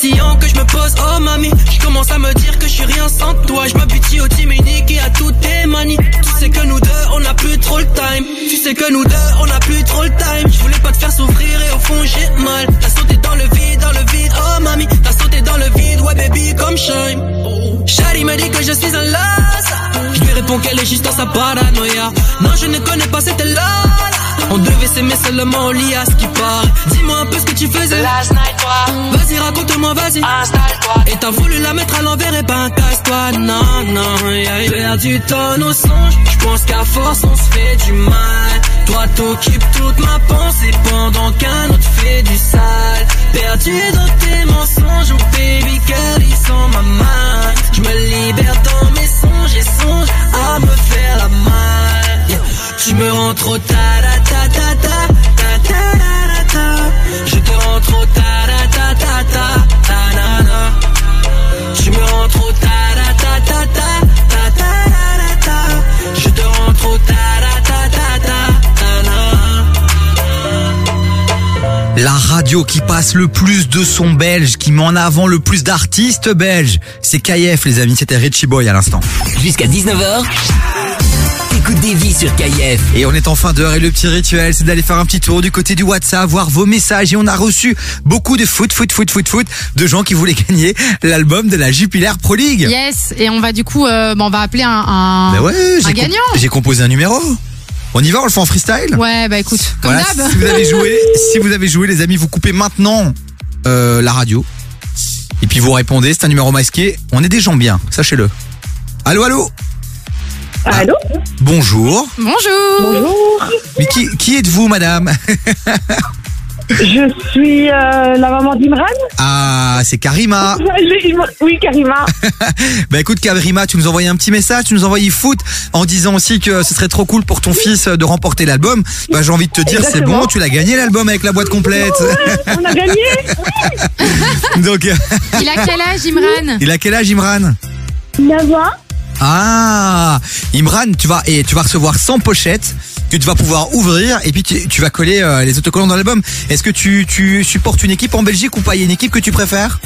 questions que je me pose, oh mamie Je commence à me dire que je suis rien sans toi. Je m'habitue au team unique et à toutes tes manies. Tu sais que nous deux on a plus trop le time. Tu sais que nous deux on a plus trop le time. Je voulais pas te faire souffrir et au fond j'ai mal. T'as sauté dans le vide, dans le vide, oh mamie T'as sauté dans le vide, ouais baby comme shine. Shari me dit que je suis un las. Je lui réponds qu'elle est juste dans sa paranoïa. Non je ne connais pas cette là On devait s'aimer seulement au lit à ce qui paraît Dis-moi un peu ce que tu faisais. Last night toi. Vas-y raconte-moi vas-y. Installe-toi. Et t'as voulu la mettre à l'envers et ben casse-toi. Non non yeah. Perdu ton nos songes Je pense qu'à force on se fait du mal. Toi t'occupes toute ma pensée Pendant qu'un autre fait du sale. Perdu dans tes mensonges Oh baby girl ils sont ma main Je me libère dans mes songes Et songe à me faire la main je me rends trop ta ta ta ta ta Je te rends trop ta ta ta ta ta Je me rends trop ta ta ta ta ta ta ta Je te rends trop ta ta ta ta ta na la radio qui passe le plus de sons belges, qui met en avant le plus d'artistes belges, c'est KF les amis, c'était Richie Boy à l'instant. Jusqu'à 19h des vies sur KIF. Et on est en fin d'heure et le petit rituel, c'est d'aller faire un petit tour du côté du WhatsApp, voir vos messages. Et on a reçu beaucoup de foot, foot, foot, foot, foot, de gens qui voulaient gagner l'album de la Jupiler Pro League. Yes, et on va du coup, euh, bon, on va appeler un, un, Ben ouais, un gagnant. j'ai composé un numéro. On y va, on le fait en freestyle Ouais, bah écoute, comme Voilà, d'hab. si vous avez joué, si vous avez joué, les amis, vous coupez maintenant euh, la radio. Et puis vous répondez, c'est un numéro masqué. On est des gens bien, sachez-le. Allô, allô Allô Bonjour. Bonjour. Bonjour. Mais qui, qui êtes-vous, madame Je suis euh, la maman d'Imran. Ah, c'est Karima. Oui, Karima. Bah écoute, Karima, tu nous envoyé un petit message, tu nous envoyé foot en disant aussi que ce serait trop cool pour ton fils de remporter l'album. Bah j'ai envie de te dire, c'est bon, tu l'as gagné l'album avec la boîte complète. On a gagné. Donc, euh, Il a quel âge, Imran? Il a quel âge, Imran? 9 ans. Ah, Imran, tu vas et tu vas recevoir 100 pochettes que tu vas pouvoir ouvrir et puis tu, vas coller euh, les autocollants dans l'album. Est-ce que tu, tu supportes une équipe en Belgique ou pas? Il y a une équipe que tu préfères?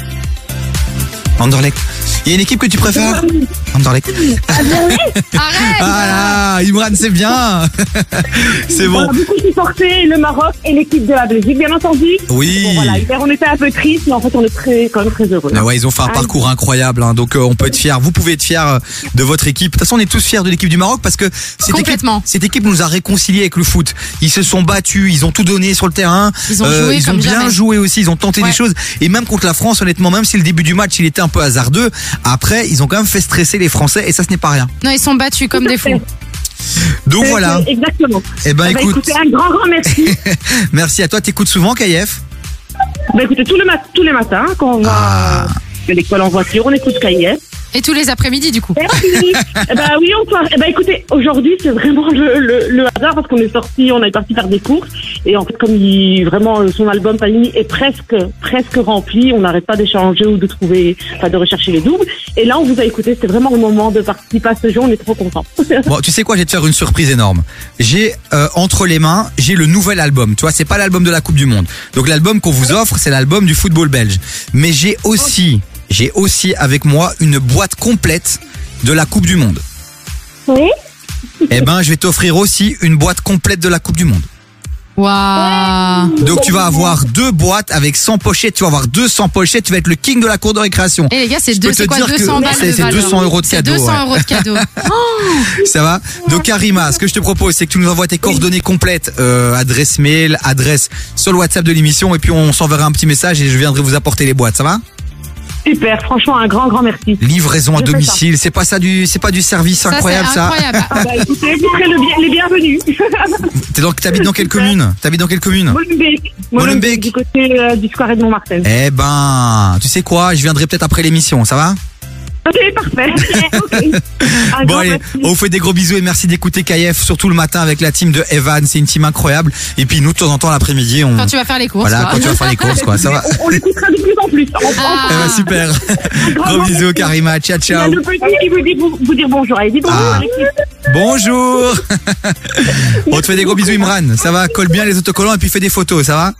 Anderlecht. Il y a une équipe que tu préfères Anderlecht. Arrête Ah là, Imran, c'est bien. c'est On bon. a beaucoup supporté le Maroc et l'équipe de la Belgique, bien entendu. Oui. Bon, voilà, hier on était un peu triste, mais en fait on est très, quand même très heureux. Ah ouais, ils ont fait un Ah, parcours incroyable, hein, donc euh, on peut être fier. Vous pouvez être fier euh, de votre équipe. De toute façon, on est tous fiers de l'équipe du Maroc parce que cette équipe, cette équipe nous a réconciliés avec le foot. Ils se sont battus, ils ont tout donné sur le terrain. Ils ont joué ils ont bien jamais. joué aussi, ils ont tenté Ouais. des choses. Et même contre la France, honnêtement, même si le début du match il était un peu hasardeux, après ils ont quand même fait stresser les Français et ça ce n'est pas rien. Non, ils sont battus comme des fous. Donc voilà. Exactement. Eh ben, Ah bah, écoute. écoutez, un grand, grand merci. Merci à toi. T'écoutes souvent, KF bah, écoutez, tous les, mat- tous les matins, quand on va Ah. à l'école en voiture, on écoute KIF. Et tous les après-midi, du coup. Merci. eh ben oui, on peut. Eh ben écoutez, aujourd'hui c'est vraiment le, le, le hasard parce qu'on est sorti, on est parti faire des courses et en fait comme il vraiment euh, son album Panini est presque presque rempli, on n'arrête pas d'échanger ou de trouver, enfin de rechercher les doubles. Et là on vous a écouté, c'était vraiment le moment de participer à ce jeu, on est trop contents. Bon, tu sais quoi, je vais te faire une surprise énorme. J'ai euh, entre les mains, j'ai le nouvel album. Tu vois, c'est pas l'album de la Coupe du Monde. Donc l'album qu'on vous offre, c'est l'album du football belge. Mais j'ai aussi, j'ai aussi avec moi une boîte complète de la Coupe du Monde. Oui. Eh ben, je vais t'offrir aussi une boîte complète de la Coupe du Monde. Waouh. Donc tu vas avoir deux boîtes avec 100 pochettes, tu vas avoir 200 pochettes, tu vas être le king de la cour de récréation. Et les gars, c'est Je deux- peux te c'est quoi dire que 200 balles c'est- de c'est valeur 200 euros de C'est cadeau. 200 ouais. euros de cadeau. Ça va Donc Karima, ce que je te propose, c'est que tu nous envoies tes coordonnées complètes, euh, adresse mail, adresse sur le WhatsApp de l'émission, et puis on s'enverra un petit message et je viendrai vous apporter les boîtes. Ça va Super, franchement un grand grand merci. Livraison à Je fais ça. domicile, c'est pas ça du, c'est pas du service Ça, c'est incroyable ça. incroyable. Ah bah écoutez, vous serez le bien- les bienvenus. T'es donc, t'habites dans quelle commune? T'habites dans quelle commune? Molenbeek. Molenbeek. Du côté euh, du square de Montmartin. Eh ben, tu sais quoi? Je viendrai peut-être après l'émission. Ça va? Ok, parfait. Bon allez, on vous fait des gros bisous et merci d'écouter KF, surtout le matin avec la team de Evan, c'est une team incroyable. Et puis nous, de temps en temps, l'après-midi, on... Quand tu vas faire les courses. Voilà, quoi. quand tu vas faire les courses, quoi, ça va. On, on l'écoutera de plus en plus. On- Ah. Eh ben, super. Gros merci. bisous, Karima. Ciao, Il y a ciao. le petit qui vous dit vous, vous dire bonjour. Allez, dis bonjour Ah. Bonjour. on te fait des gros bisous, Imran. Ça va? Colle bien les autocollants et puis fais des photos, ça va?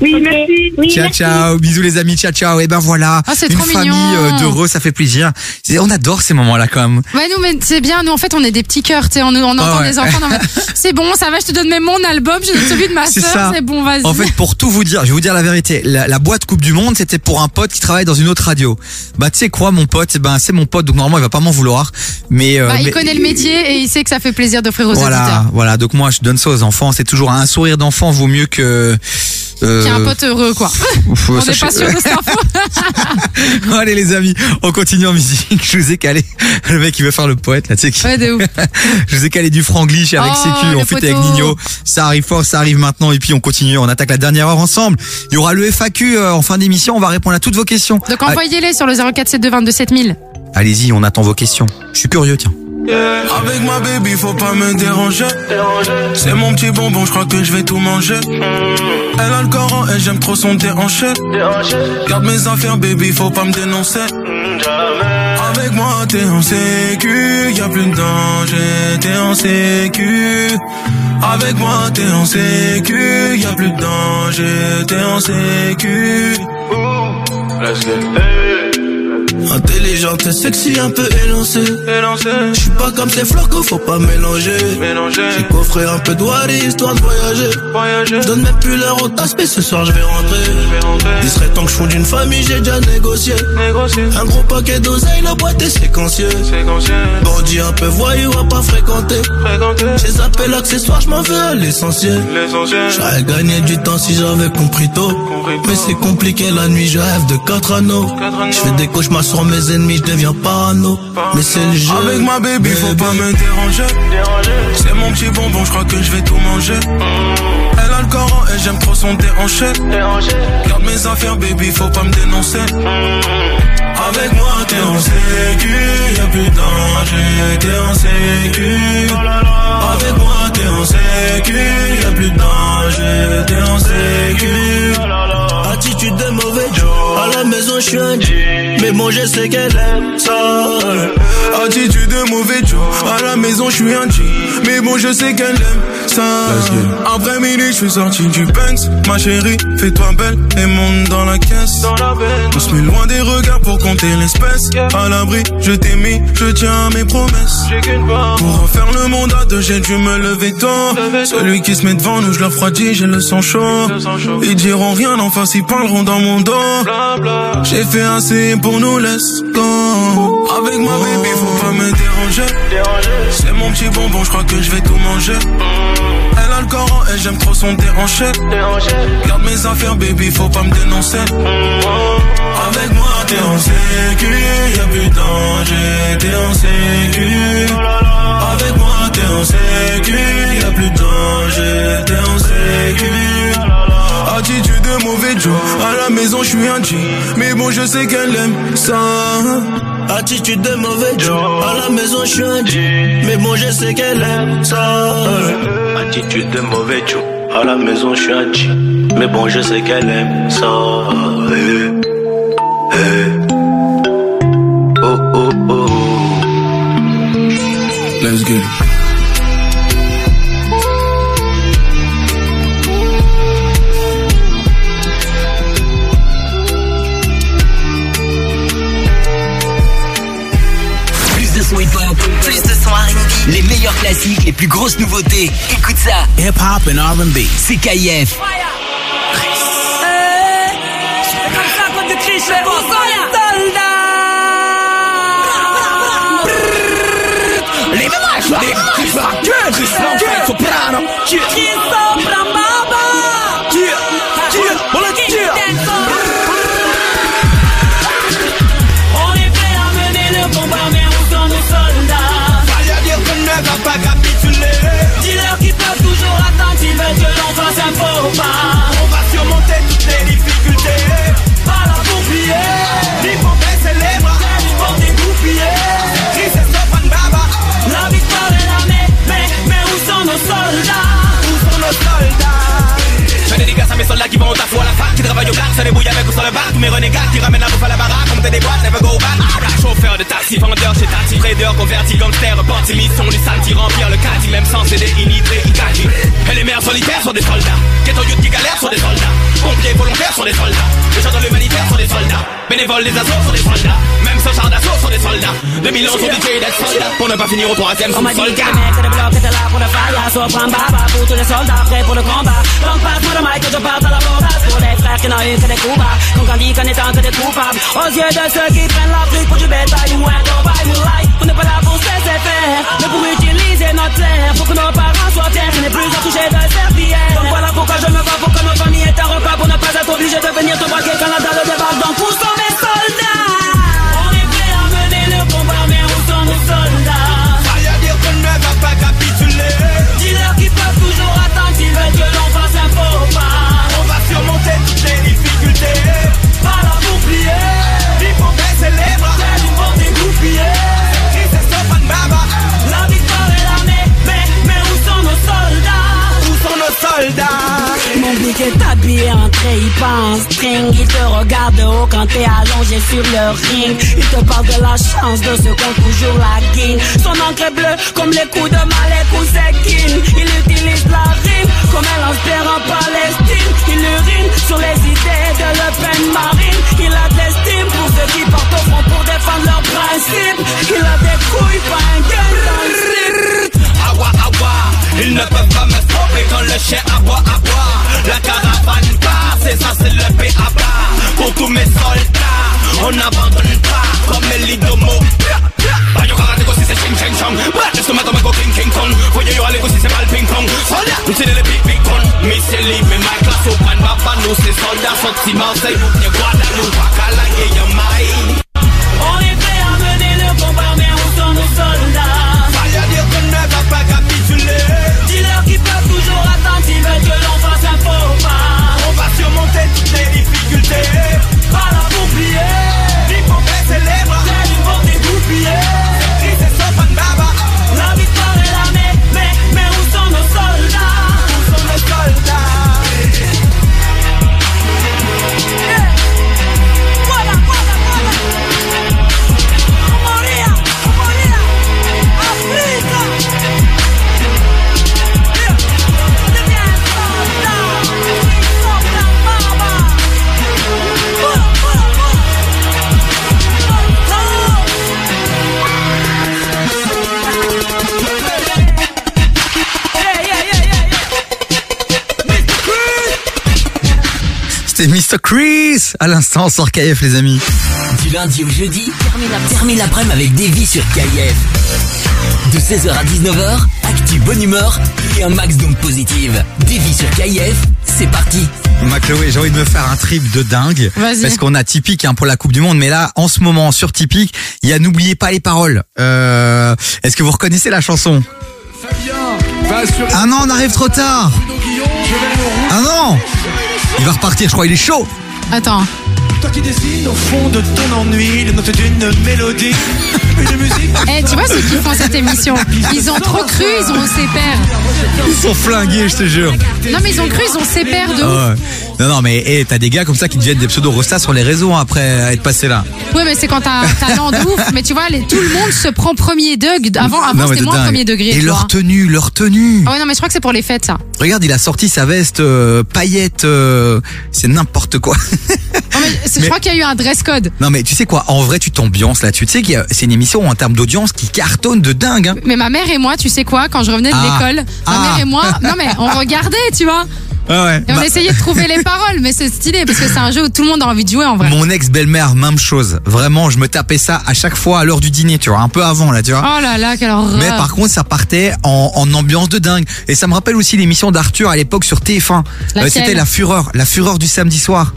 Oui, merci. Oui, Ciao, merci. ciao. Bisous, les amis. Ciao, ciao. Et ben voilà. Ah, c'est Une trop famille euh, d'heureux, ça fait plaisir. On adore ces moments-là, quand même. Ouais, nous, mais c'est bien. Nous, en fait, on est des petits cœurs. Tu sais, on, on entend Ah ouais. des enfants. C'est bon, ça va. Je te donne même mon album. Je donne celui de ma ça. C'est bon, vas-y. En fait, pour tout vous dire, je vais vous dire la vérité. La, la boîte Coupe du Monde, c'était pour un pote qui travaille dans une autre radio. Bah, tu sais quoi, mon pote, ben c'est mon pote, donc normalement il va pas m'en vouloir. Mais, euh, Bah, il connaît le métier et il sait que ça fait plaisir d'offrir aux Voilà, auditeurs. voilà. Donc moi, je donne ça aux enfants. C'est toujours un sourire d'enfant vaut mieux que. Euh, Qui a un pote heureux, quoi. On n'est pas sûr de cette info. Allez les amis, on continue en musique. Je vous ai calé. Le mec il veut faire le poète là, tu sais qui. Ouais, de ouf. Je vous ai calé du franglish avec Oh, Sécu, on fait avec. Nino. Ça arrive fort, ça arrive maintenant et puis on continue, on attaque la dernière heure ensemble. Il y aura le FAQ euh, en fin d'émission, on va répondre à toutes vos questions. Donc envoyez-les sur le 0472 22 7000. Allez-y, on attend vos questions. Je suis curieux, tiens. Avec ma baby, faut pas me déranger. C'est mon petit bonbon, je crois que je vais tout manger. Elle a le Coran et j'aime trop son déhanché. Garde mes affaires, baby, faut pas me dénoncer. Avec moi, t'es en sécu, y a plus de danger, t'es en sécu. Avec moi, t'es en sécu, y a plus de danger, t'es en sécu. Let's get Intelligente et sexy, un peu élancée. Je suis pas comme ces flocos, faut pas mélanger. J'ai coffré un peu de Wari, histoire de voyager. Je donne même plus l'heure au tasse, mais ce soir je vais rentrer. Il serait temps que je fonde une famille, j'ai déjà négocié. Un gros paquet d'oseille, la boîte est séquencieux. Bandit un peu voyou, à pas fréquenter. J'ai zappé l'accessoire, je m'en veux à l'essentiel. J'aurais gagné du temps si j'avais compris tôt. Mais c'est compliqué la nuit, je rêve de quatre anneaux. Je fais des cauchemars sur mes ennemis, je deviens parano. Mais c'est le jeu. Avec ma baby, faut pas me déranger. C'est mon petit bonbon, je crois que je vais tout manger. Elle a le Coran et j'aime trop son déhanché. Garde mes affaires, baby, faut pas me dénoncer. Avec moi, t'es en sécu, y'a plus de danger, t'es en sécu. Avec moi, t'es en sécu, y'a plus de danger, t'es en sécu. Attitude de mauvais Joe. La maison, je suis un. Mais bon, je sais qu'elle aime ça. Attitude de mauvais Joe. À la maison, je suis un G. Mais bon, je sais qu'elle aime ça. Après midi, je suis sorti du Banks. Ma chérie, fais-toi belle et monte dans la caisse. On se met loin des regards pour compter l'espèce. À l'abri, je t'ai mis, je tiens à mes promesses. Pour refaire le monde à deux, j'ai dû me lever tôt. Celui qui se met devant nous, je le refroidis, j'ai le sang chaud. Ils diront rien en face, ils parleront dans mon dos. J'ai fait assez pour nous, let's go. Avec ma baby, faut pas me déranger. C'est mon petit bonbon, je crois que je vais tout manger. A le Coran et eh, j'aime trop son déhanché. Garde mes affaires, baby, faut pas me dénoncer. Mm-hmm. Avec moi, t'es en sécu, y'a plus de danger, t'es en sécu. Avec moi, t'es en sécu, y'a plus de danger, t'es en sécu. Joe. À la maison, je suis un G. Mais bon, je sais qu'elle aime ça. Attitude de mauvais Joe. À la maison, je suis un G. Mais bon, je sais qu'elle aime ça. Attitude de mauvais Joe. À la maison, je suis un G. Mais bon, je sais qu'elle aime ça. Eh, eh. Oh, oh, oh. Let's get les meilleurs classiques, les plus grosses nouveautés. Écoute ça. Hip-hop and R&B. C'est KIF. On On va surmonter toutes les difficultés. Pas. Chris et Sofan Baba. La victoire est là, mais, où sont nos soldats? Où sont nos soldats? Je dédicace à mes soldats qui vont au taf ou à la fac, qui travaillent au black, se débrouillent avec ou sur le bac. Tous mes renégats qui ramènent la bouffe à la baraque, monter des boîtes, never go back. Chauffeur taxi, vendeur chez Tati, trader, converti, gangster, reporti, mission, les saltis, remplir le caddie, même sans CD, illitré, Ikagi. Et les mères solitaires sont des soldats. Ghetto youth qui galèrent sont des soldats. Pompiers volontaires sont des soldats. Les gens dans l'humanitaire sont des soldats. Bénévoles des assos sont des soldats. Sans char d'assaut sont des soldats. 2000 ans sont obligés d'être soldats. Pour ne pas finir au troisième On sous m'a dit que soldat. les mecs de bloc étaient là pour le fire. So prends baba pour tous les soldats prêts pour le combat. Donc passe-moi le mic que je parte à l'abordage Pour les frères qui n'ont eu que des coups bas. Qu'on grandit qu'en étant que des coupables. Aux yeux de ceux qui prennent l'Afrique pour du bétail ou un cobaye moulay On n'est pas là pour se laisser faire. Mais pour utiliser notre terre Pour que nos parents soient fiers. On n'est plus à toucher de serviettes Donc voilà pourquoi je me bats pour que nos familles aient un repas Pour ne pas être obligés de venir te braquer. Canada le débarque Donc sont mes soldats? Habillé en trait, string. Il te regarde de haut quand t'es allongé sur le ring. Il te parle de la chance de ceux qui ont toujours la guine. Son encre bleue comme les coups de Malek ou Sekin. Il utilise la rime comme un lance-pierre en Palestine. Il urine sur les idées de Le Pen Marine. Il a de l'estime pour ceux qui portent au front pour défendre leurs principes. Il a des couilles, pas un gain dans le slip. Awa awa, ils ne peuvent pas me stopper quand le chien aboie aboie. La caravane part, c'est ça c'est le PAP. Pour tous mes soldats, on n'abandonne pas comme Elidomo. Bayo karate ko si c'est ching ching chong. Laisse tomber tomber ko king king kong. Voyez yo aller ko si c'est mal ping pong. Soldat, nous c'est les big big con. Missile mais ma classe au pan papa nous c'est soldats sortis Marseille. Ni Guadeloupe, Akala, Yamai. On Mr. Chris à l'instant sur KF les amis. Du lundi au jeudi, termine la- termine l'après-midi avec Davy sur KIF. De 16h à 19h, actu bonne humeur et un max d'ondes positives. Davy sur KIF, c'est parti. Ma Chloé, j'ai envie de me faire un trip de dingue. Vas-y. Parce qu'on a Typique hein, pour la Coupe du Monde. Mais là, en ce moment, sur Typique, il y a N'oubliez pas les paroles. Euh, Est-ce que vous reconnaissez la chanson? Ah non, on arrive trop tard Ah non Il va repartir, je crois, il est chaud. Attends. Toi qui dessines au fond de ton ennui les notes d'une mélodie, une musique. Eh, tu vois ceux qui font cette émission Ils ont trop cru, ils ont ses pères. Ils sont flingués, je te jure. Non, mais ils ont cru, ils ont ses pères de ouf. Ah ouais. Non, non, mais eh, t'as des gars comme ça qui deviennent des pseudo-rostas sur les réseaux hein, après être passé là. Ouais, mais c'est quand t'as un talent de ouf. Mais tu vois, les- tout le monde se prend premier degré. Avant, avant c'était moins dingue. premier degré. Et leur vois. tenue, leur tenue. Ah ouais, non, mais je crois que c'est pour les fêtes, ça. Regarde, il a sorti sa veste euh, paillette, euh, c'est n'importe quoi. Je crois qu'il y a eu un dress code. non mais tu sais quoi, en vrai tu t'ambiances là, tu sais qu'il y a- c'est une émission en termes d'audience qui cartonne de dingue. hein. Mais ma mère et moi, tu sais quoi, quand je revenais de Ah. l'école, ma Ah. mère et moi, non mais on regardait, tu vois. Ah ouais. Et on Bah, essayait de trouver les paroles, mais c'est stylé parce que c'est un jeu où tout le monde a envie de jouer en vrai. Mon ex-belle-mère, même chose. Vraiment, je me tapais ça à chaque fois à l'heure du dîner, tu vois, un peu avant là, tu vois. Oh là là, quelle horreur. Mais par contre, ça partait en, en ambiance de dingue. Et ça me rappelle aussi l'émission d'Arthur à l'époque sur TF1. Euh, Laquelle C'était la fureur, la fureur du samedi soir.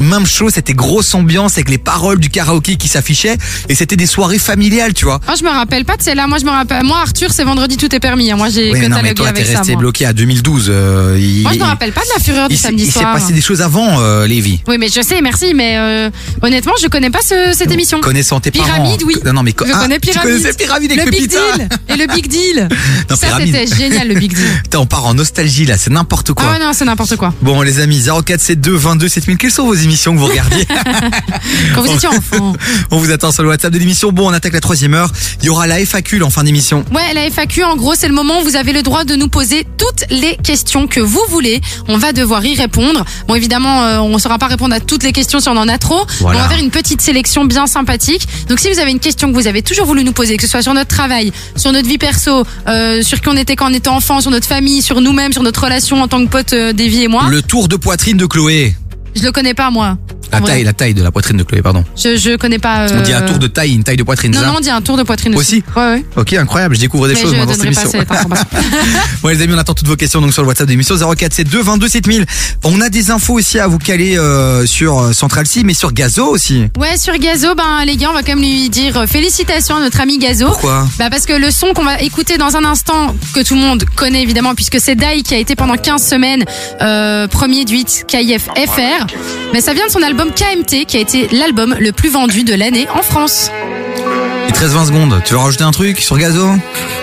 Même chose, c'était grosse ambiance avec les paroles du karaoké qui s'affichaient et c'était des soirées familiales, tu vois. Oh, je me rappelle pas de celle-là. Moi, je me rappelle. Moi, Arthur, c'est vendredi, tout est permis. hein. Moi, j'ai Oui, non, mais toi, t'es ça. resté moi. bloqué à 2012. euh, il- Moi, je me rappelle pas de la fureur du il samedi Il s'est soir. passé des choses avant, euh, Lévi. Oui, mais je sais, merci, mais euh, honnêtement, je connais pas ce- cette émission. Connaissant tes parents. Pyramide, oui. Non, non, mais Je ah, connais tu Pyramide. connaissais Pyramide avec le Big pizza. Deal. Et le Big Deal. Non, ça, c'était génial, le Big Deal. Putain, on part en nostalgie là, c'est n'importe quoi. Ah ouais, non, c'est n'importe quoi. Bon les amis, 0472 22 7000, quelles sont vos émissions que vous regardiez Quand vous étiez enfant. On vous attend sur le WhatsApp de l'émission. Bon, on attaque la troisième heure. Il y aura la FAQ en fin d'émission. Ouais, la FAQ, en gros, c'est le moment où vous avez le droit de nous poser toutes les questions que vous voulez. On va devoir y répondre. Bon, évidemment, euh, on ne saura pas répondre à toutes les questions si on en a trop. Voilà. On va faire une petite sélection bien sympathique. Donc, si vous avez une question que vous avez toujours voulu nous poser, que ce soit sur notre travail, sur notre vie perso, euh, sur qui on était quand on était enfant, sur notre famille, sur nous-mêmes, sur notre relation en tant que pote euh, Davy et moi, Le tour de poitrine de Chloé. Je le connais pas, moi. La taille, la taille de la poitrine de Chloé, pardon. Je, je connais pas. On dit un euh, tour de taille, une taille de poitrine, Non, ça non, on dit un tour de poitrine aussi. Aussi Ouais, ouais. Ok, incroyable, je découvre des Mais choses je moi dans cette émission. bon les amis, on attend toutes vos questions donc sur le WhatsApp de l'émission 0472 22 7000. On a des infos aussi à vous caler euh, sur euh, Central C, mais sur Gazo aussi. Ouais, sur Gazo, ben les gars, on va quand même lui dire euh, félicitations à notre ami Gazo. Pourquoi Bah parce que le son qu'on va écouter dans un instant, que tout le monde connaît évidemment, puisque c'est Dai qui a été pendant 15 semaines euh, premier du hit KIF FR, mais ça vient de son album KMT, qui a été l'album le plus vendu de l'année en France. Et 13-20 secondes, tu veux rajouter un truc sur Gazo?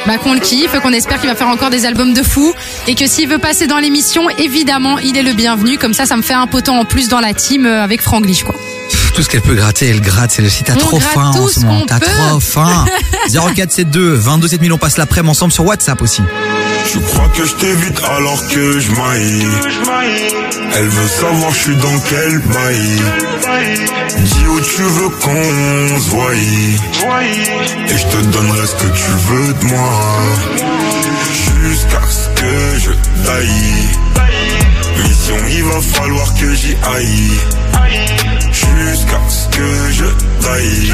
Bah qu'on le kiffe, qu'on espère qu'il va faire encore des albums de fou, et que s'il veut passer dans l'émission, évidemment, il est le bienvenu. Comme ça, ça me fait un potent en plus dans la team euh, avec Franglish, quoi. Tout ce qu'elle peut gratter, elle gratte. C'est le si t'as On trop faim en ce moment. T'as trop faim. 0472 22 7000, on passe l'après-midi ensemble sur WhatsApp aussi. Je crois que je t'évite alors que je maille. Elle veut savoir je suis dans quel bail. Dis où tu veux qu'on se voie. Et je te donnerai ce que tu veux de moi. Jusqu'à ce que je taille. Mission, il va falloir que j'y aille. Jusqu'à ce que je taille.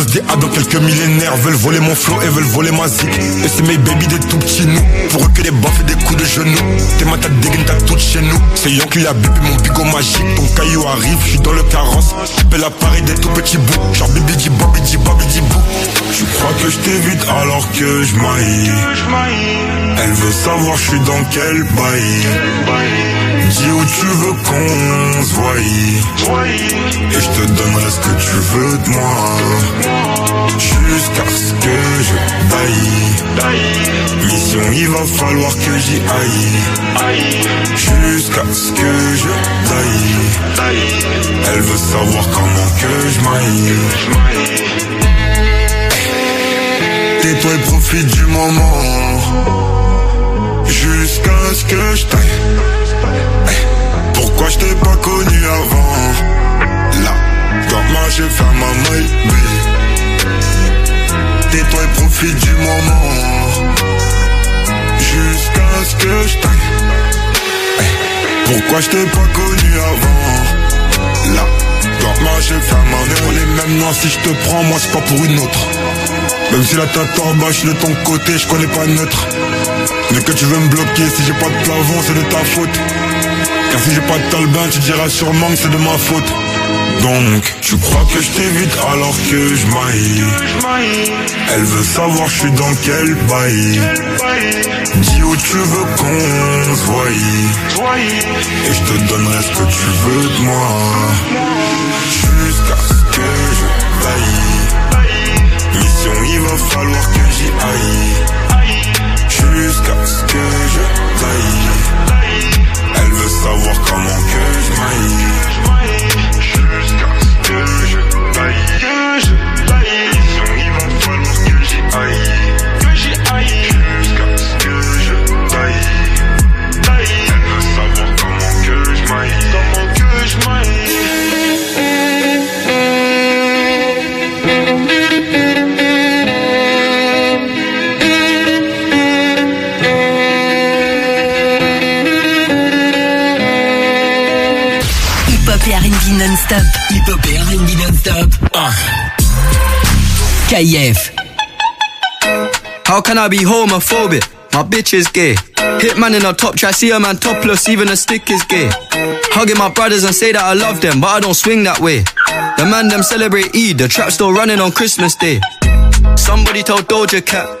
Se dit ah dans quelques millénaires veulent voler mon flow et veulent voler ma zik. Et c'est mes baby des tout petits nous. Pour eux que des baffes et des coups de genoux. T'es ma tête dégaine t'as tout chez nous. C'est Yankee la bébé mon bigot magique. Ton caillou arrive, je suis dans le carrosse. Tu l'appareil des tout petits bouts. Genre baby dit baby dit baby dit bou. Je crois que je t'évite alors que je. Elle veut savoir je suis dans quel bail. Dis où tu veux qu'on se voie. Et je te donnerai ce que tu veux de moi. Jusqu'à ce que je taille. Mission, il va falloir que j'y aille. Jusqu'à ce que je taille. Elle veut savoir comment que je maille. Tais-toi et profite du moment. Jusqu'à ce que je taille. Pourquoi je t'ai pas connu avant Là, dans ma j'ai fait ma maille Tais-toi et profite du moment Jusqu'à ce que je taille Pourquoi je t'ai pas connu avant Là, dois marcher, faire ma On les mêmes noirs si je te prends, moi c'est pas pour une autre Même si la tête en bas, je de ton côté, je connais pas neutre Mais que tu veux me bloquer, si j'ai pas de plafond, c'est de ta faute Car si j'ai pas de talbin, tu diras sûrement que c'est de ma faute. Donc, tu crois que je t'évite alors que je maille? Elle veut savoir je suis dans quel bail. Dis où tu veux qu'on se Et je te donnerai ce que tu veux de moi. Jusqu'à ce que je taille. Mission il va falloir que j'y aille. Jusqu'à ce que je taille savoir comment que je maille. Jusqu'à ce que non-stop. Hip hop et R&B non-stop. Ah. KF. How can I be homophobic? My bitch is gay. Hitman in a top try, see a man topless, even a stick is gay. Hugging my brothers and say that I love them, but I don't swing that way. The man them celebrate Eid, the trap still running on Christmas Day. Somebody told Doja Cat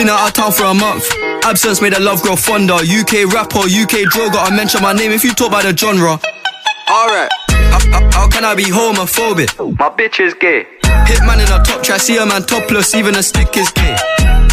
Been out of town for a month. Absence made the love grow fonder. UK rapper, UK drill, gotta mention my name if you talk about the genre. Alright, how, how- how can I be homophobic? My bitch is gay. Hitman in a top try, see a man topless, even a stick is gay.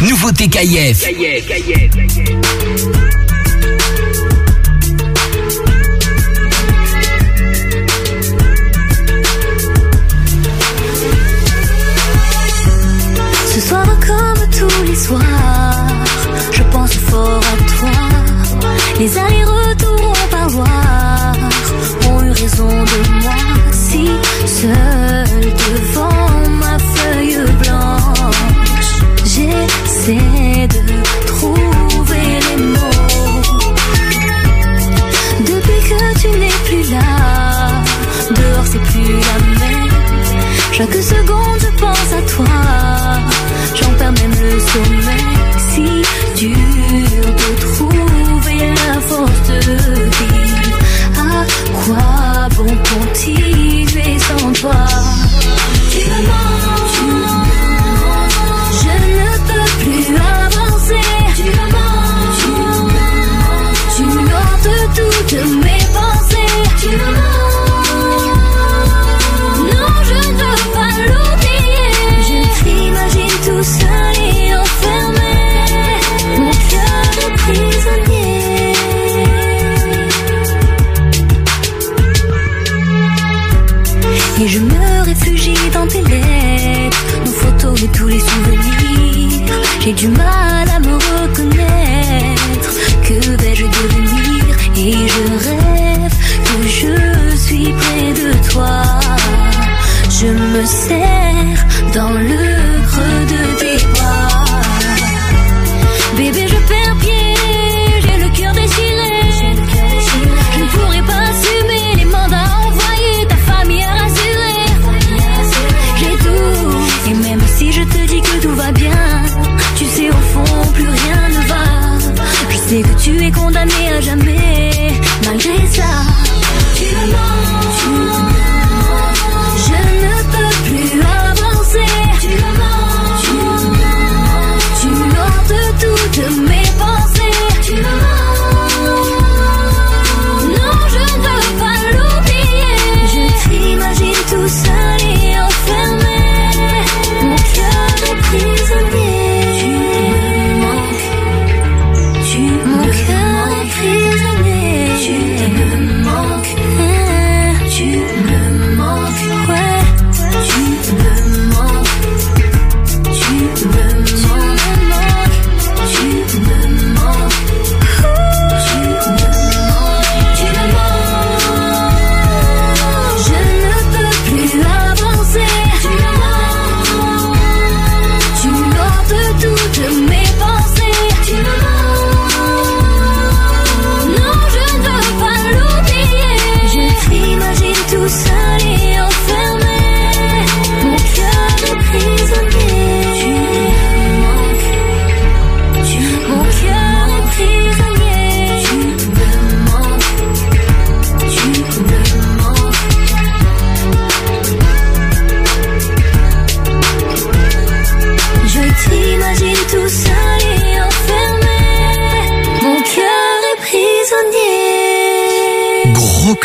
Nouveauté KF. Ce soir comme tous les soirs, je pense fort à toi. Les allers-retours au parloir ont eu raison de moi. Si seul de trouver les mots. Depuis que tu n'es plus là, dehors c'est plus la même. Chaque seconde Je me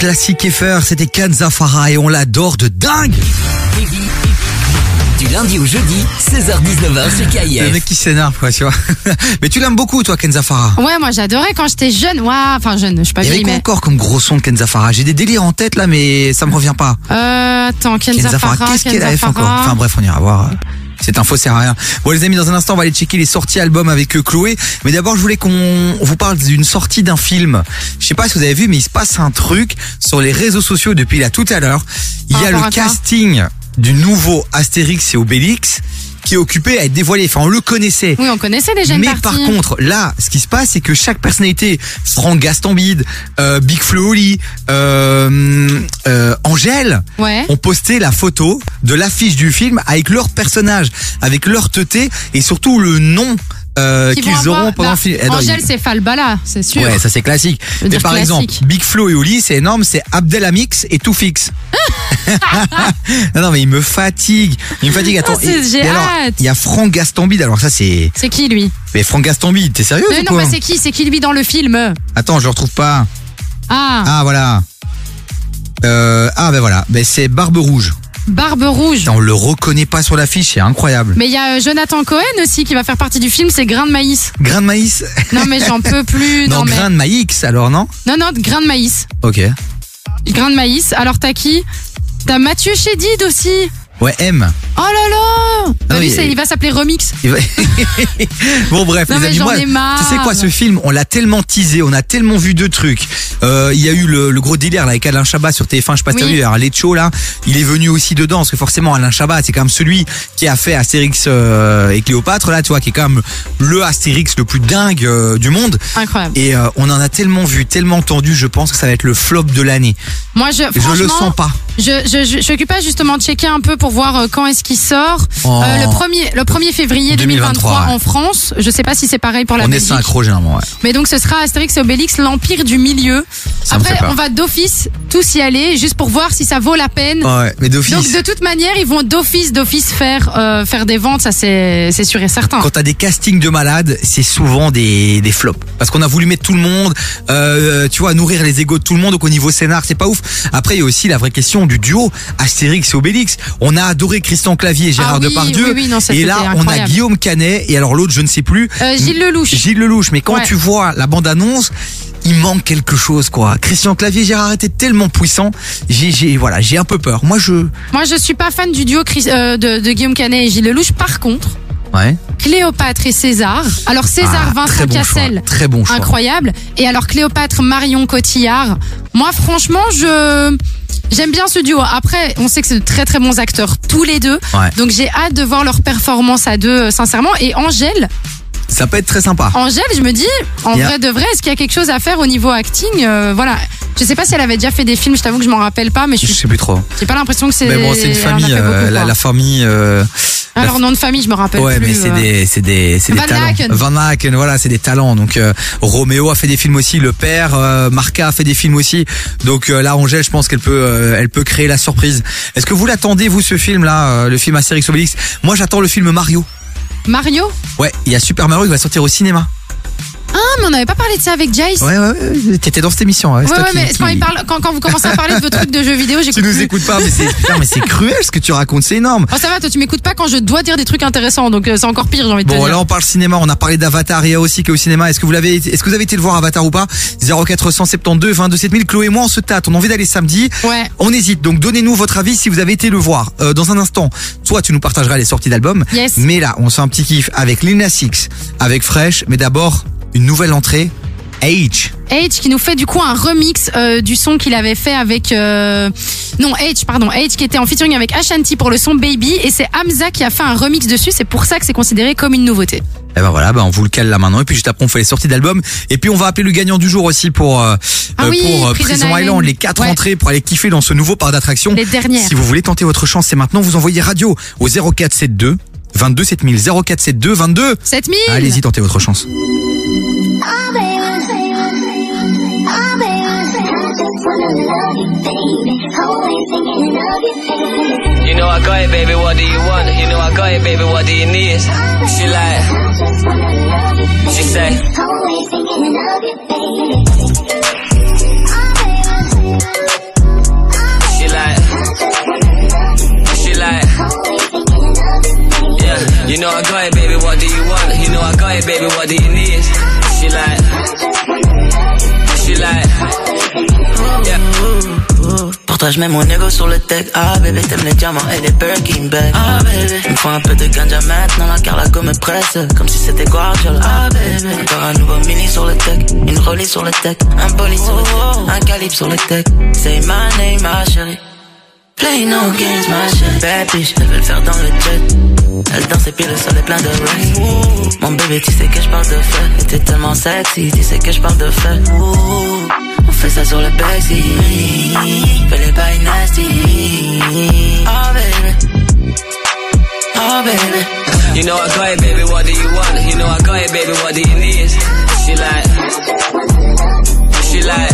classique FR, c'était Kanza Farah et on l'adore de dingue. Du lundi au jeudi, 16h-19h sur Le KIF. mec qui s'énerve, quoi, tu vois. Mais tu l'aimes beaucoup, toi, Kenza Farah. Ouais, moi j'adorais quand j'étais jeune. Ouah, enfin jeune, je suis pas Il y avait vieille, mais. encore comme gros son de Kenza Farah? J'ai des délires en tête là, mais ça me revient pas. Euh, attends, Kenza, Farah, qu'est-ce qu'elle Kenza a fait encore? Farah. Enfin bref, on ira voir. Cette info sert à rien. Bon les amis, dans un instant, on va aller checker les sorties albums avec euh, Chloé. Mais d'abord, je voulais qu'on vous parle d'une sortie d'un film. Je sais pas si vous avez vu, mais il se passe un truc sur les réseaux sociaux depuis là tout à l'heure. Il y a le casting du nouveau Astérix et Obélix qui est occupé à être dévoilé. Enfin, on le connaissait. Oui, on connaissait déjà une Mais partie. par contre, là, ce qui se passe, c'est que chaque personnalité, Franck Gastambide, euh, Big Flo Oli, euh, euh, Angèle, Ouais. ont posté la photo de l'affiche du film avec leur personnage, avec leur teuté et surtout le nom euh, qu'ils auront pendant le film. Eh Angèle, c'est Falbala, c'est sûr. Ouais, ça c'est classique. Mais par classique. exemple, Big Flo et Oli, c'est énorme, c'est Abdelhamix et tout fixe. non, non, mais il me fatigue. Il me fatigue. Attends. C'est- et- j'ai et alors, hâte. il y a Franck Gastambide. Alors ça, c'est. C'est qui lui? Mais Franck Gastambide, t'es sérieux Mais ou non, mais c'est qui? C'est qui lui dans le film? Attends, je le retrouve pas. Ah, Ah, voilà. Euh, ah, ben voilà. Ben c'est Barbe Rouge. Barbe Rouge. On le reconnaît pas sur l'affiche, c'est incroyable. Mais il y a euh, Jonathan Cohen aussi qui va faire partie du film, c'est Grain de maïs. Grain de maïs Non mais j'en peux plus. Non, non, mais... grain de maïs alors, non non, non, grain de maïs. Ok. Grain de maïs. Alors t'as qui? T'as Mathieu Chédid aussi. Ouais, M. Oh là là Ah c'est- il va s'appeler Remix. Il va- bon bref Non, les mais amis, j'en moi, ai marre. tu sais quoi ce film on l'a tellement teasé on a tellement vu de trucs Euh, il y a eu le, le gros délire là avec Alain Chabat sur TF1 je sais pas si t'as Oui. vu alors Lecho là il est venu aussi dedans parce que forcément Alain Chabat c'est quand même celui qui a fait Astérix euh, et Cléopâtre là tu vois qui est quand même le Astérix le plus dingue euh, du monde Incroyable. et euh, on en a tellement vu tellement entendu je pense que ça va être le flop de l'année Moi, je, je le sens pas Je, je, je, je suis occupée justement de checker un peu pour voir euh, quand est-ce qu'il sort. Oh. Euh, le 1er le 1er février 2023, 2023, ouais. en France. Je sais pas si c'est pareil pour la on est Belgique. synchro généralement ouais. Mais donc ce sera Astérix et Obélix, l'Empire du Milieu. Ça Après, on va d'office tous y aller, juste pour voir si ça vaut la peine. ouais mais d'office Donc de toute manière, ils vont d'office, d'office faire euh, faire des ventes, ça c'est c'est sûr et certain. Quand t'as des castings de malades, c'est souvent des, des flops. Parce qu'on a voulu mettre tout le monde, euh, tu vois, nourrir les égos de tout le monde. Donc au niveau scénar, c'est pas ouf. Après, il y a aussi la vraie question du duo Astérix et Obélix. On a adoré Christian Clavier et Gérard Ah oui, Depardieu. oui, oui, non, ça, et là, on a. Guillaume Canet et alors l'autre, je ne sais plus. Euh, Gilles Lelouch. Gilles Lelouch. Mais quand Ouais. tu vois la bande-annonce, il manque quelque chose, quoi. Christian Clavier Gérard étaient tellement puissants. J'ai, voilà, j'ai un peu peur. Moi, je, Moi, je suis pas fan du duo Chris- euh, de, de Guillaume Canet et Gilles Lelouch. Par contre, ouais. Cléopâtre et César. Alors César, Ah, très Vincent choix, Cassel, très bon choix. incroyable. Et alors Cléopâtre, Marion Cotillard. Moi, franchement, je j'aime bien ce duo. Après, on sait que c'est de très très bons acteurs tous les deux. Ouais. Donc j'ai hâte de voir leur performance à deux, euh, sincèrement. Et Angèle, Ça peut être très sympa. Angèle, je me dis, en vrai de vrai, est-ce qu'il y a quelque chose à faire au niveau acting Euh, Voilà. Je sais pas si elle avait déjà fait des films. Je t'avoue que je m'en rappelle pas, mais je Je suis- sais plus trop. j'ai pas l'impression que c'est. Mais bon, c'est une famille, euh, la, famille. euh, la Alors nom de famille, je me rappelle Ouais, plus. mais c'est euh. des, c'est des, c'est des Van talents. Van Aken, voilà, c'est des talents. Donc euh, Roméo a fait des films aussi, le père, Marca a fait des films aussi. Donc là, Angèle, je pense qu'elle peut, elle peut créer la surprise. Est-ce que vous l'attendez vous ce film là, le film Astérix Obélix? Moi, j'attends le film Mario. Mario Ouais, il y a Super Mario qui va sortir au cinéma. Ah, mais on n'avait pas parlé de ça avec Jace. Ouais, ouais, ouais. T'étais dans cette émission. Ouais, Ouais, ouais, qui- mais qui- quand, il parle, quand, quand vous commencez à parler de vos trucs de jeux vidéo, Tu j'écoute. nous plus. écoutes pas, mais c'est, putain, mais c'est cruel ce que tu racontes, c'est énorme. Oh, ça va, toi, tu m'écoutes pas quand je dois dire des trucs intéressants, donc euh, c'est encore pire, j'ai envie de te Bon, dire. là on parle cinéma, on a parlé d'Avatar, il y a aussi qui est au cinéma. Est-ce que vous l'avez, est-ce que vous avez été le voir Avatar ou pas? 0472 22 7000. Chloé et moi on se tâte, on a envie d'aller samedi. Ouais. On hésite, donc donnez-nous votre avis si vous avez été le voir. Euh, dans un instant, soit tu nous partageras les sorties d'albums. Yes. Mais là, on se fait un petit kiff avec Lina Six, avec Fresh, mais d'abord une nouvelle entrée, H. H qui nous fait du coup un remix euh, du son qu'il avait fait avec euh, non H pardon H qui était en featuring avec Ashanti pour le son Baby et c'est Hamza qui a fait un remix dessus c'est pour ça que c'est considéré comme une nouveauté. Et ben voilà, ben on vous le cale là maintenant. Et puis juste après, on fait les sorties d'albums. Et puis on va appeler le gagnant du jour aussi pour euh, Ah oui, pour Prison Prison Island, Island. les quatre Ouais. entrées pour aller kiffer dans ce nouveau parc d'attractions. Les dernières. Si vous voulez tenter votre chance, c'est maintenant. Vous envoyez radio au 0472 22 7000 0472 22 7000 Allez-y, tentez votre chance. You know I got baby, what do you want? You know I got baby, what do you need? You know I got it, baby, what do you want? You know I got it, baby, what do you need? She like, she like, yeah. Pour toi, je mets mon ego sur le tech. Ah, bébé, t'aimes les diamants et les Birkin bags. Ah, bébé, il me faut un peu de ganja maintenant. La Carlago me presse, comme si c'était Guardiola. Ah, bébé, encore un nouveau mini sur le tech. Une rollie sur le tech. Un bolide sur le tech. Un calibre sur le tech. Say my name, ma chérie. Play no games, ma chérie. Bad bitch, elle veut le faire dans le jet. Elle danse et puis le sol est plein de racks. Mon bébé, tu sais que je parle de fait. Et t'es tellement sexy, tu sais que je parle de fait. On fait ça sur le backseat. Fais les bails nasty. Oh baby. Oh baby. You know I got it, baby, what do you want? You know I got it, baby, what do you need? She like, she like,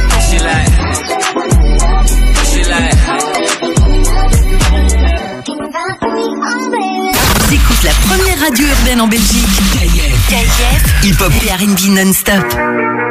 Première radio urbaine en Belgique. KF. KF. Hip Hop et R&B non-stop.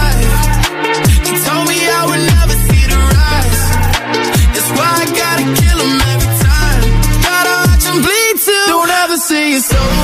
so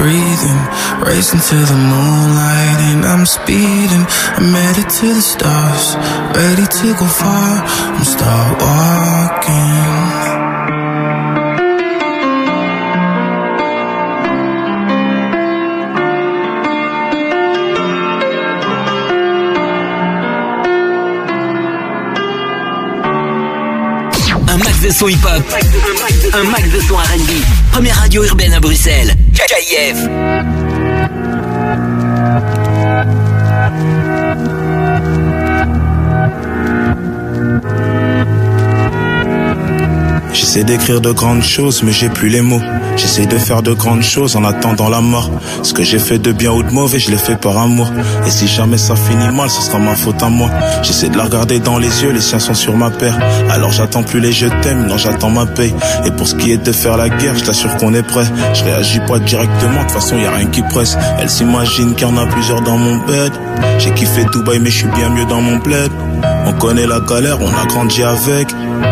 Breathing, racing to the moonlight and I'm speeding. I'm headed to the stars, ready to go far. I'm start walking. Max de son hip-hop. Un max de son R&B. Première radio urbaine à Bruxelles. KIF. J'essaie d'écrire de grandes choses, mais j'ai plus les mots. J'essaie de faire de grandes choses en attendant la mort. Ce que j'ai fait de bien ou de mauvais, je l'ai fait par amour. Et si jamais ça finit mal, ce sera ma faute à moi. J'essaie de la regarder dans les yeux, les siens sont sur ma paire. Alors j'attends plus les je t'aime, non j'attends ma paye. Et pour ce qui est de faire la guerre, je t'assure qu'on est prêt. Je réagis pas directement, de toute façon y a rien qui presse. Elle s'imagine qu'il y en a plusieurs dans mon bed. J'ai kiffé Dubaï, mais je suis bien mieux dans mon bled. On connaît la galère, on a grandi avec.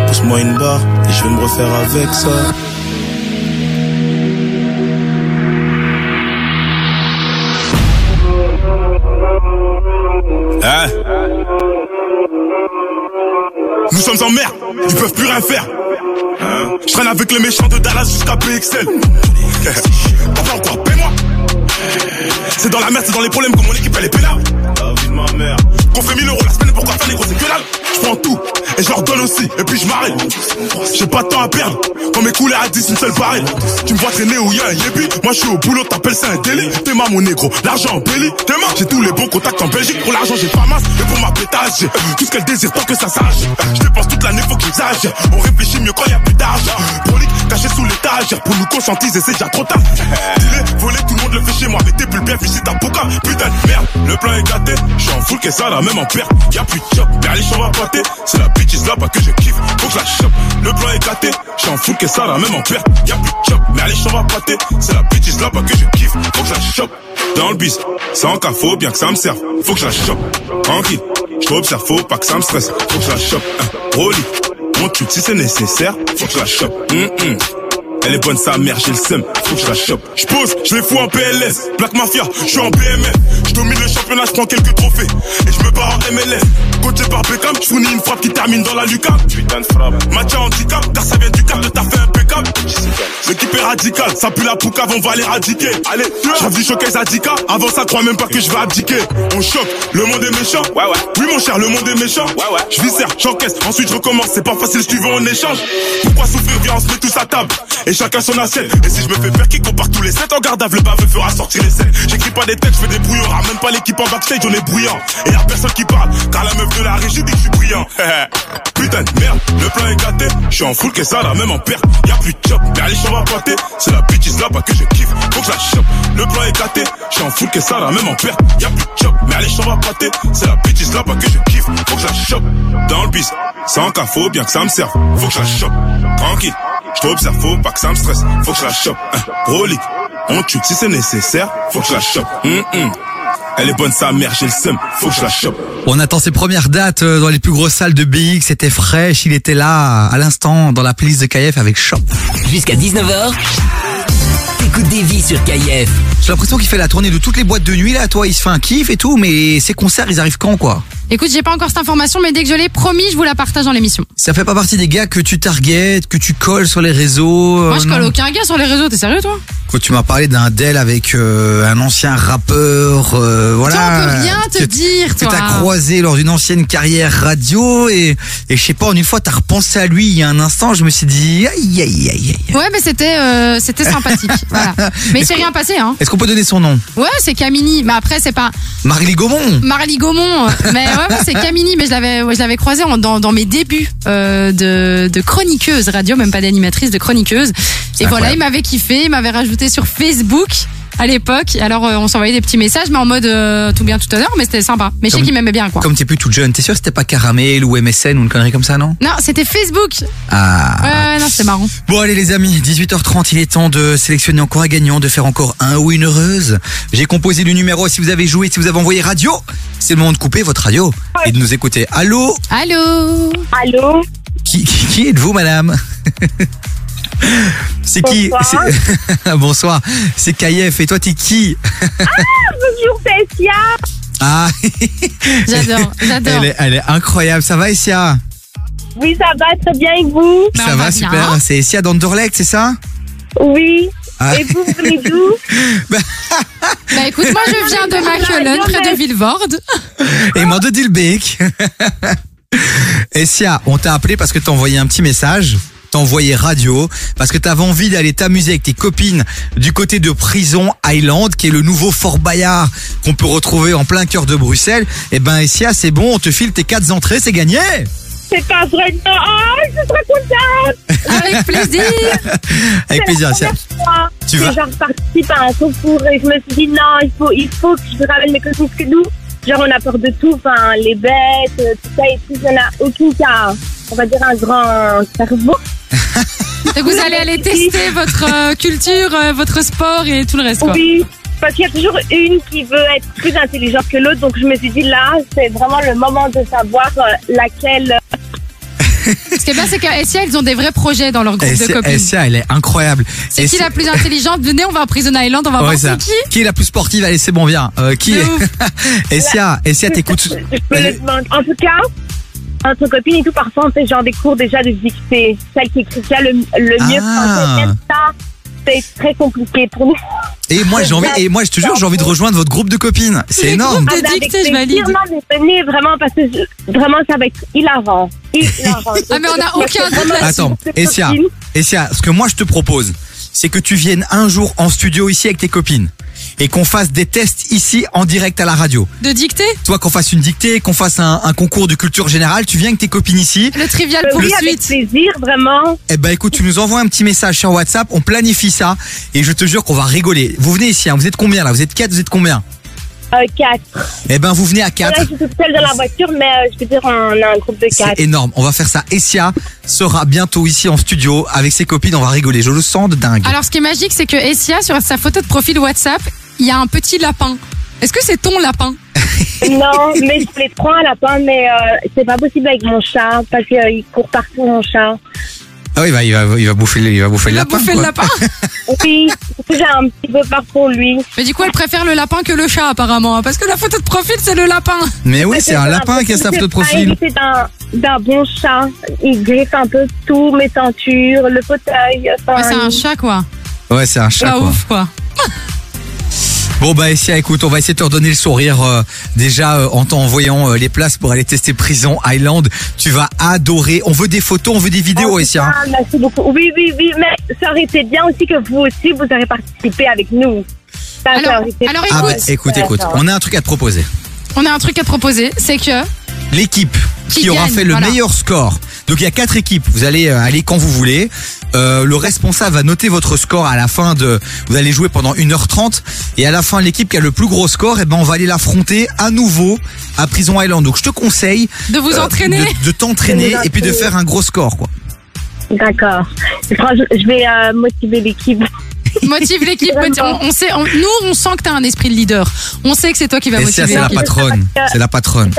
Pousse-moi une barre et je vais me refaire avec ça. Hein? Nous sommes en mer, ils peuvent plus rien faire. Hein Je traîne avec les méchants de Dallas jusqu'à PXL. Papa encore, paie-moi. C'est dans la merde, c'est dans les problèmes que mon équipe elle est pénale. La vie de ma mère. Fait 1000 euros la semaine, pourquoi faire c'est que dalle. Je prends tout et je leur donne aussi, et puis je m'arrête. J'ai pas de temps à perdre. Quand mes couleurs à 10, une seule pareille. Tu me vois traîner où y a un yébi. Moi je suis au boulot, t'appelles ça un délit. T'es ma mon négro, l'argent en belly. T'es ma, j'ai tous les bons contacts en Belgique. Pour l'argent, j'ai pas masse. Et pour ma pétage, tout ce qu'elle désire tant que ça sache. Je dépense toute l'année, faut que j'exagère. On réfléchit mieux quand y a plus d'argent. Prolique, caché sous l'étagère. Pour nous conscientiser, c'est déjà trop tard. Dis-les, voler, tout le monde le fait chez moi. Mais t'es plus bien visite ta pouca. Putain de merde, le plan est gâté. J'suis en que ça, là, même en perte. Y'a plus de mais allez, va pâter. C'est la bitch là bas que je kiffe. Faut que la chope. Le plan est gâté. J'suis en full que ça, là, même en perte. Y'a plus de chop, mais allez, j'en va pâter. C'est la bitch là bas que je kiffe. Faut que je la chope. Dans le bis, sans cas, faut bien que ça me serve. Faut que je la chope. Tranquille, j'observe, faut pas que ça me stresse. Faut que je la chope. Hein. Rolly, mon tube si c'est nécessaire. Faut que je la chope. Elle est bonne sa mère, j'ai le seum, faut que je la chope. Je pose, je les fous en PLS. Black Mafia, je suis en BMF. Je domine le championnat, je prends quelques trophées. Et je me barre en MLS. Coaché par Beckham, je fournis une frappe qui termine dans la lucarne. Putain de frappe. Match à handicap, car ça vient du cap de ta fait impeccable. L'équipe est radicale, ça pue la poucave, on va l'éradiquer. Allez, je rêve du showcase Adika. Avant ça, crois même pas que je vais abdiquer. On choque, le monde est méchant. Ouais, ouais. Oui, mon cher, le monde est méchant. Ouais, ouais. Je viscère, j'encaisse, ensuite je recommence. C'est pas facile, tu veux, on échange. Pourquoi souffrir, viens, on se met tous à table. Et chacun son assiette. Et si je me fais faire kick, on part tous les 7 en garde le baveux fera sortir les scènes. J'écris pas des textes, je fais des brouillards. Même pas l'équipe en backstage, on est bruyant. Et y'a personne qui parle, car la meuf de la régie dit que je suis brillant. Putain de merde, le plan est gâté. Je suis en full que ça, là, même en perte. Y'a plus de chop, mais allez, j'en va pâter. C'est la bitch là bas que je kiffe. Faut que je la chope. Le plan est gâté. Je suis en full que ça, là, même en perte. Y'a plus de chop, mais allez, j'en va pâter. C'est la bitch là bas que je kiffe. Faut que je la chope. Dans le bis, sans cas, faut bien que ça me serve. Faut que je la chope. Tranquille. Je t'observe, faut pas que ça me stresse. Faut que je la chope. Hein. Rolly, on tue si c'est nécessaire. Faut que je la chope. Hum, hum. Elle est bonne sa mère, j'ai le seum. Faut que je la chope. On attend ses premières dates euh, dans les plus grosses salles de BX. C'était fraîche. Il était là à l'instant dans la playlist de KF avec Shop. Jusqu'à 19h, t'écoutes des vies sur KIF. J'ai l'impression qu'il fait la tournée de toutes les boîtes de nuit là. Toi, il se fait un kiff et tout, mais ses concerts, ils arrivent quand quoi? Écoute, j'ai pas encore cette information, mais dès que je l'ai promis, je vous la partage dans l'émission. Ça fait pas partie des gars que tu targetes, que tu colles sur les réseaux. Moi, euh, je non? colle aucun gars sur les réseaux, t'es sérieux, toi? Quand tu m'as parlé d'un Dell avec euh, un ancien rappeur, euh, voilà. Toi, on peut rien te que- dire, Que toi. t'as croisé lors d'une ancienne carrière radio et, et je sais pas, en une fois t'as repensé à lui il y a un instant, je me suis dit aïe aïe aïe aïe. Ouais, mais c'était euh, c'était sympathique. voilà. Mais il s'est rien passé, hein. Est-ce qu'on peut donner son nom? Ouais, c'est Camini. Mais après, c'est pas Marly Gaumont Marly Gaumont. Mais ouais, c'est Camini. Mais je l'avais, ouais, je l'avais croisé en- dans, dans mes débuts euh, de, de chroniqueuse radio, même pas d'animatrice, de chroniqueuse. Et voilà, il m'avait kiffé, il m'avait rajouté sur Facebook à l'époque. Alors, euh, on s'envoyait des petits messages, mais en mode euh, tout bien, tout honneur, mais c'était sympa. Mais je sais Comme- qu'il m'aimait bien, quoi. Comme t'es plus toute jeune, t'es sûr que c'était pas Caramel ou MSN ou une connerie comme ça, non? Non, c'était Facebook. Ah. Ouais, ouais, non, c'était marrant. Bon allez les amis, 18h30, il est temps de sélectionner encore un gagnant, de faire encore un ou une heureuse. J'ai composé le numéro, si vous avez joué, si vous avez envoyé radio, c'est le moment de couper votre radio et de nous écouter. Allô? Allô? Allô? Qui, qui, qui êtes-vous madame? C'est qui Bonsoir. c'est- Bonsoir. C'est Kayef. Et toi, t'es qui Bonjour, c'est Sia. Ah. J'adore, j'adore. Elle est, elle est incroyable. Ça va, Essia Oui, ça va très bien et vous Bah, Ça va, super. C'est Essia d'Anderlecht, c'est ça Oui. Ah. Et vous, vous venez d'où Bah écoute, moi je viens de Machelen, près de Villevorde. Et moi de Dilbeek. Essia, on t'a appelé parce que t'as envoyé un petit message. T'as envoyé radio parce que t'avais envie d'aller t'amuser avec tes copines du côté de Prison Island, qui est le nouveau Fort Bayard qu'on peut retrouver en plein cœur de Bruxelles. Et ben Essia, c'est bon, on te file tes quatre entrées, c'est gagné. C'est pas vrai, non. Oh, je suis trop contente. Avec plaisir. Avec plaisir, Essia. Tu que vas- genre participe à un concours et je me suis dit non, il faut, il faut que je ramène mes copines que nous, genre on a peur de tout, enfin les bêtes, euh, tout ça et tout, on n'a aucune cas, on va dire un grand cerveau. Et vous allez aller tester votre euh, culture, euh, votre sport et tout le reste quoi. Oui, parce qu'il y a toujours une qui veut être plus intelligente que l'autre, donc je me suis dit là, c'est vraiment le moment de savoir euh, laquelle. Ce qui est bien, c'est qu'à Essia, ils ont des vrais projets dans leur groupe de copines. Essia, elle est incroyable. C'est qui la plus intelligente Venez, on va à Prison Island, on va Ouais, voir c'est qui. est la plus sportive Allez, c'est bon, viens. Euh, qui est Essia, Essia, t'écoutes. Je. En tout cas, entre copines et tout, parfois on fait genre des cours déjà de dictée. Celle qui écrit le, le mieux Ah. français, même ça, c'est très compliqué pour nous. Et moi, j'ai envie, et moi, je te jure, j'ai envie de rejoindre votre groupe de copines. C'est énorme. Ah, bah, avec plaisir, non, mais venez vraiment parce que je- vraiment ça va être hilarant. Ah, mais on a aucun doute là-dessus. Attends, Essia, Essia, ce que moi je te propose, c'est que tu viennes un jour en studio ici avec tes copines et qu'on fasse des tests ici en direct à la radio. De dictée? Toi, qu'on fasse une dictée, qu'on fasse un, un concours de culture générale, tu viens avec tes copines ici. Le trivial Euh, oui, avec plaisir, vraiment. Eh ben écoute, tu nous envoies un petit message sur WhatsApp, on planifie ça et je te jure qu'on va rigoler. Vous venez ici, hein, vous êtes combien là? Vous êtes quatre, vous êtes combien? Euh, quatre. Eh ben vous venez à Là, quatre. je suis toute seule dans la voiture, mais euh, je veux dire, on a un groupe de quatre. C'est énorme. On va faire ça. Essia sera bientôt ici en studio avec ses copines. On va rigoler. Je le sens de dingue. Alors, ce qui est magique, c'est que Essia, sur sa photo de profil WhatsApp, il y a un petit lapin. Est-ce que c'est ton lapin? Non, mais je les prends à lapin, mais euh, c'est pas possible avec mon chat parce qu'il court partout, mon chat. Ah oui, il va, il va, il va bouffer, le- il va bouffer le lapin. bouffer le quoi. lapin Oui, j'ai un petit peu peur pour lui. Mais du coup, elle préfère le lapin que le chat, apparemment. hein, Parce que la photo de profil, c'est le lapin. Mais oui, c'est un lapin qui a sa photo de profil. C'est un, d'un bon chat. Il griffe un peu tout, mes tentures, le fauteuil. enfin, Ouais, c'est un chat, quoi. Ouais, c'est un chat. Pas quoi. ouf, quoi. Bon bah Essia, écoute, on va essayer de te redonner le sourire euh, déjà euh, en t'envoyant euh, les places pour aller tester Prison Island. Tu vas adorer. On veut des photos, on veut des vidéos, Essia. Ah, merci beaucoup. Oui, oui, oui, mais ça aurait été bien aussi que vous aussi, vous aurez participé avec nous. Ça, ça Alors- aurait été alors, Ah bah, écoute, écoute, on a un truc à te proposer. On a un truc à te proposer, c'est que L'équipe qui, Qui aura gagne, fait le voilà. meilleur score. Donc il y a quatre équipes. Vous allez euh, aller quand vous voulez. Euh, le responsable va noter votre score à la fin de. Vous allez jouer pendant 1h30 et à la fin l'équipe qui a le plus gros score, et ben on va aller l'affronter à nouveau à Prison Island. Donc je te conseille De vous euh, entraîner. de, de t'entraîner et puis de faire un gros score quoi. D'accord. Je vais euh, motiver l'équipe. motive l'équipe. On, on sait, on- nous, on sent que t'as un esprit de leader. On sait que c'est toi qui vas Et motiver ça c'est la patronne. C'est la patronne.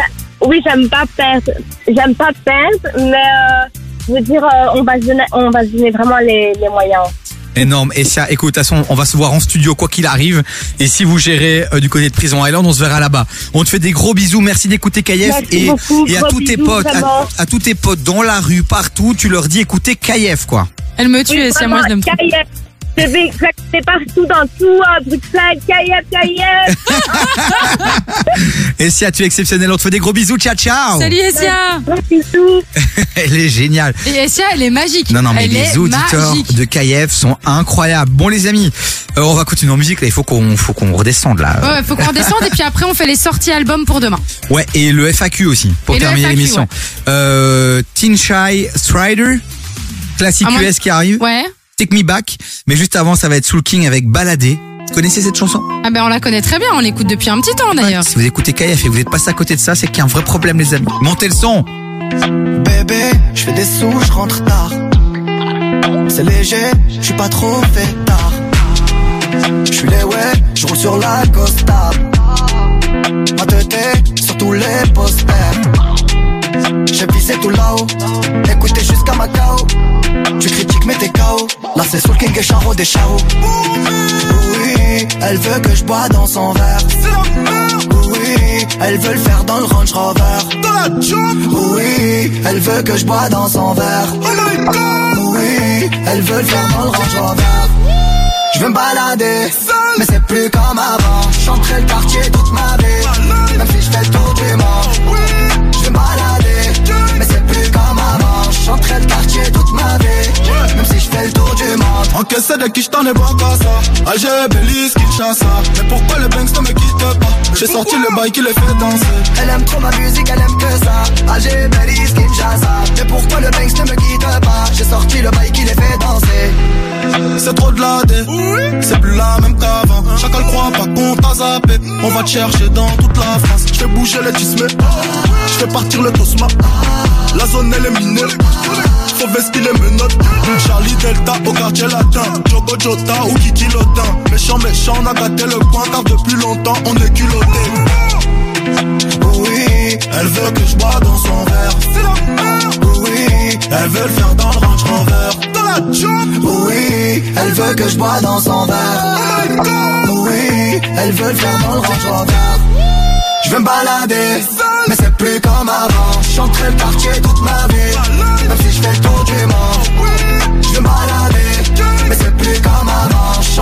Oui, j'aime pas perdre. J'aime pas perdre, mais euh, je veux dire, euh, on va se donner, on va se donner vraiment les, les moyens. Énorme. Et ça, écoute, de toute façon, on va se voir en studio quoi qu'il arrive. Et si vous gérez euh, du côté de Prison Island, on se verra là-bas. On te fait des gros bisous. Merci d'écouter KF Merci et, beaucoup, et à tous tes potes, à, tous tes potes dans la rue, partout, tu leur dis écoutez KF quoi. Elle me tue, Oui, Essia, moi je l'aime trop. Je vais partout dans tout à Bruxelles. Kayev, Kayev. Et si tu es exceptionnel, on te fait des gros bisous. Ciao ciao. Salut Essia Bisous. Elle est géniale. Et Essia, elle est magique. Non non mais elle les auditeurs magique. de KF sont incroyables. Bon les amis, euh, on va continuer en musique là. Il faut qu'on faut qu'on redescende là. Ouais, faut qu'on redescende et puis après on fait les sorties albums pour demain. Ouais, et le FAQ aussi, pour Et terminer l'émission. ouais. Euh, Teen Shy Strider, classique Ah, US qui arrive. Ouais. Take Me Back. Mais juste avant, ça va être Soul King avec Baladé. Vous connaissez cette chanson? Ah ben on la connaît très bien, on l'écoute depuis un petit temps d'ailleurs. Si vous écoutez KF et vous êtes passé à côté de ça, c'est qu'il y a un vrai problème, les amis. Montez le son. Bébé, je fais des sous, je rentre tard. C'est léger, je suis pas trop fait tard. Je suis les ouais, je roule sur la Costa. Ma tête sur tous les posters. J'ai visé tout là-haut, écoutez jusqu'à Macao. Tu critiques mais t'es KO. C'est sur le king et Charo des charros Oui, elle veut que je bois dans son verre. Oui, elle veut le faire dans le Range Rover. Oui, elle veut que je bois dans son verre. Oui, elle veut le faire dans le Range Rover. Je veux me balader, mais c'est plus comme avant. J'entrais le quartier toute ma vie, quartier toute ma vie, même si je fais le tour du monde. Encaissé de qui j't'en ai bon qu'à ça. Alger, Belize, Kinshasa Mais pourquoi le Banks ne me quitte pas? J'ai sorti le bail qui les fait danser. Elle aime trop ma musique, elle aime que ça. Alger, Belize, Kinshasa. Mais pourquoi le Banks ne me quitte pas? J'ai sorti le bail qui les fait danser. C'est trop de la dé C'est plus la même qu'avant. Chacun le croit pas qu'on t'a zappé. On va te chercher dans toute la France. Je fais bouger les tismés Je fais partir le tosma. La zone elle est minée. Faut vestir les menottes Charlie Delta au quartier latin. Jogo Jota ou Kiki Lotin. Méchant méchant on a gâté le coin Car depuis longtemps on est culotté. Oui, Elle veut que je bois dans son verre. Oui, Elle veut le faire dans le Range Rover. Dans la job. Oui, elle veut que je bois dans son verre. Oui, elle veut le faire dans le Range Rover. Je veux me balader, mais c'est plus comme avant. J'entrais le quartier toute ma vie, même si je fais le tour du monde.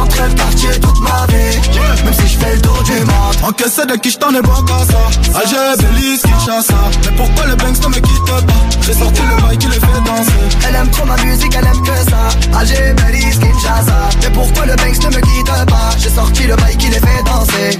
Le quartier toute ma vie, même si je fais le tour du monde. Encaissé de qui j't'en ai bon qu'à ça Alger, Belize, Kinshasa Mais pourquoi le Banks ne me quitte pas? J'ai sorti le bail qui les fait danser Elle aime trop ma musique, elle aime que ça. Alger, Belize, Kinshasa. Mais pourquoi le Banks ne me quitte pas? J'ai sorti le bail qui les fait danser.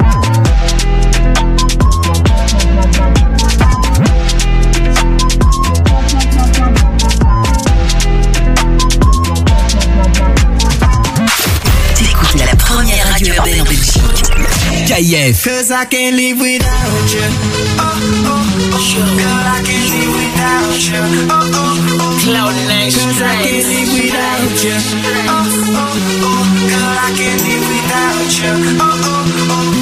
KIF. Cause I can't live without you. Oh, oh, oh. Girl, I can't live without you. Oh, oh, oh. Cloud nine Cause I can't live without you. Oh, oh, oh. Girl, I can't live without you. Oh, oh, oh.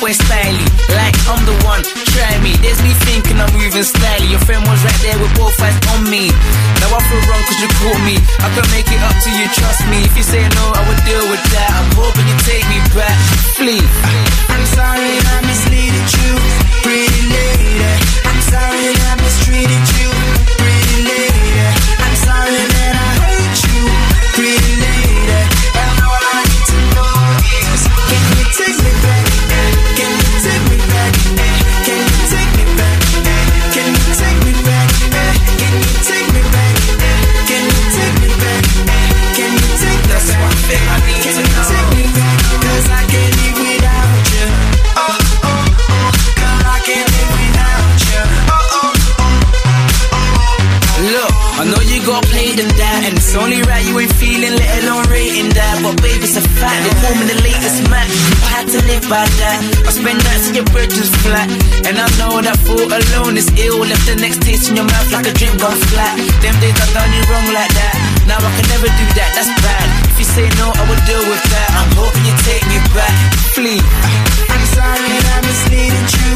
Boy style Like I'm the one, try me. There's me thinking I'm moving styly Your friend was right there with both eyes on me. Now I feel wrong cause you caught me. I can make it up to you, trust me. If you say no, I will deal with that. I'm hoping you take me back, flee. I'm sorry I misleaded you, pretty lady. It's they call me the latest Mac I had to live by that. I spend that till your bridges flat. And I know that thought alone is ill. Left the next taste in your mouth like a drink gone flat. Them days I done you wrong like that. Now I can never do that, that's bad. If you say no, I will deal with that. I'm hoping you take me back, flee. I'm sorry I misleaded you,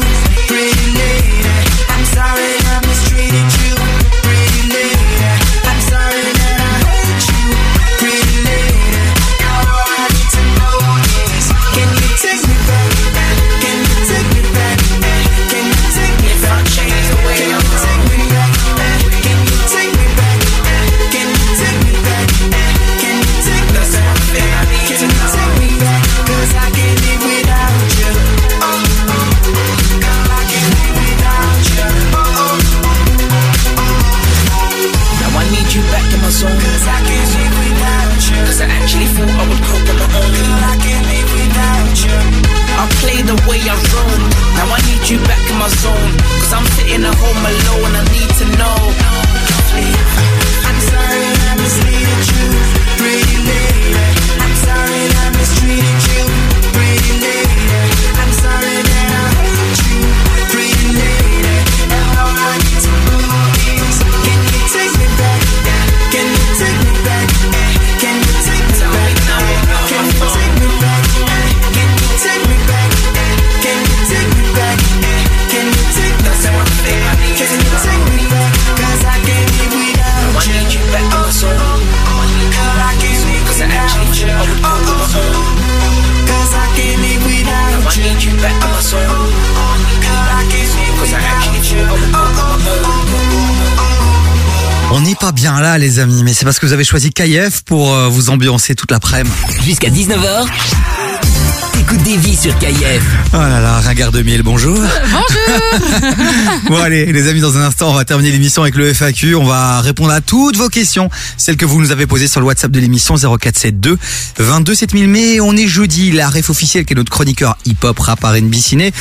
les amis, mais c'est parce que vous avez choisi KF pour euh, vous ambiancer toute l'après-midi. Jusqu'à 19h, écoute des vies sur KIF. Oh là là, ringard de miel, bonjour. Bonjour Bon allez, les amis, dans un instant, on va terminer l'émission avec le FAQ. On va répondre à toutes vos questions, celles que vous nous avez posées sur le WhatsApp de l'émission 0472 22 7000. Mais on est jeudi, la ref officielle qui est notre chroniqueur hip-hop, rap, R&B, ciné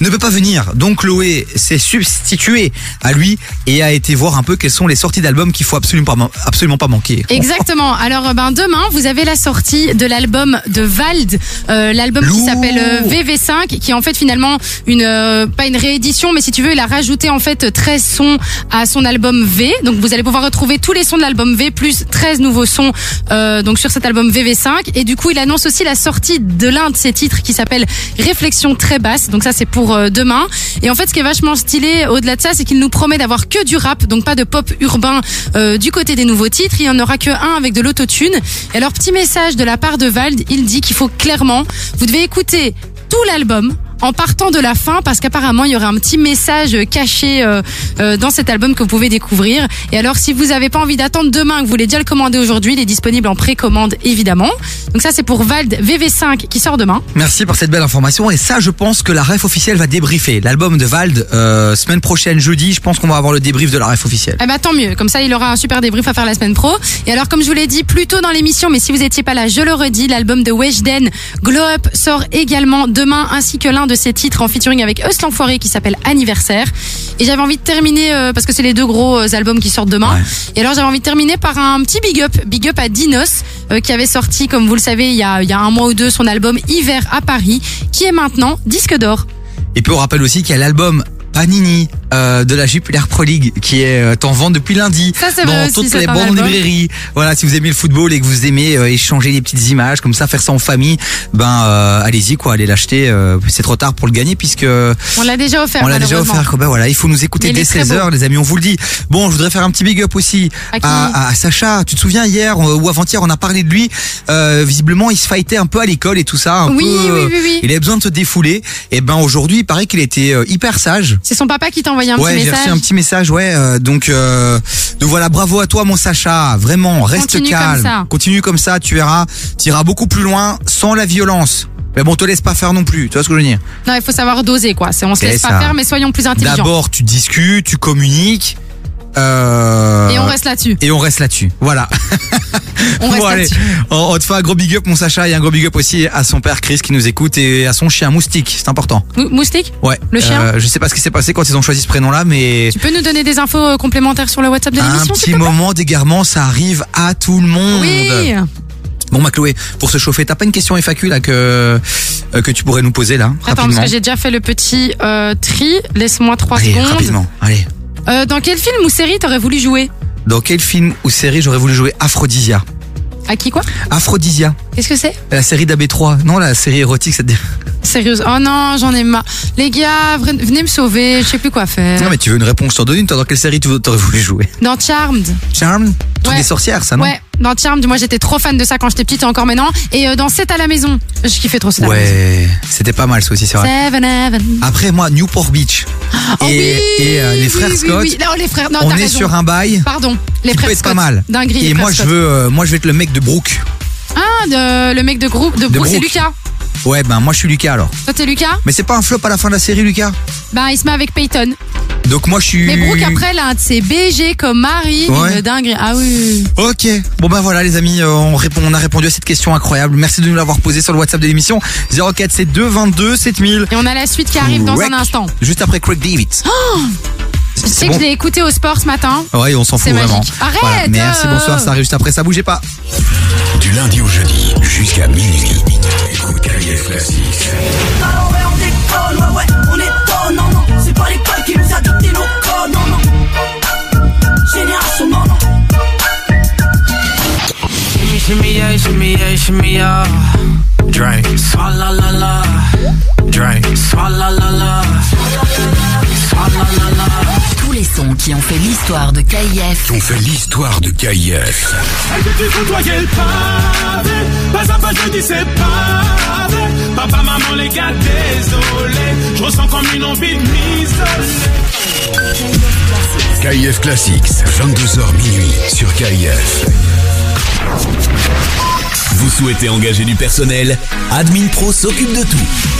ne peut pas venir. Donc Chloé s'est substituée à lui et a été voir un peu quelles sont les sorties d'albums qu'il faut absolument pas, absolument pas manquer. Exactement. Alors ben demain, vous avez la sortie de l'album de Vald, euh, l'album qui s'appelle euh, VV5, qui est en fait finalement une euh, pas une réédition, mais si tu veux, il a rajouté en fait 13 sons à son album V. Donc vous allez pouvoir retrouver tous les sons de l'album V plus 13 nouveaux sons euh, donc sur cet album VV5. Et du coup, il annonce aussi la sortie de l'un de ses titres qui s'appelle Réflexion très basse. Donc ça, c'est pour euh, demain. Et en fait, ce qui est vachement stylé au-delà de ça, c'est qu'il nous promet d'avoir que du rap, donc pas de pop urbain du côté des nouveaux titres. Il y en aura que un avec de l'autotune. Et alors, petit message de la part de Vald, il dit qu'il faut clairement, vous devez écouter tout l'album en partant de la fin parce qu'apparemment il y aurait un petit message caché euh, euh, dans cet album que vous pouvez découvrir. Et alors si vous avez pas envie d'attendre demain, que vous voulez déjà le commander aujourd'hui, il est disponible en précommande évidemment. Donc ça c'est pour Vald VV5 qui sort demain. Merci pour cette belle information et ça je pense que la ref officielle va débriefer l'album de Vald euh, semaine prochaine jeudi je pense qu'on va avoir le débrief de la ref officielle. Eh ben tant mieux, comme ça il aura un super débrief à faire la semaine pro. Et alors comme je vous l'ai dit plus tôt dans l'émission, mais si vous étiez pas là, je le redis, l'album de Weshden, Glow Up, sort également demain, ainsi que l'un de ses titres en featuring avec Eus l'Enfoiré qui s'appelle Anniversaire. Et j'avais envie de terminer, euh, parce que c'est les deux gros euh, albums qui sortent demain, et alors j'avais envie de terminer par un petit big up, big up à Dinos, euh, qui avait sorti, comme vous le savez, il y, a, il y a un mois ou deux, son album Hiver à Paris, qui est maintenant disque d'or. Et puis on rappelle aussi qu'il y a l'album Panini euh, de la Jupiler Pro League qui est euh, en vente depuis lundi Ça, c'est dans vrai toutes les bonnes librairies. Voilà, si vous aimez le football et que vous aimez euh, échanger des petites images comme ça, faire ça en famille, ben euh, allez-y quoi, allez l'acheter. euh, c'est trop tard pour le gagner puisque On l'a déjà offert. on l'a déjà offert. Ben voilà, il faut nous écouter dès est très 16h, beau. les amis. On vous le dit. Bon, je voudrais faire un petit big up aussi À qui à, à Sacha. Tu te souviens hier ou avant-hier, on a parlé de lui. Euh, visiblement, il se fightait un peu à l'école et tout ça. un Oui, peu, oui, oui, oui. Il avait besoin de se défouler. Et ben aujourd'hui, il paraît qu'il était hyper sage. C'est son papa qui t'a envoyé un ouais, petit j'ai message. reçu un petit message, ouais. euh, donc, euh, donc voilà, bravo à toi, mon Sacha. Vraiment, reste Continue calme. comme ça. Continue comme ça, tu verras, tu iras beaucoup plus loin sans la violence. Mais bon, te laisse pas faire non plus. Tu vois ce que je veux dire? Non, il faut savoir doser quoi. On se laisse pas faire, mais soyons plus intelligents. D'abord, tu discutes, tu communiques. Euh, Et on reste là-dessus. Et on reste là-dessus. Voilà. On reste Bon, allez, là-dessus. on, on te fait un gros big up, mon Sacha, et un gros big up aussi à son père Chris qui nous écoute et à son chien Moustique. C'est important. Mou- Moustique Ouais. Le chien Euh, Je sais pas ce qui s'est passé quand ils ont choisi ce prénom-là, mais Tu peux nous donner des infos euh, complémentaires sur le WhatsApp de un l'émission petit te plaît moment d'égarement, ça arrive à tout le monde. Oui. Bon, ma Chloé, pour se chauffer, t'as pas une question FAQ là que euh, que tu pourrais nous poser là Attends, parce que j'ai déjà fait le petit euh, tri. Laisse-moi trois secondes. rapidement. Allez. Euh, dans quel film ou série t'aurais voulu jouer Dans quel film ou série j'aurais voulu jouer Aphrodisia À qui quoi Aphrodisia, Qu'est-ce que c'est la série d'AB3. Non, la série érotique, ça te dit Sérieuse Oh non, j'en ai marre. Les gars, venez me sauver. Je sais plus quoi faire. Non, mais tu veux une réponse, t'en donne une. Dans quelle série tu aurais voulu jouer Dans Charmed. Charmed Truc Ouais. des sorcières, ça, non Ouais, dans Charmed, moi j'étais trop fan de ça quand j'étais petite et encore maintenant. Et euh, dans 7 à la maison, je kiffais trop 7 à la maison. Ouais, c'était pas mal ça aussi, c'est vrai. Seven Heaven. Après, moi, Newport Beach. Oh et oui, et, euh, les frères oui, Scott. oui. Non, les frères, non, on est raison. sur un bail. Pardon, les frères peut être Scott. pas mal. Dinguerie, Et moi, je veux, euh, moi, je vais être le mec de Brooke. Ah, de, le mec de groupe de, Brooke, c'est. Lucas. Ouais, ben moi, je suis Lucas alors. Toi, t'es Lucas Mais c'est pas un flop à la fin de la série, Lucas Ben, il se met avec Peyton. Donc moi, je suis. Mais Brooke, après, là, un de ses BG comme mari, Ouais. une dinguerie. Ah oui. Ok. Bon ben voilà les amis, euh, on, répond, on a répondu à cette question incroyable. Merci de nous l'avoir posée sur le WhatsApp de l'émission 0472 22 7000. Et on a la suite qui arrive dans un instant. Juste après Craig David. Oh Tu sais que je l'ai écouté au sport ce matin. Ouais, on s'en fout C'est vraiment. Arrête, Voilà. Merci, euh. bonsoir, ça arrive juste après, ça bougez pas. Du lundi au jeudi jusqu'à minuit. Classique. Ah ouais, on déconne, ouais, ouais, on étonne, non, non. C'est pas l'école qui nous a dicté nos codes, non, non. Génération, non, non. Shimmy, shimmy, yeah, shimmy, yeah, shimmy, yeah. Drink. Swalla la la. Drink. Swalla la la. Swalla la la qui ont fait l'histoire de KIF. Qui ont fait l'histoire de KIF. Pas à pas je dis pas Papa, maman, les gars, désolé Je ressens comme une envie de m'isoler KIF Classics, 22h minuit sur KIF. Vous souhaitez engager du personnel? Admin Pro s'occupe de tout.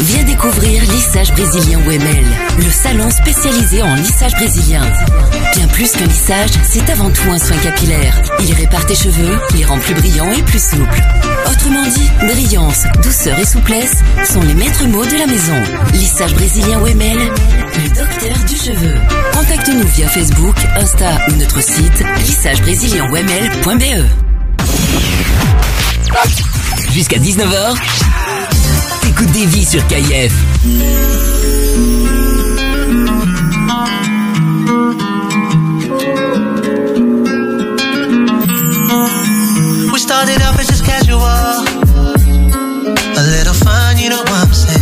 Viens découvrir Lissage Brésilien WML, le salon spécialisé en lissage brésilien. Bien plus qu'un lissage, c'est avant tout un soin capillaire. Il répare tes cheveux, les rend plus brillants et plus souples. Autrement dit, brillance, douceur et souplesse sont les maîtres mots de la maison. Lissage Brésilien WML, le docteur du cheveu. Contacte-nous via Facebook, Insta ou notre site lissagebrésilienwml.be. Jusqu'à 19h. Écoute des vies sur KIF. We started off as just casual. A little fun, you know what I'm saying.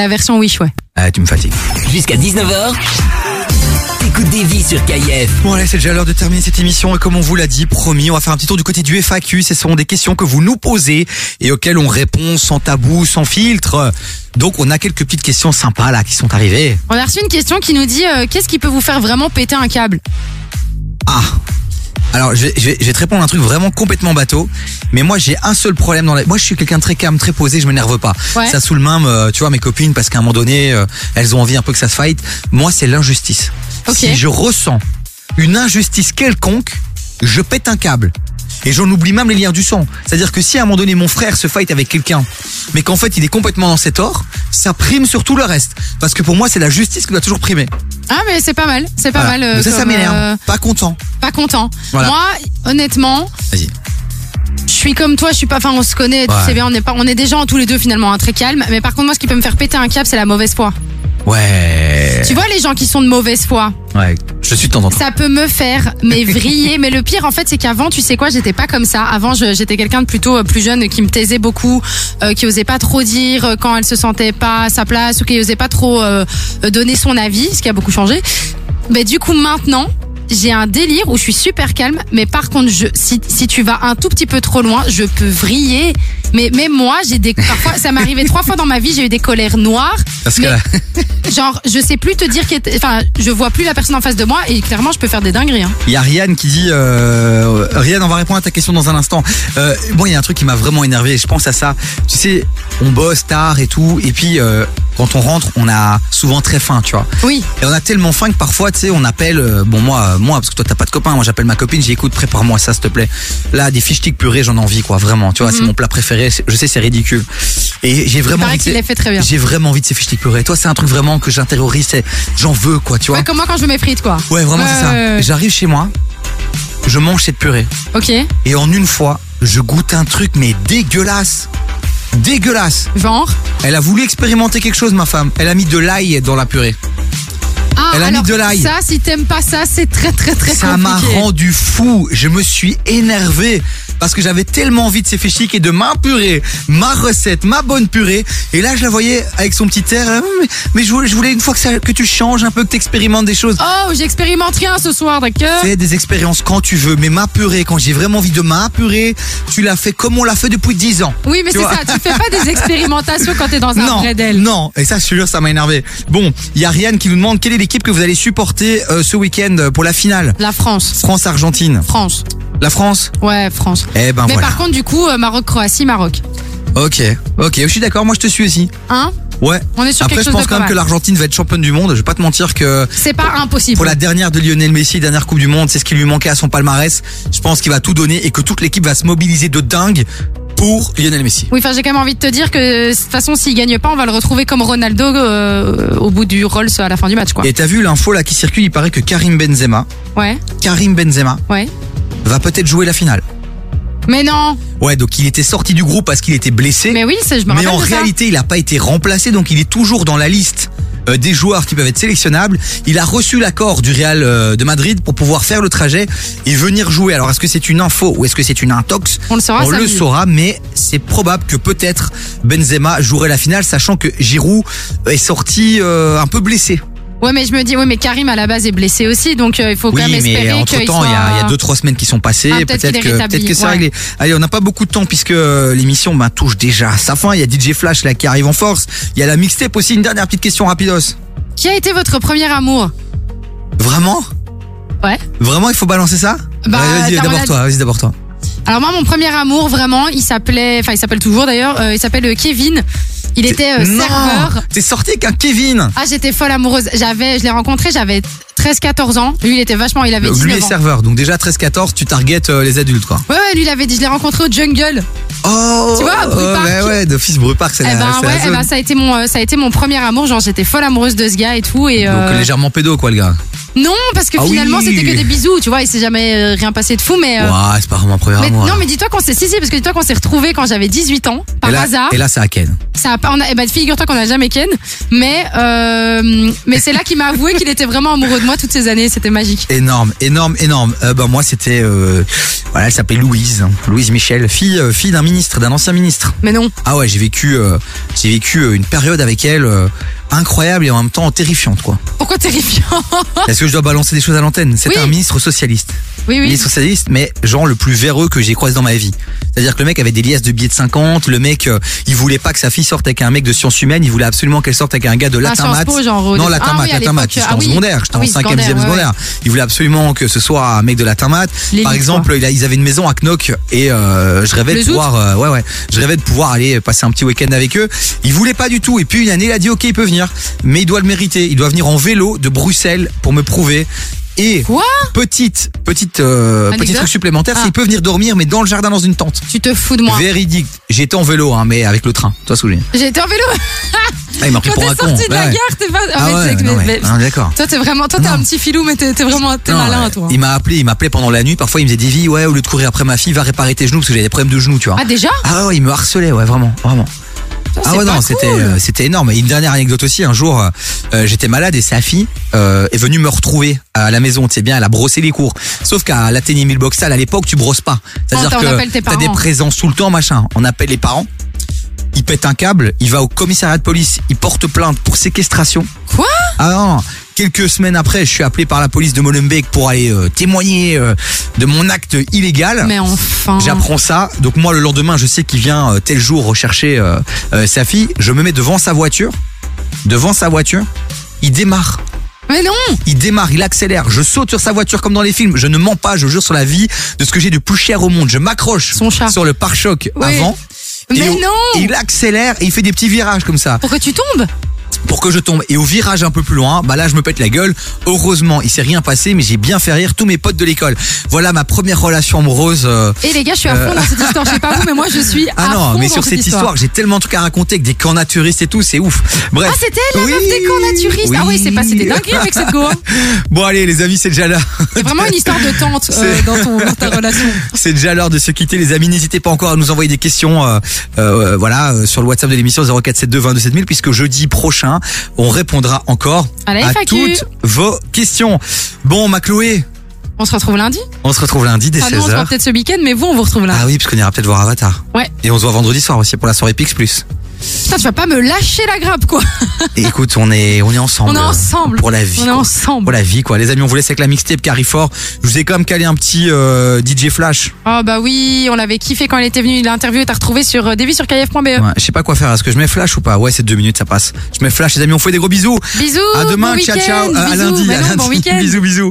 La version Wish, ouais. Ah, tu me fatigues. Jusqu'à 19h. Écoute des vies sur KIF. Bon, là, c'est déjà l'heure de terminer cette émission. Et comme on vous l'a dit, promis, on va faire un petit tour du côté du FAQ. Ce sont des questions que vous nous posez et auxquelles on répond sans tabou, sans filtre. Donc, on a quelques petites questions sympas, là, qui sont arrivées. On a reçu une question qui nous dit euh, Qu'est-ce qui peut vous faire vraiment péter un câble? Ah alors, je vais, je vais, te répondre un truc vraiment complètement bateau mais moi j'ai un seul problème dans la... Moi je suis quelqu'un de très calme, très posé, je m'énerve pas. Ouais. Ça saoule même, euh, tu vois, mes copines, parce qu'à un moment donné, euh, elles ont envie un peu que ça se fight. Moi c'est l'injustice. Ok. Si je ressens une injustice quelconque, je pète un câble. Et j'en oublie même les liens du sang. C'est-à-dire que si à un moment donné mon frère se fight avec quelqu'un, mais qu'en fait il est complètement dans ses torts, ça prime sur tout le reste. Parce que pour moi c'est la justice qui doit toujours primer. Ah mais c'est pas mal, c'est pas Voilà. mal. euh, ça, ça m'énerve. euh, Pas content. pas content. Voilà. Moi, honnêtement, suis comme toi, je suis pas. Enfin, on se connaît, tu Ouais. sais bien, on est pas, on est des gens tous les deux finalement hein, très calmes. Mais par contre, moi, ce qui peut me faire péter un câble, c'est la mauvaise foi. Ouais. Tu vois les gens qui sont de mauvaise foi, Ouais, je suis de temps en temps. ça peut me faire mais vriller. mais le pire en fait, c'est qu'avant, tu sais quoi, j'étais pas comme ça. Avant, je- j'étais quelqu'un de plutôt euh, plus jeune qui me taisait beaucoup, euh, qui osait pas trop dire euh, quand elle se sentait pas à sa place ou qui osait pas trop euh, euh, donner son avis, ce qui a beaucoup changé. Mais du coup, maintenant. J'ai un délire où je suis super calme, mais par contre, je, si, si tu vas un tout petit peu trop loin, je peux vriller. Mais même moi, j'ai des parfois, ça m'est arrivé trois fois dans ma vie, j'ai eu des colères noires. Parce que Mais- Genre, je sais plus te dire, qui est- enfin, je vois plus la personne en face de moi et clairement, je peux faire des dingueries. Hein. Il y a Rianne qui dit euh, Rianne, on va répondre à ta question dans un instant. Euh, bon, il y a un truc qui m'a vraiment énervé. Je pense à ça. Tu sais, on bosse tard et tout, et puis euh, quand on rentre, on a souvent très faim, tu vois. Oui. Et on a tellement faim que parfois, tu sais, on appelle. euh, bon, moi, moi, parce que toi, t'as pas de copain. Moi, j'appelle ma copine. J'ai écoute, prépare-moi ça, s'il te plaît. Là, des fish sticks purées, j'en ai envie, quoi. Vraiment, tu vois, c'est Mhm. mon plat préféré. Je sais, c'est ridicule. Et j'ai vraiment envie. de qu'il ces- les fait très bien. J'ai vraiment envie de ces sticks purées. Toi, c'est un truc vraiment que j'intériorise. c'est- J'en veux, quoi, tu vois. Ouais, comme moi quand je me frites, quoi. Ouais, vraiment, c'est ça. J'arrive chez moi, je mange cette purée. Ok. Et en une fois, je goûte un truc, mais dégueulasse. Dégueulasse. Genre Elle a voulu expérimenter quelque chose, ma femme. Elle a mis de l'ail dans la purée. Ah, Elle a mis alors, de l'ail. Ça, si t'aimes pas ça, c'est très, très, très Ça m'a compliqué. rendu fou. Je me suis énervé parce que j'avais tellement envie de ces sticks et de ma purée, ma recette, ma bonne purée. Et là, je la voyais avec son petit air. euh, Mais, mais je, voulais, je voulais une fois que, ça- que tu changes un peu, que tu expérimentes des choses. Oh, j'expérimente rien ce soir, d'accord? Fais des expériences quand tu veux, mais ma purée, quand j'ai vraiment envie de ma purée, tu l'as fait comme on l'a fait depuis 10 ans. Oui, mais c'est ça, tu fais pas des expérimentations quand t'es dans un non, vrai d'elle. non, et ça, je te jure, ça m'a énervé. Bon, il y a Rianne qui nous demande quelle est l'équipe que vous allez supporter euh, ce week-end pour la finale? La France. France-Argentine. France. La France Ouais, France. Eh ben mais voilà. par contre, du coup, euh, Maroc-Croatie, Maroc. Ok, ok, je suis d'accord, moi je te suis aussi. Hein? Ouais. On est sur Après, quelque je chose pense de quand pas même que mal. l'Argentine va être championne du monde. Je vais pas te mentir que C'est pas impossible. pour la dernière de Lionel Messi, dernière Coupe du Monde, c'est ce qui lui manquait à son palmarès. Je pense qu'il va tout donner et que toute l'équipe va se mobiliser de dingue pour Lionel Messi. Oui, enfin, j'ai quand même envie de te dire que de toute façon, s'il gagne pas, on va le retrouver comme Ronaldo euh, au bout du Rolls à la fin du match, quoi. Et t'as vu l'info là qui circule, il paraît que Karim Benzema, Ouais, Karim Benzema ouais. Va peut-être jouer la finale. Mais non. Ouais, donc il était sorti du groupe parce qu'il était blessé. Mais oui, c'est- je me Mais en de ça. réalité, il n'a pas été remplacé, donc il est toujours dans la liste euh, des joueurs qui peuvent être sélectionnables. Il a reçu l'accord du Real euh, de Madrid pour pouvoir faire le trajet et venir jouer. Alors, est-ce que c'est une info ou est-ce que c'est une intox? On le saura On le saura, mais c'est probable que peut-être Benzema jouerait la finale, sachant que Giroud est sorti euh, un peu blessé. Ouais, mais je me dis, oui, mais Karim à la base est blessé aussi, donc euh, il faut Oui, quand même mais espérer entre qu'il temps, il y, a, soit- il y a deux trois semaines qui sont passées. Ah, peut-être que peut-être que c'est ouais. réglé. Allez, on n'a pas beaucoup de temps puisque euh, l'émission ben, touche déjà à sa fin. Il y a DJ Flash là qui arrive en force. Il y a la mixtape aussi. Une dernière petite question rapidos. Qui a été votre premier amour? Vraiment? Ouais. Vraiment, il faut balancer ça? Bah, Ouais, Vas-y, d'abord toi. Vas-y, d'abord toi. Alors moi, mon premier amour, vraiment, il s'appelait, enfin, il s'appelle toujours d'ailleurs, euh, il s'appelle Kevin. Il était euh, non, serveur. T'es sorti avec un Kevin. Ah, j'étais folle amoureuse. J'avais, je l'ai rencontré, j'avais 13-14 ans. Lui, il était vachement, il avait Donc, 19 lui est ans. serveur. Donc déjà 13-14, tu targetes euh, les adultes quoi. Ouais, ouais, lui, il avait dit, je l'ai rencontré au jungle. Oh. Tu vois, ouais, ouais, d'office Brupark, c'est Eh la, ben, c'est la ouais, eh zone. ben, ça a été mon, euh, ça a été mon premier amour. Genre, j'étais folle amoureuse de ce gars et tout. Et, Donc euh, légèrement pédo quoi le gars. Non, parce que Ah finalement, oui. c'était que des bisous. Tu vois, il s'est jamais euh, rien passé de fou, mais. euh, Ouah, c'est pas vraiment un premier mais- amour. non, mais dis-toi qu'on s'est, si, si, parce que dis-toi qu'on s'est retrouvés quand j'avais 18 ans, par et là, hasard. Et là, c'est à Ken. Ça a pas, on a, eh ben, figure-toi qu'on a jamais ken, mais euh, mais c'est là qu'il m'a avoué qu'il était vraiment amoureux de moi toutes ces années. C'était magique. Énorme, énorme, énorme. Euh, ben moi c'était, euh, voilà, elle s'appelait Louise, Louise Michel, fille, euh, fille d'un ministre, d'un ancien ministre. Mais non. Ah ouais, j'ai vécu, euh, j'ai vécu euh, une période avec elle. euh, incroyable et en même temps terrifiante, quoi. Pourquoi terrifiant Est-ce que je dois balancer des choses à l'antenne? C'est Oui. un ministre socialiste. Oui, oui. Ministre socialiste, mais genre le plus véreux que j'ai croisé dans ma vie. C'est-à-dire que le mec avait des liasses de billets de 50, le mec, euh, il voulait pas que sa fille sorte avec un mec de sciences humaines, il voulait absolument qu'elle sorte avec un gars de Ah, latin Sciences maths. Po, genre, au Non, latin Ah maths, à latin maths, l'époque, j'étais ah en oui. secondaire, j'étais Ah en oui, 5e, secondaire, 6e ouais, secondaire. Il voulait absolument que ce soit un mec de latin maths. L'élite, Par exemple, il a- ils avaient une maison à Knock et euh, je rêvais de pouvoir, euh, ouais ouais, je rêvais de pouvoir aller passer un petit week-end avec eux. Il voulait pas du tout. Et puis une année, il a dit ok, il peut venir, mais il doit le mériter. Il doit venir en vélo de Bruxelles pour me prouver. Et petite petite euh, petit truc supplémentaire, c'est Ah. qu'il peut venir dormir mais dans le jardin dans une tente. Tu te fous de moi. Véridique. J'étais en vélo hein, mais avec le train. Toi souviens. J'ai été en vélo. Ah, il m'a pris Quand pour un con. sorti de la Ouais. gare, t'es pas. Ah en fait, ouais, c'est que- non, mais- mais- d'accord. Toi, t'es vraiment. Toi, t'es un petit filou, mais t'es t'es vraiment. T'es Non, malin, ouais. toi. Il m'a appelé, il m'appelait pendant la nuit. Parfois, il me disait Davy, ouais, au lieu de courir après ma fille, va réparer tes genoux parce que j'avais des problèmes de genoux, tu vois. Ah, déjà? Ah ouais, il me harcelait, ouais, vraiment, vraiment. Ah ouais non c'était cool. euh, c'était énorme. Et une dernière anecdote aussi un jour euh, j'étais malade et sa fille euh, est venue me retrouver à la maison tu sais bien elle a brossé les cours. Sauf qu'à l'Athénée Milboxal à l'époque tu brosses pas. C'est à Oh, dire t'en appelles tes que t'as des présences tout le temps machin. On appelle les parents. Il pète un câble il va au commissariat de police il porte plainte pour séquestration. Quoi? Ah non quelques semaines après je suis appelé par la police de Molenbeek pour aller euh, témoigner euh, de mon acte illégal Mais enfin. J'apprends ça. Donc moi le lendemain, je sais qu'il vient euh, tel jour rechercher sa fille. Je me mets devant sa voiture. Devant sa voiture, il démarre. Mais non Il démarre, il accélère. Je saute sur sa voiture comme dans les films. Je ne mens pas, je jure sur la vie de ce que j'ai de plus cher au monde. Je m'accroche sur le pare-choc Oui. avant. Mais et non il accélère et il fait des petits virages comme ça. Pourquoi tu tombes? Pour que je tombe. Et au virage un peu plus loin, bah là je me pète la gueule. Heureusement, il s'est rien passé, mais j'ai bien fait rire tous mes potes de l'école. Voilà ma première relation amoureuse. euh, Et les gars, je suis à fond euh, dans cette histoire. Je sais pas vous, mais moi, je suis à Ah non, fond mais dans sur cette histoire, j'ai tellement de trucs à raconter avec des camps naturistes et tout, c'est ouf. Bref. Ah, c'était la meuf des camps naturistes. Ah oui, c'est passé des dingueries avec cette go. hein. Bon allez les amis, c'est déjà là. C'est vraiment une histoire de tante euh, dans, ton, dans ta relation. C'est déjà l'heure de se quitter les amis. N'hésitez pas encore à nous envoyer des questions euh, euh, voilà euh, sur le WhatsApp de l'émission 0472 22 7000 puisque jeudi prochain, on répondra encore À toutes vos questions. Bon, ma Chloé, On se retrouve lundi. on se retrouve lundi dès nous, on se 16h. voit peut-être ce week-end, mais vous, on vous retrouve lundi. Ah oui, parce qu'on ira peut-être voir Avatar. Ouais. Et on se voit vendredi soir aussi pour la soirée Pix Plus. Putain, tu vas pas me lâcher la grappe, quoi. Écoute, on est on est ensemble. On est ensemble. pour la vie. On est quoi. ensemble. Pour la vie quoi. Les amis, on vous laisse avec la mixtape Carrefour. Je vous ai quand même calé un petit euh, DJ Flash. Oh bah oui, on l'avait kiffé quand elle était venue. L'interview est à retrouver sur euh, devisurkf.be. Ouais, je sais pas quoi faire. Est-ce que je mets flash ou pas? Ouais, c'est deux minutes, ça passe. Je mets flash, les amis. On fait des gros bisous. Bisous. À demain. bon ciao, ciao. À bisous. lundi. À non, lundi. bon week-end. bisous, bisous.